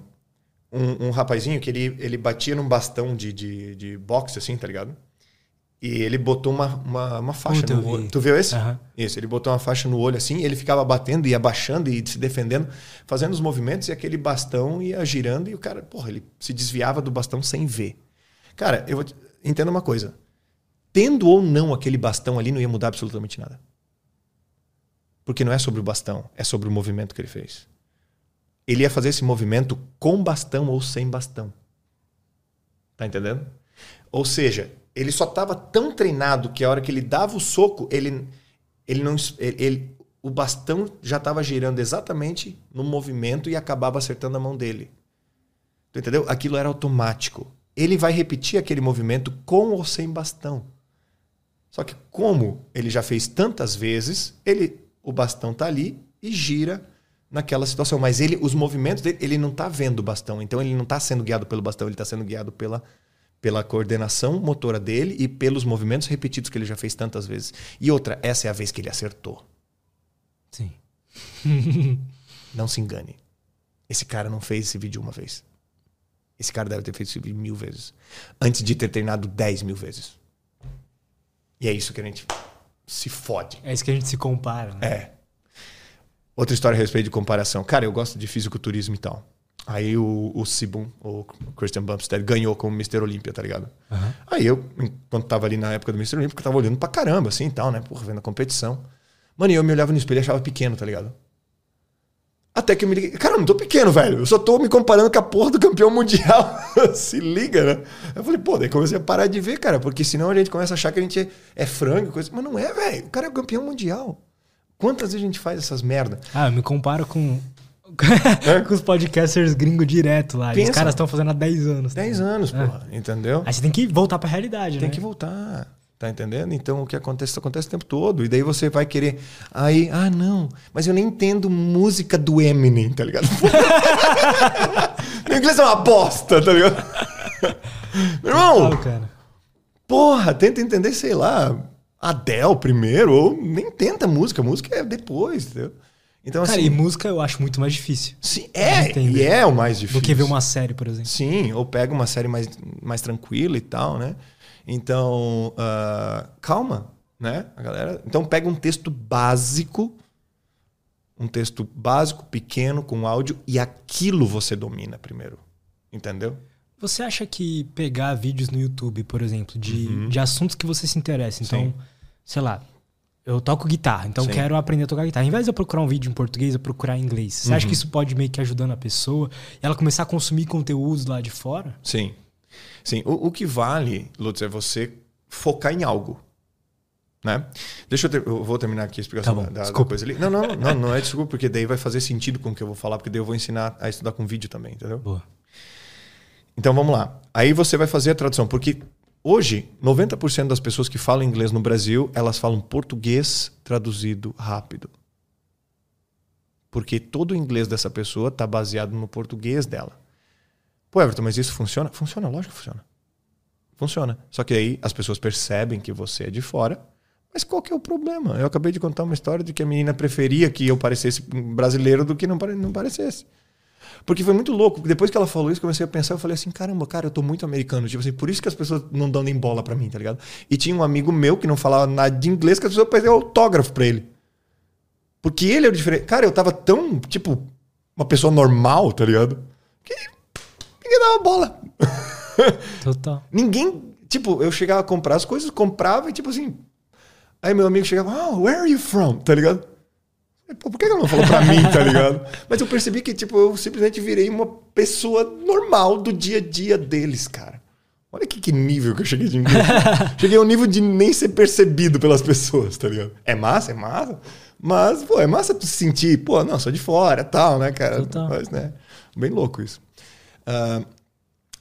Um, um rapazinho que ele, ele batia num bastão de, de, de boxe, assim, tá ligado? E ele botou uma, uma, uma faixa Puta, no olho. Tu viu esse? Aham. Isso, ele botou uma faixa no olho assim, ele ficava batendo e abaixando e se defendendo, fazendo os movimentos e aquele bastão ia girando e o cara, porra, ele se desviava do bastão sem ver. Cara, eu vou te... entenda uma coisa. Tendo ou não aquele bastão ali, não ia mudar absolutamente nada. Porque não é sobre o bastão, é sobre o movimento que ele fez. Ele ia fazer esse movimento com bastão ou sem bastão. Tá entendendo? Ou seja, ele só estava tão treinado que a hora que ele dava o soco, ele, ele não, ele, ele- o bastão já estava girando exatamente no movimento e acabava acertando a mão dele. Tu entendeu? Aquilo era automático. Ele vai repetir aquele movimento com ou sem bastão. Só que como ele já fez tantas vezes, ele o bastão tá ali e gira naquela situação, mas ele os movimentos dele, ele não tá vendo o bastão, então ele não tá sendo guiado pelo bastão, ele tá sendo guiado pela pela coordenação motora dele e pelos movimentos repetidos que ele já fez tantas vezes. E outra, essa é a vez que ele acertou. Sim. *laughs* Não se engane. Esse cara não fez esse vídeo uma vez. Esse cara deve ter feito esse vídeo mil vezes. Antes de ter treinado dez mil vezes. E é isso que a gente se fode. É isso que a gente se compara, né? É. Outra história a respeito de comparação. Cara, eu gosto de fisiculturismo e tal. Aí o, o Sibum, o Christian Bumstead, ganhou como Mr. Olímpia, tá ligado? Aham. Aí eu, enquanto tava ali na época do Mr. Olímpia, eu tava olhando pra caramba, assim e tal, né? Porra, vendo a competição. Mano, e eu me olhava no espelho e achava pequeno, tá ligado? Até que eu me liguei. Cara, eu não tô pequeno, velho. Eu só tô me comparando com a porra do campeão mundial. *laughs* Se liga, né? Eu falei, pô, daí comecei a parar de ver, cara, porque senão a gente começa a achar que a gente é, é frango, coisa. Mas não é, velho. O cara é o campeão mundial. Quantas vezes a gente faz essas merda? Ah, eu me comparo com. *laughs* com os podcasters gringos direto lá. E Os Pensa. caras estão fazendo há 10 anos. 10 anos, porra. Entendeu? Aí você tem que voltar pra realidade, Tem né? que voltar. Tá entendendo? Então o que acontece, isso acontece o tempo todo. E daí você vai querer. Aí, ah, não, mas eu nem entendo música do Eminem, tá ligado? *laughs* Meu inglês é uma bosta, tá ligado? *laughs* Meu irmão, Fala, cara. porra, tenta entender, sei lá, Adele primeiro, ou nem tenta música, música é depois, entendeu? Então, Cara, assim. e música eu acho muito mais difícil sim, é, e é o mais difícil. do que ver uma série, por exemplo. Sim, ou pega uma série mais, mais tranquila e tal, né? Então, ah, calma, né? A galera. Então pega um texto básico, um texto básico, pequeno, com áudio, e aquilo você domina primeiro. Entendeu? Você acha que pegar vídeos no YouTube, por exemplo, de, Uhum. de assuntos que você se interessa, então, Sim. sei lá, eu toco guitarra, então Sim. quero aprender a tocar guitarra. Em vez de eu procurar um vídeo em português, eu procurar em inglês. Você Uhum. acha que isso pode meio que ajudando a pessoa e ela começar a consumir conteúdos lá de fora? Sim. Sim. O, o que vale, Lutz, é você focar em algo. Né? Deixa eu, ter- eu vou terminar aqui a explicação Tá bom, da- da, coisa ali. Não, não, não, não é desculpa, porque daí vai fazer sentido com o que eu vou falar, porque daí eu vou ensinar a estudar com vídeo também, entendeu? Boa. Então vamos lá. Aí você vai fazer a tradução, porque hoje 90% das pessoas que falam inglês no Brasil, elas falam português traduzido rápido. Porque todo o inglês dessa pessoa está baseado no português dela. Pô, Everton, mas isso funciona? Funciona, lógico que funciona. Funciona. Só que aí as pessoas percebem que você é de fora. Mas qual que é o problema? Eu acabei de contar uma história de que a menina preferia que eu parecesse brasileiro do que não, não parecesse. Porque foi muito louco. Depois que ela falou isso, comecei a pensar, eu falei assim, caramba, cara, eu tô muito americano. Tipo assim, por isso que as pessoas não dão nem bola pra mim, tá ligado? E tinha um amigo meu que não falava nada de inglês, que as pessoas pediam autógrafo pra ele. Porque ele é o diferente. Cara, eu tava tão, tipo, uma pessoa normal, tá ligado? Que ninguém dava bola. *laughs* Total. Ninguém, tipo, eu chegava a comprar as coisas, comprava e tipo assim. Aí meu amigo chegava, oh, where are you from? Tá ligado? Pô, por que ela não falou pra mim, tá ligado? Mas eu percebi que, tipo, eu simplesmente virei uma pessoa normal do dia a dia deles, cara. Olha que, que nível que eu cheguei de inglês. *laughs* cheguei ao nível de nem ser percebido pelas pessoas, tá ligado? É massa, é massa. Mas, pô, é massa tu se sentir, pô, não, sou de fora, tal, né, cara? Total. Mas, né? Bem louco isso. Ah,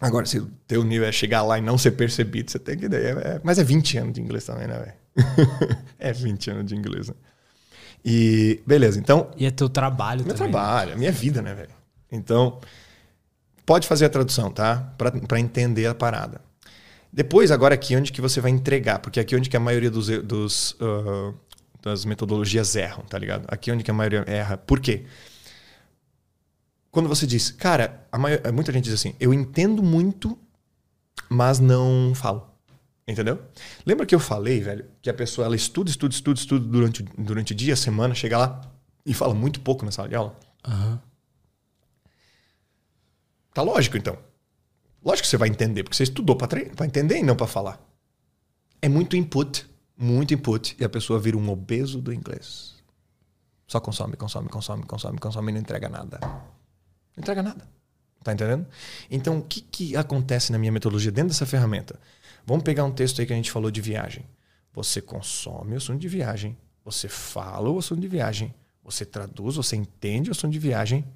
agora, se o teu nível é chegar lá e não ser percebido, você tem que ideia. É, mas é 20 anos de inglês também, né, velho? *laughs* é 20 anos de inglês, né? E, beleza, então, E é teu trabalho meu também. trabalho, a minha vida, né, velho? Então, pode fazer a tradução, tá? Pra pra entender a parada. Depois, agora aqui onde que você vai entregar, porque aqui onde que a maioria dos, dos, ah, das metodologias erram, tá ligado? Aqui onde que a maioria erra. Por quê? Quando você diz, cara, a maio- muita gente diz assim, eu entendo muito, mas não falo. Entendeu? Lembra que eu falei, velho, que a pessoa ela estuda, estuda, estuda, estuda durante, durante o dia, a semana, chega lá e fala muito pouco na sala de aula? Aham. Tá lógico, então. Lógico que você vai entender, porque você estudou para tre- pra entender e não para falar. É muito input, muito input, e a pessoa vira um obeso do inglês. Só consome, consome, consome, consome, consome e não entrega nada. Não entrega nada. Tá entendendo? Então, o que, que acontece na minha metodologia dentro dessa ferramenta? Vamos pegar um texto aí que a gente falou de viagem. Você consome o assunto de viagem, você fala o assunto de viagem, você traduz, você entende o assunto de viagem,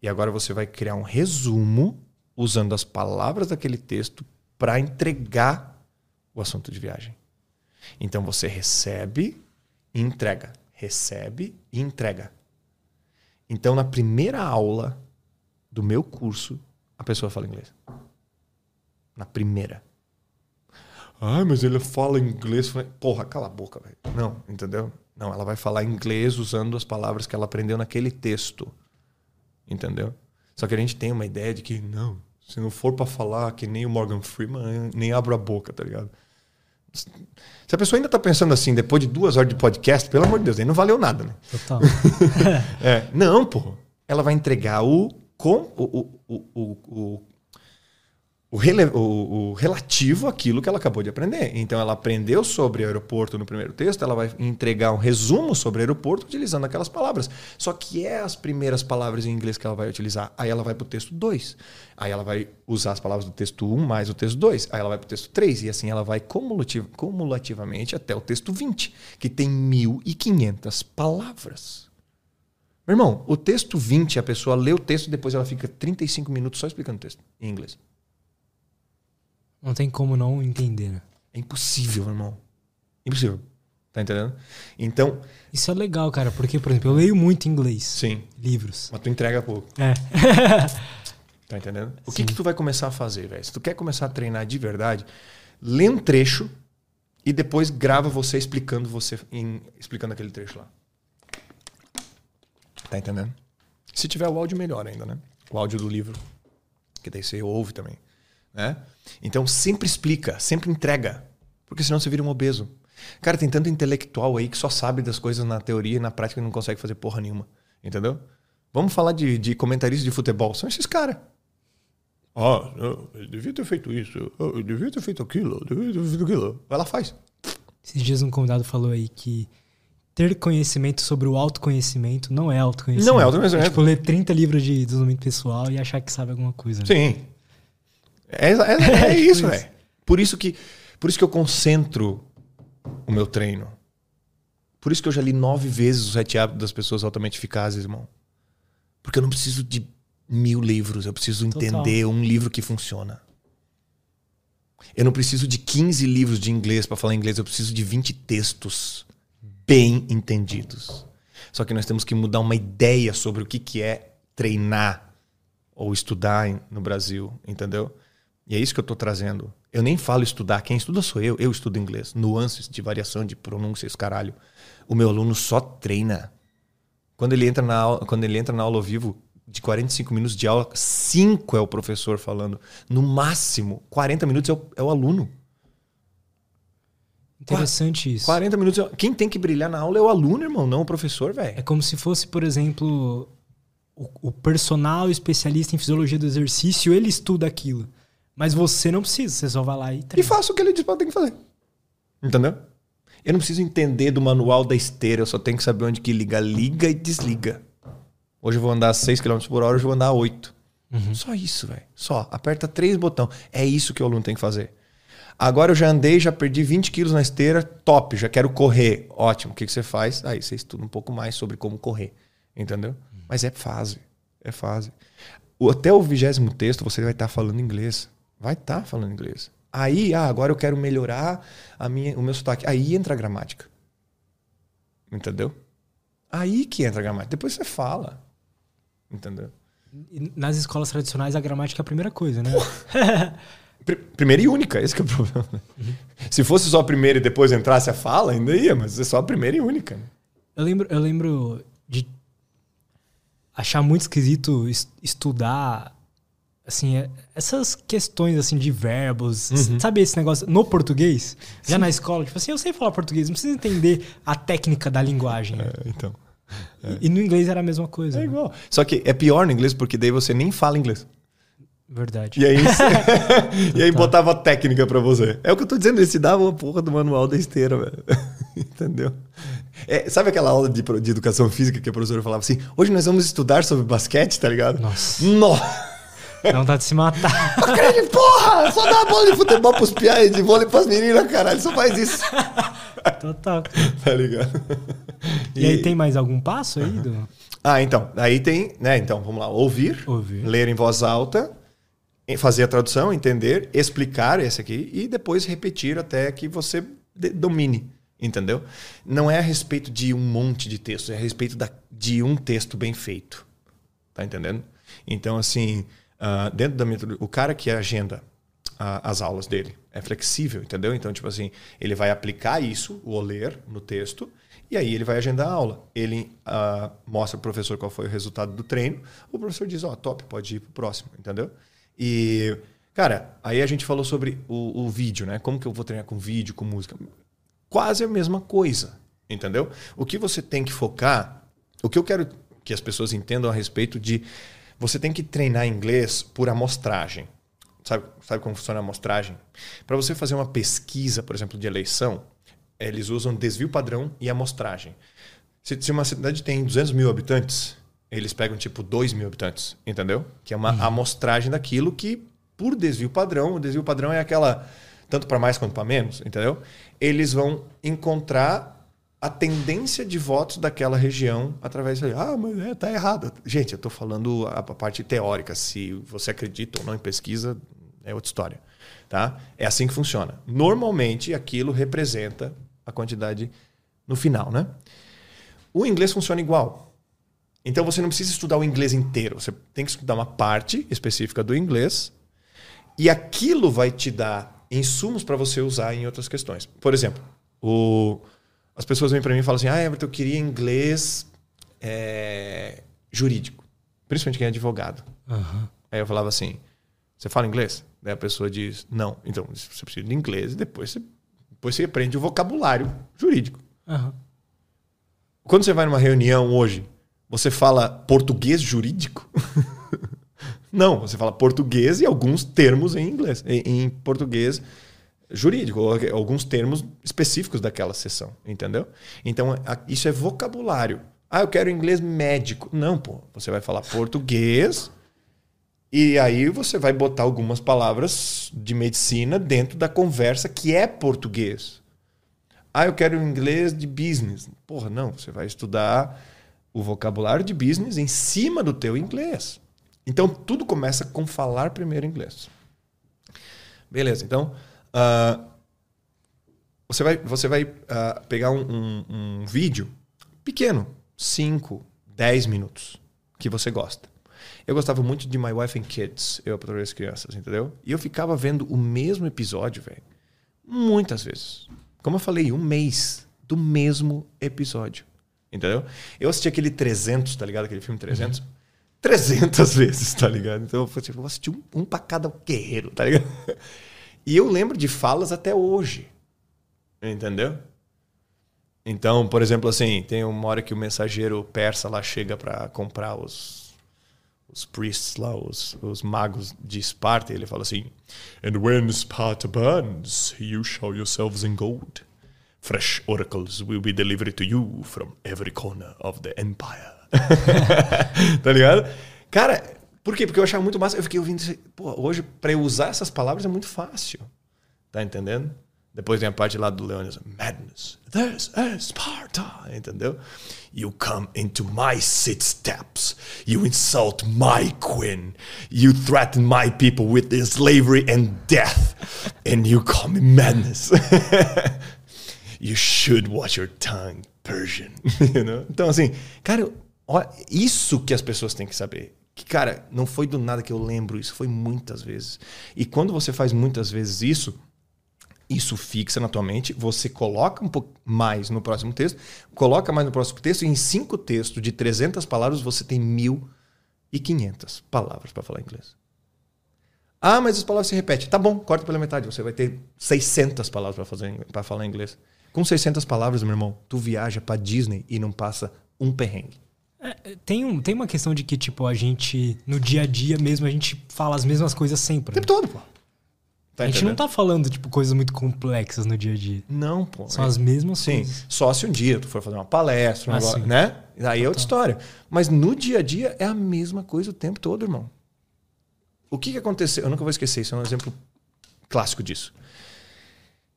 e agora você vai criar um resumo usando as palavras daquele texto para entregar o assunto de viagem. Então você recebe e entrega, recebe e entrega. Então na primeira aula do meu curso, a pessoa fala inglês. Na primeira. Ai, mas ele fala inglês. Porra, cala a boca, velho. Não, entendeu? Não, ela vai falar inglês usando as palavras que ela aprendeu naquele texto. Entendeu? Só que a gente tem uma ideia de que, não, se não for pra falar que nem o Morgan Freeman, nem abro a boca, tá ligado? Se a pessoa ainda tá pensando assim, depois de duas horas de podcast, pelo amor de Deus, aí não valeu nada, né? Total. *laughs* É, não, pô. Ela vai entregar o, com, o, o, o, o, o, rele- o- o relativo àquilo que ela acabou de aprender. Então, ela aprendeu sobre aeroporto no primeiro texto, ela vai entregar um resumo sobre aeroporto utilizando aquelas palavras. Só que é as primeiras palavras em inglês que ela vai utilizar. Aí ela vai para o texto 2. Aí ela vai usar as palavras do texto 1 mais o texto 2. Aí ela vai para o texto 3. E assim ela vai cumulativ- cumulativamente até o texto 20, que tem 1.500 palavras. Meu irmão, o texto 20, a pessoa lê o texto e depois ela fica 35 minutos só explicando o texto em inglês. Não tem como não entender, né? É impossível, irmão. Impossível. Tá entendendo? Então, Isso é legal, cara, porque, por exemplo, eu leio muito inglês. sim. Livros. Mas tu entrega pouco. É. *laughs* Tá entendendo? O que, que tu vai começar a fazer, velho? Se tu quer começar a treinar de verdade, lê um trecho e depois grava você explicando você em- explicando aquele trecho lá. Tá entendendo? Se tiver o áudio, melhor ainda, né? O áudio do livro. Que daí você ouve também. Né? Então sempre explica, sempre entrega. Porque senão você vira um obeso. Cara, tem tanto intelectual aí que só sabe das coisas na teoria e na prática não consegue fazer porra nenhuma. Entendeu? Vamos falar de, de comentaristas de futebol. São esses caras. Ah, ele devia ter feito isso, ah, ele devia ter feito aquilo, ele devia ter feito aquilo. Ela faz. Esses dias um convidado falou aí que ter conhecimento sobre o autoconhecimento não é autoconhecimento. Não é autoconhecimento. É, tipo, ler 30 livros de desenvolvimento pessoal e achar que sabe alguma coisa. né? Sim. É, é- é- é *laughs* isso, velho. Por isso que por isso que eu concentro o meu treino. Por isso que eu já li nove vezes os sete hábitos das pessoas altamente eficazes, irmão. Porque eu não preciso de mil livros, eu preciso Total. entender um livro que funciona. Eu não preciso de 15 livros de inglês para falar inglês, eu preciso de 20 textos bem entendidos. Só que nós temos que mudar uma ideia sobre o que, que é treinar ou estudar no Brasil, entendeu? E é isso que eu estou trazendo. Eu nem falo estudar, quem estuda sou eu, eu estudo inglês. Nuances de variação de pronúncias, caralho. O meu aluno só treina. Quando ele entra na aula, quando ele entra na aula ao vivo, de 45 minutos de aula, 5 é o professor falando. No máximo, 40 minutos é o, é o aluno. Interessante isso. 40 minutos. é- Quem tem que brilhar na aula é o aluno, irmão, não o professor, velho. É como se fosse, por exemplo, o, o personal especialista em fisiologia do exercício, ele estuda aquilo. Mas você não precisa, você só vai lá e E treina. faço o que ele diz pra eu ter que fazer. Entendeu? Eu não preciso entender do manual da esteira, eu só tenho que saber onde que liga, liga e desliga. Hoje eu vou andar 6 km por hora, hoje eu vou andar 8. Só isso, velho. Só. Aperta três botões. É isso que o aluno tem que fazer. Agora eu já andei, já perdi 20 quilos na esteira, top, já quero correr. Ótimo. O que, que você faz? Aí você estuda um pouco mais sobre como correr. Entendeu? Mas é fase. É fase. O- Até o vigésimo texto você vai estar falando inglês. Vai estar falando inglês. Aí, ah, agora eu quero melhorar a minha, o meu sotaque. Aí entra a gramática. Entendeu? Aí que entra a gramática. Depois você fala. Entendeu? Nas escolas tradicionais, a gramática é a primeira coisa, né? *laughs* Pri- Primeira e única, esse que é o *laughs* problema. né? Se fosse só a primeira e depois entrasse a fala, ainda ia, mas é só a primeira e única. né? Eu lembro, eu lembro de achar muito esquisito es- estudar assim, é- essas questões assim de verbos, Uhum. sabe esse negócio no português? Já na escola, tipo assim, eu sei falar português, não precisa entender a técnica da linguagem. É, então. E, e no inglês era a mesma coisa. É né? igual. Só que é pior no inglês porque daí você nem fala inglês. Verdade. E aí, *laughs* e aí botava técnica pra você. É o que eu tô dizendo, eles te davam a porra do manual da esteira, velho. *laughs* Entendeu? É, sabe aquela aula de, de educação física que a professora falava assim: hoje nós vamos estudar sobre basquete, tá ligado? Nossa. Nossa! Dá vontade de se matar. *laughs* Crente, porra! Só dá bola de futebol pros piais, de vôlei pras meninas, caralho. Só faz isso. Total. Tá ligado? E, aí tem mais algum passo aí? Do... Ah, então. Aí tem, né? Então, vamos lá. Ouvir, Ouvir. ler em voz alta, fazer a tradução, entender, explicar esse aqui e depois repetir até que você domine. Entendeu? Não é a respeito de um monte de texto, é a respeito da, de um texto bem feito. Tá entendendo? Então, assim, ah, dentro da metodologia, o cara que agenda ah, as aulas dele é flexível, entendeu? Então, tipo assim, ele vai aplicar isso, o ler, no texto, e aí ele vai agendar a aula. Ele ah, mostra pro professor qual foi o resultado do treino, o professor diz, ó, top, pode ir pro próximo, entendeu? E, cara, aí a gente falou sobre o, o vídeo, né? Como que eu vou treinar com vídeo, com música? Quase a mesma coisa, entendeu? O que você tem que focar, o que eu quero que as pessoas entendam a respeito de você tem que treinar inglês por amostragem. Sabe, sabe como funciona a amostragem? Para você fazer uma pesquisa, por exemplo, de eleição, eles usam desvio padrão e amostragem. Se, se uma cidade tem 200 mil habitantes, eles pegam tipo 2 mil habitantes, entendeu? Que é uma amostragem daquilo que, por desvio padrão, o desvio padrão é aquela, tanto para mais quanto para menos, entendeu? Eles vão encontrar a tendência de votos daquela região através de ah, mas é, tá errado. Gente, eu estou falando a, parte teórica. Se você acredita ou não em pesquisa, é outra história. Tá? É assim que funciona. Normalmente, aquilo representa a quantidade no final, né? O inglês funciona igual. Então você não precisa estudar o inglês inteiro. Você tem que estudar uma parte específica do inglês e aquilo vai te dar insumos para você usar em outras questões. Por exemplo, o, as pessoas vêm para mim e falam assim: Ah, Everton, eu queria inglês é, jurídico, principalmente quem é advogado. Aham. Aí eu falava assim: Você fala inglês? Daí a pessoa diz: Não. Então você precisa de inglês e depois você, depois você aprende o vocabulário jurídico. Aham. Quando você vai numa reunião hoje, você fala português jurídico? *laughs* Não, você fala português e alguns termos em inglês, em português jurídico, alguns termos específicos daquela sessão, entendeu? Então, isso é vocabulário. Ah, eu quero inglês médico. Não, pô, você vai falar português e aí você vai botar algumas palavras de medicina dentro da conversa que é português. Ah, eu quero inglês de business. Porra, não, você vai estudar o vocabulário de business em cima do teu inglês. Então tudo começa com falar primeiro inglês. Beleza, então uh, você vai, você vai uh, pegar um, um, um vídeo pequeno, 5, 10 minutos, que você gosta. Eu gostava muito de My Wife and Kids, eu para as crianças, entendeu? E eu ficava vendo o mesmo episódio, velho, muitas vezes. Como eu falei, um mês do mesmo episódio, entendeu? Eu assisti aquele 300, tá ligado? Aquele filme 300. Uhum. 300 *laughs* vezes, tá ligado? Então eu falei, tipo, vou assistir um, um pra cada guerreiro, tá ligado? E eu lembro de falas até hoje, entendeu? Então, por exemplo, assim, tem uma hora que o mensageiro persa lá chega para comprar os os priests lá, os, os magos de Esparta, ele fala assim: And when Sparta burns, you show yourselves in gold. Fresh oracles will be delivered to you from every corner of the empire. *laughs* tá ligado? Cara, por quê? Porque eu achava muito massa. Eu fiquei ouvindo isso. Pô, hoje, para eu usar essas palavras é muito fácil. Tá entendendo? Depois tem a parte lá do Leônidas. Madness. This is Sparta. Entendeu? You come into my city steps. You insult my queen. You threaten my people with slavery and death. And you call me madness. *laughs* you should watch your tongue, Persian. *laughs* you know? Então, assim, cara, isso que as pessoas têm que saber. Que, cara, não foi do nada que eu lembro isso, foi muitas vezes. E quando você faz muitas vezes isso, isso fixa na tua mente, você coloca um pouco mais no próximo texto, coloca mais no próximo texto, e em cinco textos de 300 palavras você tem 1.500 palavras para falar inglês. Ah, mas as palavras se repetem. Tá bom, corta pela metade. Você vai ter 600 palavras para falar inglês. Com 600 palavras, meu irmão, tu viaja para Disney e não passa um perrengue. É, tem, um, tem uma questão de que, tipo, a gente, no dia a dia mesmo, a gente fala as mesmas coisas sempre. O tempo né? todo, pô. Tá a gente não tá falando, tipo, coisas muito complexas no dia a dia. Não, pô. São é. as mesmas sim. coisas. Só se um dia tu for fazer uma palestra, um ah, negócio, né? Aí é outra história. Mas no dia a dia é a mesma coisa o tempo todo, irmão. O que, que aconteceu? Eu nunca vou esquecer, isso é um exemplo clássico disso.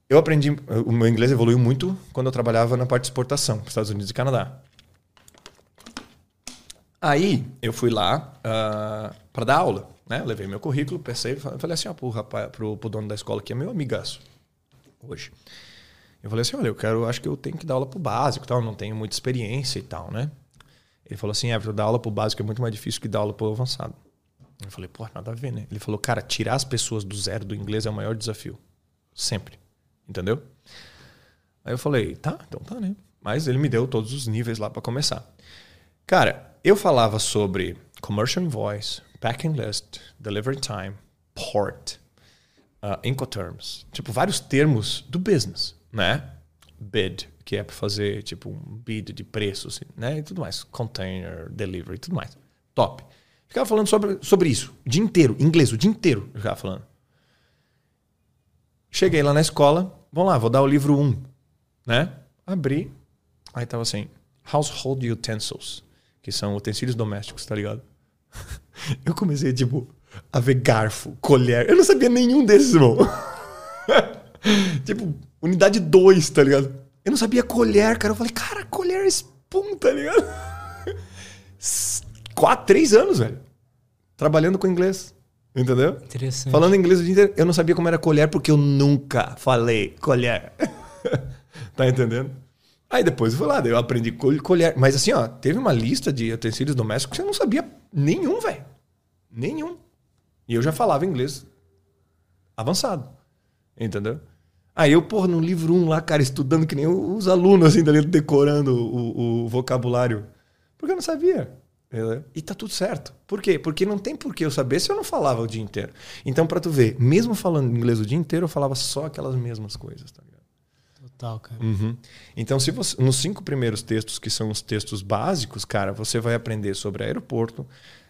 Eu aprendi, o meu inglês evoluiu muito quando eu trabalhava na parte de exportação para Estados Unidos e Canadá. Aí eu fui lá uh, ah, para dar aula. Né? Levei meu currículo, pensei, falei assim, ó, pro, rapaz, pro, pro dono da escola que é meu amigaço hoje. Eu falei assim, olha, eu quero, acho que eu tenho que dar aula pro básico, tal, não tenho muita experiência e tal, né? Ele falou assim, é, dar aula pro básico é muito mais difícil que dar aula pro avançado. Eu falei, pô, nada a ver, né? Ele falou, cara, tirar as pessoas do zero do inglês é o maior desafio. Sempre. Entendeu? Aí eu falei, tá, então tá, né? Mas ele me deu todos os níveis lá para começar. Cara, eu falava sobre commercial invoice, packing list, delivery time, port, uh, Incoterms. Tipo, vários termos do business, né? Bid, que é para fazer tipo um bid de preço, assim, né? E tudo mais. Container, delivery, tudo mais. Top. Ficava falando sobre, sobre isso o dia inteiro, inglês, o dia inteiro eu ficava falando. Cheguei lá na escola, vamos lá, vou dar o livro 1, um, né? Abri, aí tava assim, household utensils, que são utensílios domésticos, tá ligado? *laughs* Eu comecei, tipo, a ver garfo, colher. Eu não sabia nenhum desses, irmão. *laughs* tipo, unidade 2, tá ligado? Eu não sabia colher, cara. Eu falei, cara, colher é spoon, tá ligado? *laughs* Quatro, três anos, velho. Trabalhando com inglês. Entendeu? Interessante. Falando inglês o dia inteiro. Eu não sabia como era colher porque eu nunca falei colher. tá entendendo? Aí depois eu fui lá, eu aprendi colher. Mas assim, ó, teve uma lista de utensílios domésticos que eu não sabia nenhum, velho. Nenhum. E eu já falava inglês avançado. Entendeu? Aí eu, porra, no livro 1 um lá, cara, estudando que nem os alunos, assim, dali, decorando o, o vocabulário. Porque eu não sabia. E tá tudo certo. Por quê? Porque não tem por que eu saber se eu não falava o dia inteiro. Então, para tu ver, mesmo falando inglês o dia inteiro, eu falava só aquelas mesmas coisas, tá ligado? Total, cara. Uhum. Então, se você, nos cinco primeiros textos, que são os textos básicos, cara, você vai aprender sobre aeroporto,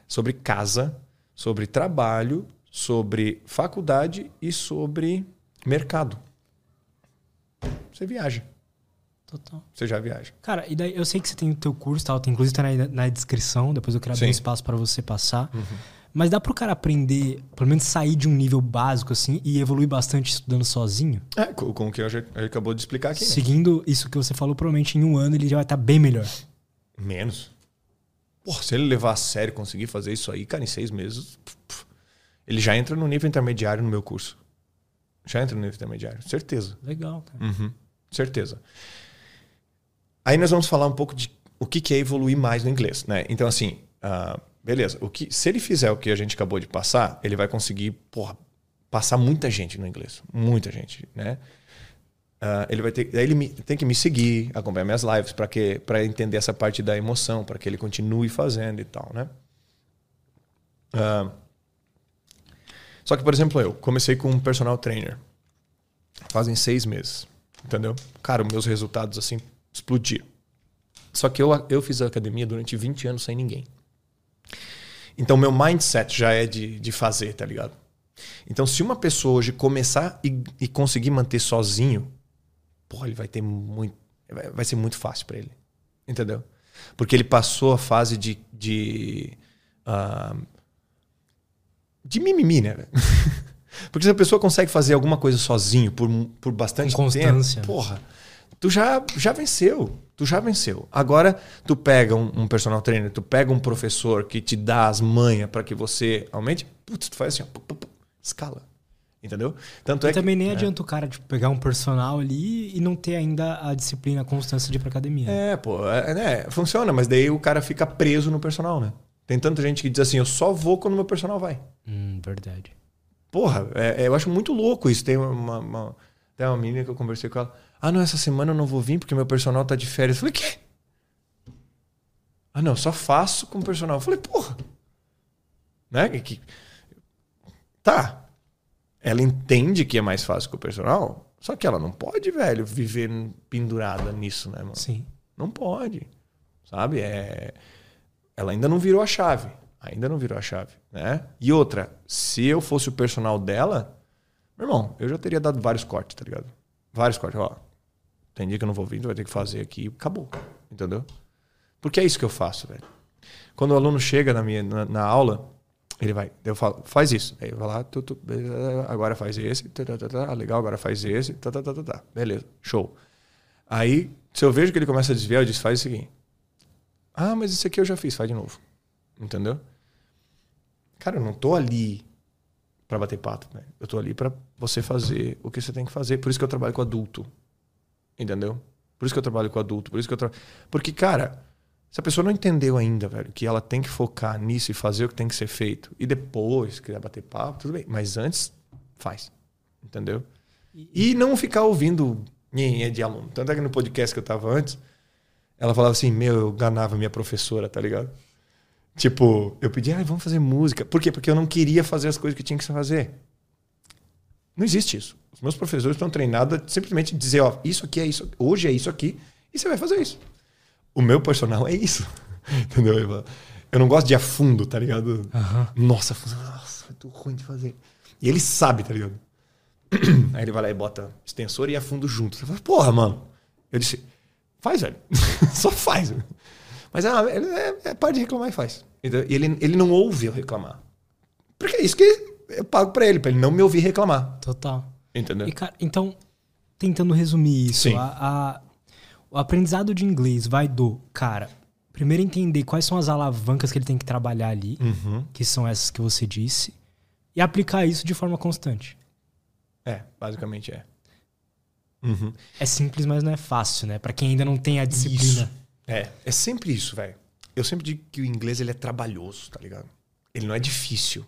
sobre casa, sobre trabalho, sobre faculdade e sobre mercado. Você viaja. Total. Você já viaja. Cara, e daí eu sei que você tem o teu curso, tal, tem, inclusive tá na, na descrição, depois eu quero abrir um espaço para você passar. Mas dá pro cara aprender, pelo menos sair de um nível básico assim e evoluir bastante estudando sozinho? É, com, com o que a gente acabou de explicar aqui. né? Seguindo isso que você falou, provavelmente em um ano ele já vai estar bem melhor. Menos. Porra, se ele levar a sério e conseguir fazer isso aí, cara, em seis meses, ele já entra no nível intermediário no meu curso. Já entra no nível intermediário, certeza. Legal, cara. Uhum, certeza. Aí nós vamos falar um pouco de o que que é evoluir mais no inglês, né? Então, assim, ah, beleza. O que, se ele fizer o que a gente acabou de passar, ele vai conseguir, porra, passar muita gente no inglês. Muita gente, né? Ah, ele vai ter, ele me- tem que me seguir, acompanhar minhas lives para que para entender essa parte da emoção, para que ele continue fazendo e tal, né? Ah, só que, por exemplo, eu comecei com um personal trainer. Fazem seis meses. Entendeu? Cara, meus resultados assim explodiram. Só que eu, eu fiz a academia durante 20 anos sem ninguém. Então, meu mindset já é de, de fazer, tá ligado? Então, se uma pessoa hoje começar e, e conseguir manter sozinho, porra, ele vai ter muito. Vai, ser muito fácil para ele. Entendeu? Porque ele passou a fase de. de ah, de mimimi, né? *laughs* Porque se a pessoa consegue fazer alguma coisa sozinho por, por bastante Com constância. tempo, porra, tu já, já venceu. Tu já venceu. Agora, tu pega um, um personal trainer, tu pega um professor que te dá as manhas para que você aumente, putz, tu faz assim, ó, pu, pu, pu, escala. Entendeu? Tanto é E também que, nem adianta o cara tipo, pegar um personal ali e não ter ainda a disciplina, a constância de ir pra academia. É, pô, é, né, funciona, mas daí o cara fica preso no personal, né? Tem tanta gente que diz assim, eu só vou quando meu personal vai. Hum, verdade. Porra, é- é, eu acho muito louco isso. Tem uma, uma, tem uma menina que eu conversei com ela. Ah, não, essa semana eu não vou vir porque meu personal tá de férias. Eu falei, quê? Ah, não, só faço com o personal. Eu falei, porra. Né? Que- Tá. Ela entende que é mais fácil com o personal, só que ela não pode, velho, viver pendurada nisso, né, mano? Sim. Não pode. Sabe? É... Ela ainda não virou a chave. Ainda não virou a chave. Né? E outra, se eu fosse o personal dela, meu irmão, eu já teria dado vários cortes, tá ligado? Vários cortes. Ó, tem dia que eu não vou vir, tu vai ter que fazer aqui. Acabou. Entendeu? Porque é isso que eu faço, velho. Quando o aluno chega na, minha, na, na aula, ele vai, eu falo, faz isso. Aí vou lá, tu, tu, agora faz esse, tá, tá, tá, tá, legal, agora faz esse, tá, tá, tá, tá, tá. beleza, show. Aí, se eu vejo que ele começa a desviar, eu disse, faz o seguinte. Ah, mas isso aqui eu já fiz, faz de novo. Entendeu? Cara, eu não tô ali pra bater pato, velho. Eu tô ali pra você fazer o que você tem que fazer. Por isso que eu trabalho com adulto. Entendeu? Por isso que eu trabalho com adulto. Por isso que eu tra... Porque, cara, se a pessoa não entendeu ainda, velho, que ela tem que focar nisso e fazer o que tem que ser feito, e depois quiser bater papo, tudo bem. Mas antes, faz. Entendeu? E não ficar ouvindo nhenhé de aluno. Tanto é que no podcast que eu tava antes, ela falava assim: Meu, eu ganava minha professora, tá ligado? Tipo, eu pedi, ah, vamos fazer música. Por quê? Porque eu não queria fazer as coisas que tinha que fazer. Não existe isso. Os meus professores estão treinados a simplesmente dizer, ó, isso aqui é isso, hoje é isso aqui, e você vai fazer isso. O meu personal é isso. *laughs* Entendeu? Eu não gosto de a fundo, tá ligado? Aham. Nossa, nossa, é muito ruim de fazer. E ele sabe, tá ligado? *clears throat* Aí ele vai lá e bota extensor e a fundo junto. Você fala, porra, mano. Eu disse, faz, velho. *laughs* Só faz. velho. Mas ah, ele é, é parte de reclamar e faz. E ele, ele não ouve eu reclamar. Porque é isso que eu pago pra ele, pra ele não me ouvir reclamar. Total. Entendeu? E, cara, então, tentando resumir isso, a- a- o aprendizado de inglês vai do, cara, primeiro entender quais são as alavancas que ele tem que trabalhar ali, Uhum. que são essas que você disse, e aplicar isso de forma constante. É, basicamente é. Uhum. É simples, mas não é fácil, né? Pra quem ainda não tem a disciplina. É, é sempre isso, velho. Eu sempre digo que o inglês ele é trabalhoso, tá ligado? Ele não é difícil.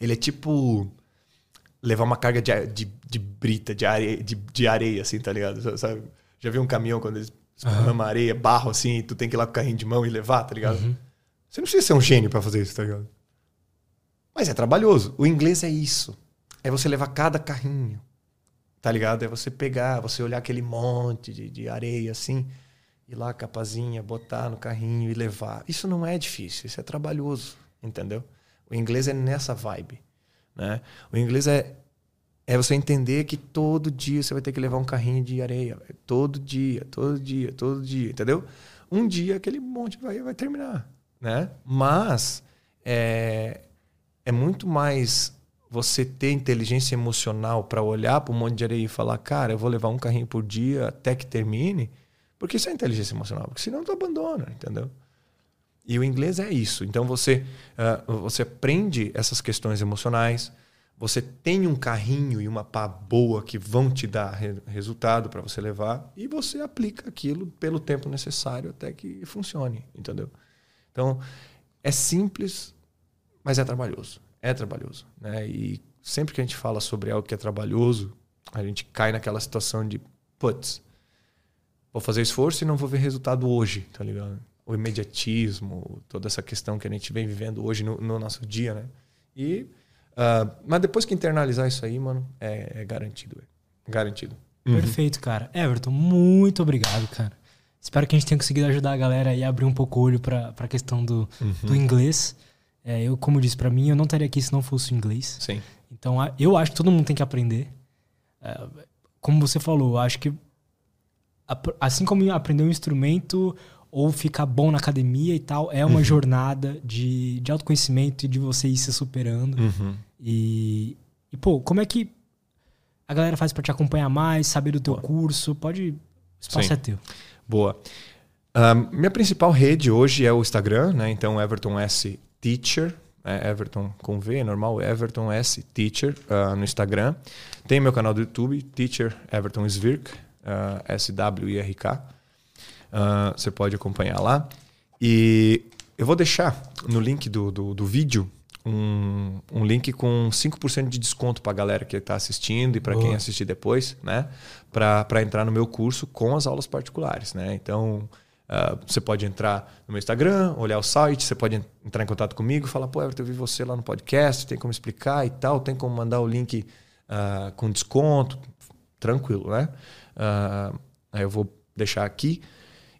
Ele é tipo levar uma carga de, de, de brita, de areia, de, de areia, assim, tá ligado? Sabe? Já viu um caminhão quando eles esparramam areia, barro, assim, e tu tem que ir lá com o carrinho de mão e levar, tá ligado? Você não precisa ser um gênio pra fazer isso, tá ligado? Mas é trabalhoso. O inglês é isso. É você levar cada carrinho, tá ligado? É você pegar, você olhar aquele monte de, de areia, assim, ir lá, capazinha, botar no carrinho e levar. Isso não é difícil, isso é trabalhoso, entendeu? O inglês é nessa vibe. Né? O inglês é, é você entender que todo dia você vai ter que levar um carrinho de areia. Todo dia, todo dia, todo dia, entendeu? Um dia aquele monte vai, vai terminar. Né? Mas é, é muito mais você ter inteligência emocional para olhar para um monte de areia e falar, cara, eu vou levar um carrinho por dia até que termine, porque isso é inteligência emocional, porque senão tu abandona, entendeu? E o inglês é isso. Então você, uh, você aprende essas questões emocionais, você tem um carrinho e uma pá boa que vão te dar re resultado para você levar e você aplica aquilo pelo tempo necessário até que funcione, entendeu? Então é simples, mas é trabalhoso é trabalhoso. Né? E sempre que a gente fala sobre algo que é trabalhoso, a gente cai naquela situação de, putz, vou fazer esforço e não vou ver resultado hoje, tá ligado? O imediatismo, toda essa questão que a gente vem vivendo hoje no, no nosso dia, né? E, uh, mas depois que internalizar isso aí, mano, é, é garantido. É garantido. Uhum. Perfeito, cara. Everton, muito obrigado, cara. Espero que a gente tenha conseguido ajudar a galera e abrir um pouco o olho para a questão do, uhum. do inglês. É, eu, como disse, para mim, eu não estaria aqui se não fosse o inglês. Sim. Então, eu acho que todo mundo tem que aprender. É, como você falou, eu acho que assim como aprender um instrumento ou ficar bom na academia e tal, é uma uhum. jornada de, de autoconhecimento e de você ir se superando. Uhum. E, e, pô, como é que a galera faz para te acompanhar mais, saber do teu Boa. curso? Pode. Espaço Sim. é teu. Boa. Minha principal rede hoje é o Instagram, né? Então, Everton S. Teacher, é Everton com V, normal, Everton S Teacher uh, no Instagram. Tem meu canal do YouTube, Teacher Everton Svirk, uh, ah, S-W-I-R-K. Uh, você pode acompanhar lá. E eu vou deixar no link do, do, do vídeo um, um link com 5% de desconto para a galera que está assistindo e para quem assistir depois, né? Para entrar no meu curso com as aulas particulares, né? Então, Uh, você pode entrar no meu Instagram, olhar o site, você pode entrar em contato comigo, falar, pô, Everton, eu vi você lá no podcast, tem como explicar e tal, tem como mandar o link uh, com desconto, tranquilo, né? Uh, aí eu vou deixar aqui.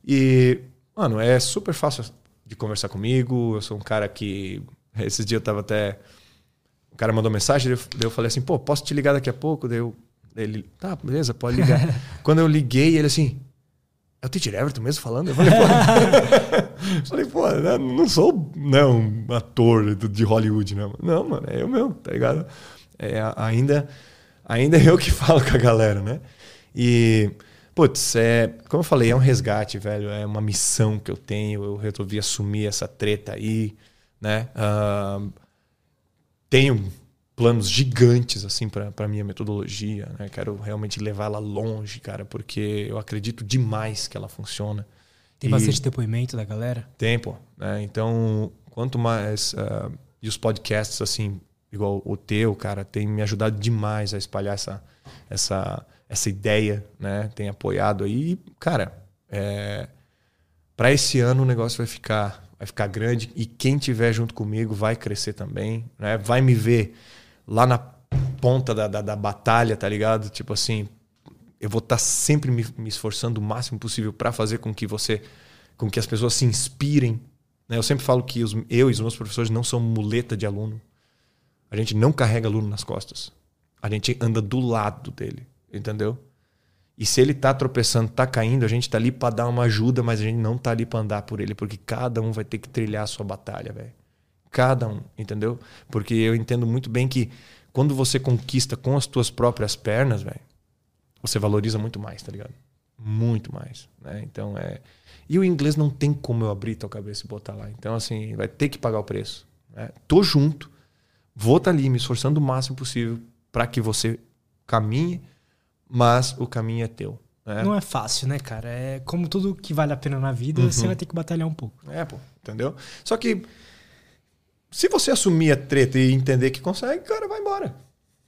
E, mano, é super fácil de conversar comigo. Eu sou um cara que. Esses dias eu tava até. O cara mandou mensagem, daí eu falei assim, pô, posso te ligar daqui a pouco? Daí eu, ele, tá, beleza, pode ligar. *laughs* Quando eu liguei, ele assim, é o Teacher Everton mesmo falando? Eu falei, pô, *laughs* falei, pô né, não sou né, um ator de Hollywood, não. Não, mano, é eu mesmo, tá ligado? É, ainda, ainda é *laughs* eu que falo com a galera, né? E, putz, é, como eu falei, é um resgate, velho. É uma missão que eu tenho. Eu resolvi assumir essa treta aí, né? Uh, tenho planos gigantes assim para minha metodologia, né? Quero realmente levá-la longe, cara, porque eu acredito demais que ela funciona. Tem e bastante depoimento da galera? Tempo, né? Então, quanto mais uh, e os podcasts assim, igual o teu, cara, tem me ajudado demais a espalhar essa essa essa ideia, né? Tem apoiado aí, cara, é, para esse ano o negócio vai ficar vai ficar grande e quem tiver junto comigo vai crescer também, né? Vai me ver lá na ponta da, da, da batalha, tá ligado? Tipo assim, eu vou estar tá sempre me, me, esforçando o máximo possível para fazer com que você, com que as pessoas se inspirem. Né? Eu sempre falo que os, eu e os meus professores não são muleta de aluno. A gente não carrega aluno nas costas. A gente anda do lado dele, entendeu? E se ele tá tropeçando, tá caindo, a gente tá ali para dar uma ajuda, mas a gente não tá ali para andar por ele, porque cada um vai ter que trilhar a sua batalha, velho. Cada um, entendeu? Porque eu entendo muito bem que quando você conquista com as tuas próprias pernas, velho, você valoriza muito mais, tá ligado? Muito mais, né? Então é. E o inglês não tem como eu abrir tua cabeça e botar lá. Então, assim, vai ter que pagar o preço. Né? Tô junto, vou estar tá ali me esforçando o máximo possível para que você caminhe, mas o caminho é teu. Né? Não é fácil, né, cara? É como tudo que vale a pena na vida, uhum. você vai ter que batalhar um pouco. É, pô, entendeu? Só que se você assumir a treta e entender que consegue, cara, vai embora.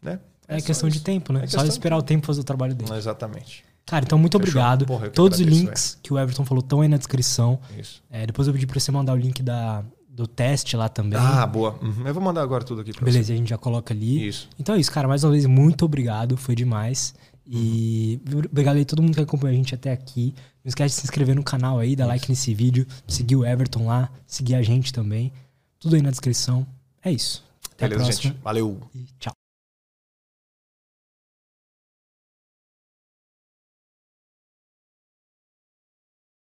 Né? É, é questão de tempo, né? É só esperar de... o tempo fazer o trabalho dele. Exatamente. Cara, então muito Fechou. obrigado. Porra, Todos os links que o Everton falou estão aí na descrição. Isso. É, depois eu pedi pra você mandar o link da, do teste lá também. Ah, boa. Uhum. Eu vou mandar agora tudo aqui pra Beleza, você. a gente já coloca ali. Isso. Então é isso, cara. Mais uma vez, muito obrigado. Foi demais. E obrigado aí a todo mundo que acompanhou a gente até aqui. Não esquece de se inscrever no canal aí, dar isso. like nesse vídeo, seguir o Everton lá, seguir a gente também. Tudo aí na descrição. É isso. Até Beleza, a próxima. gente. Valeu. E tchau.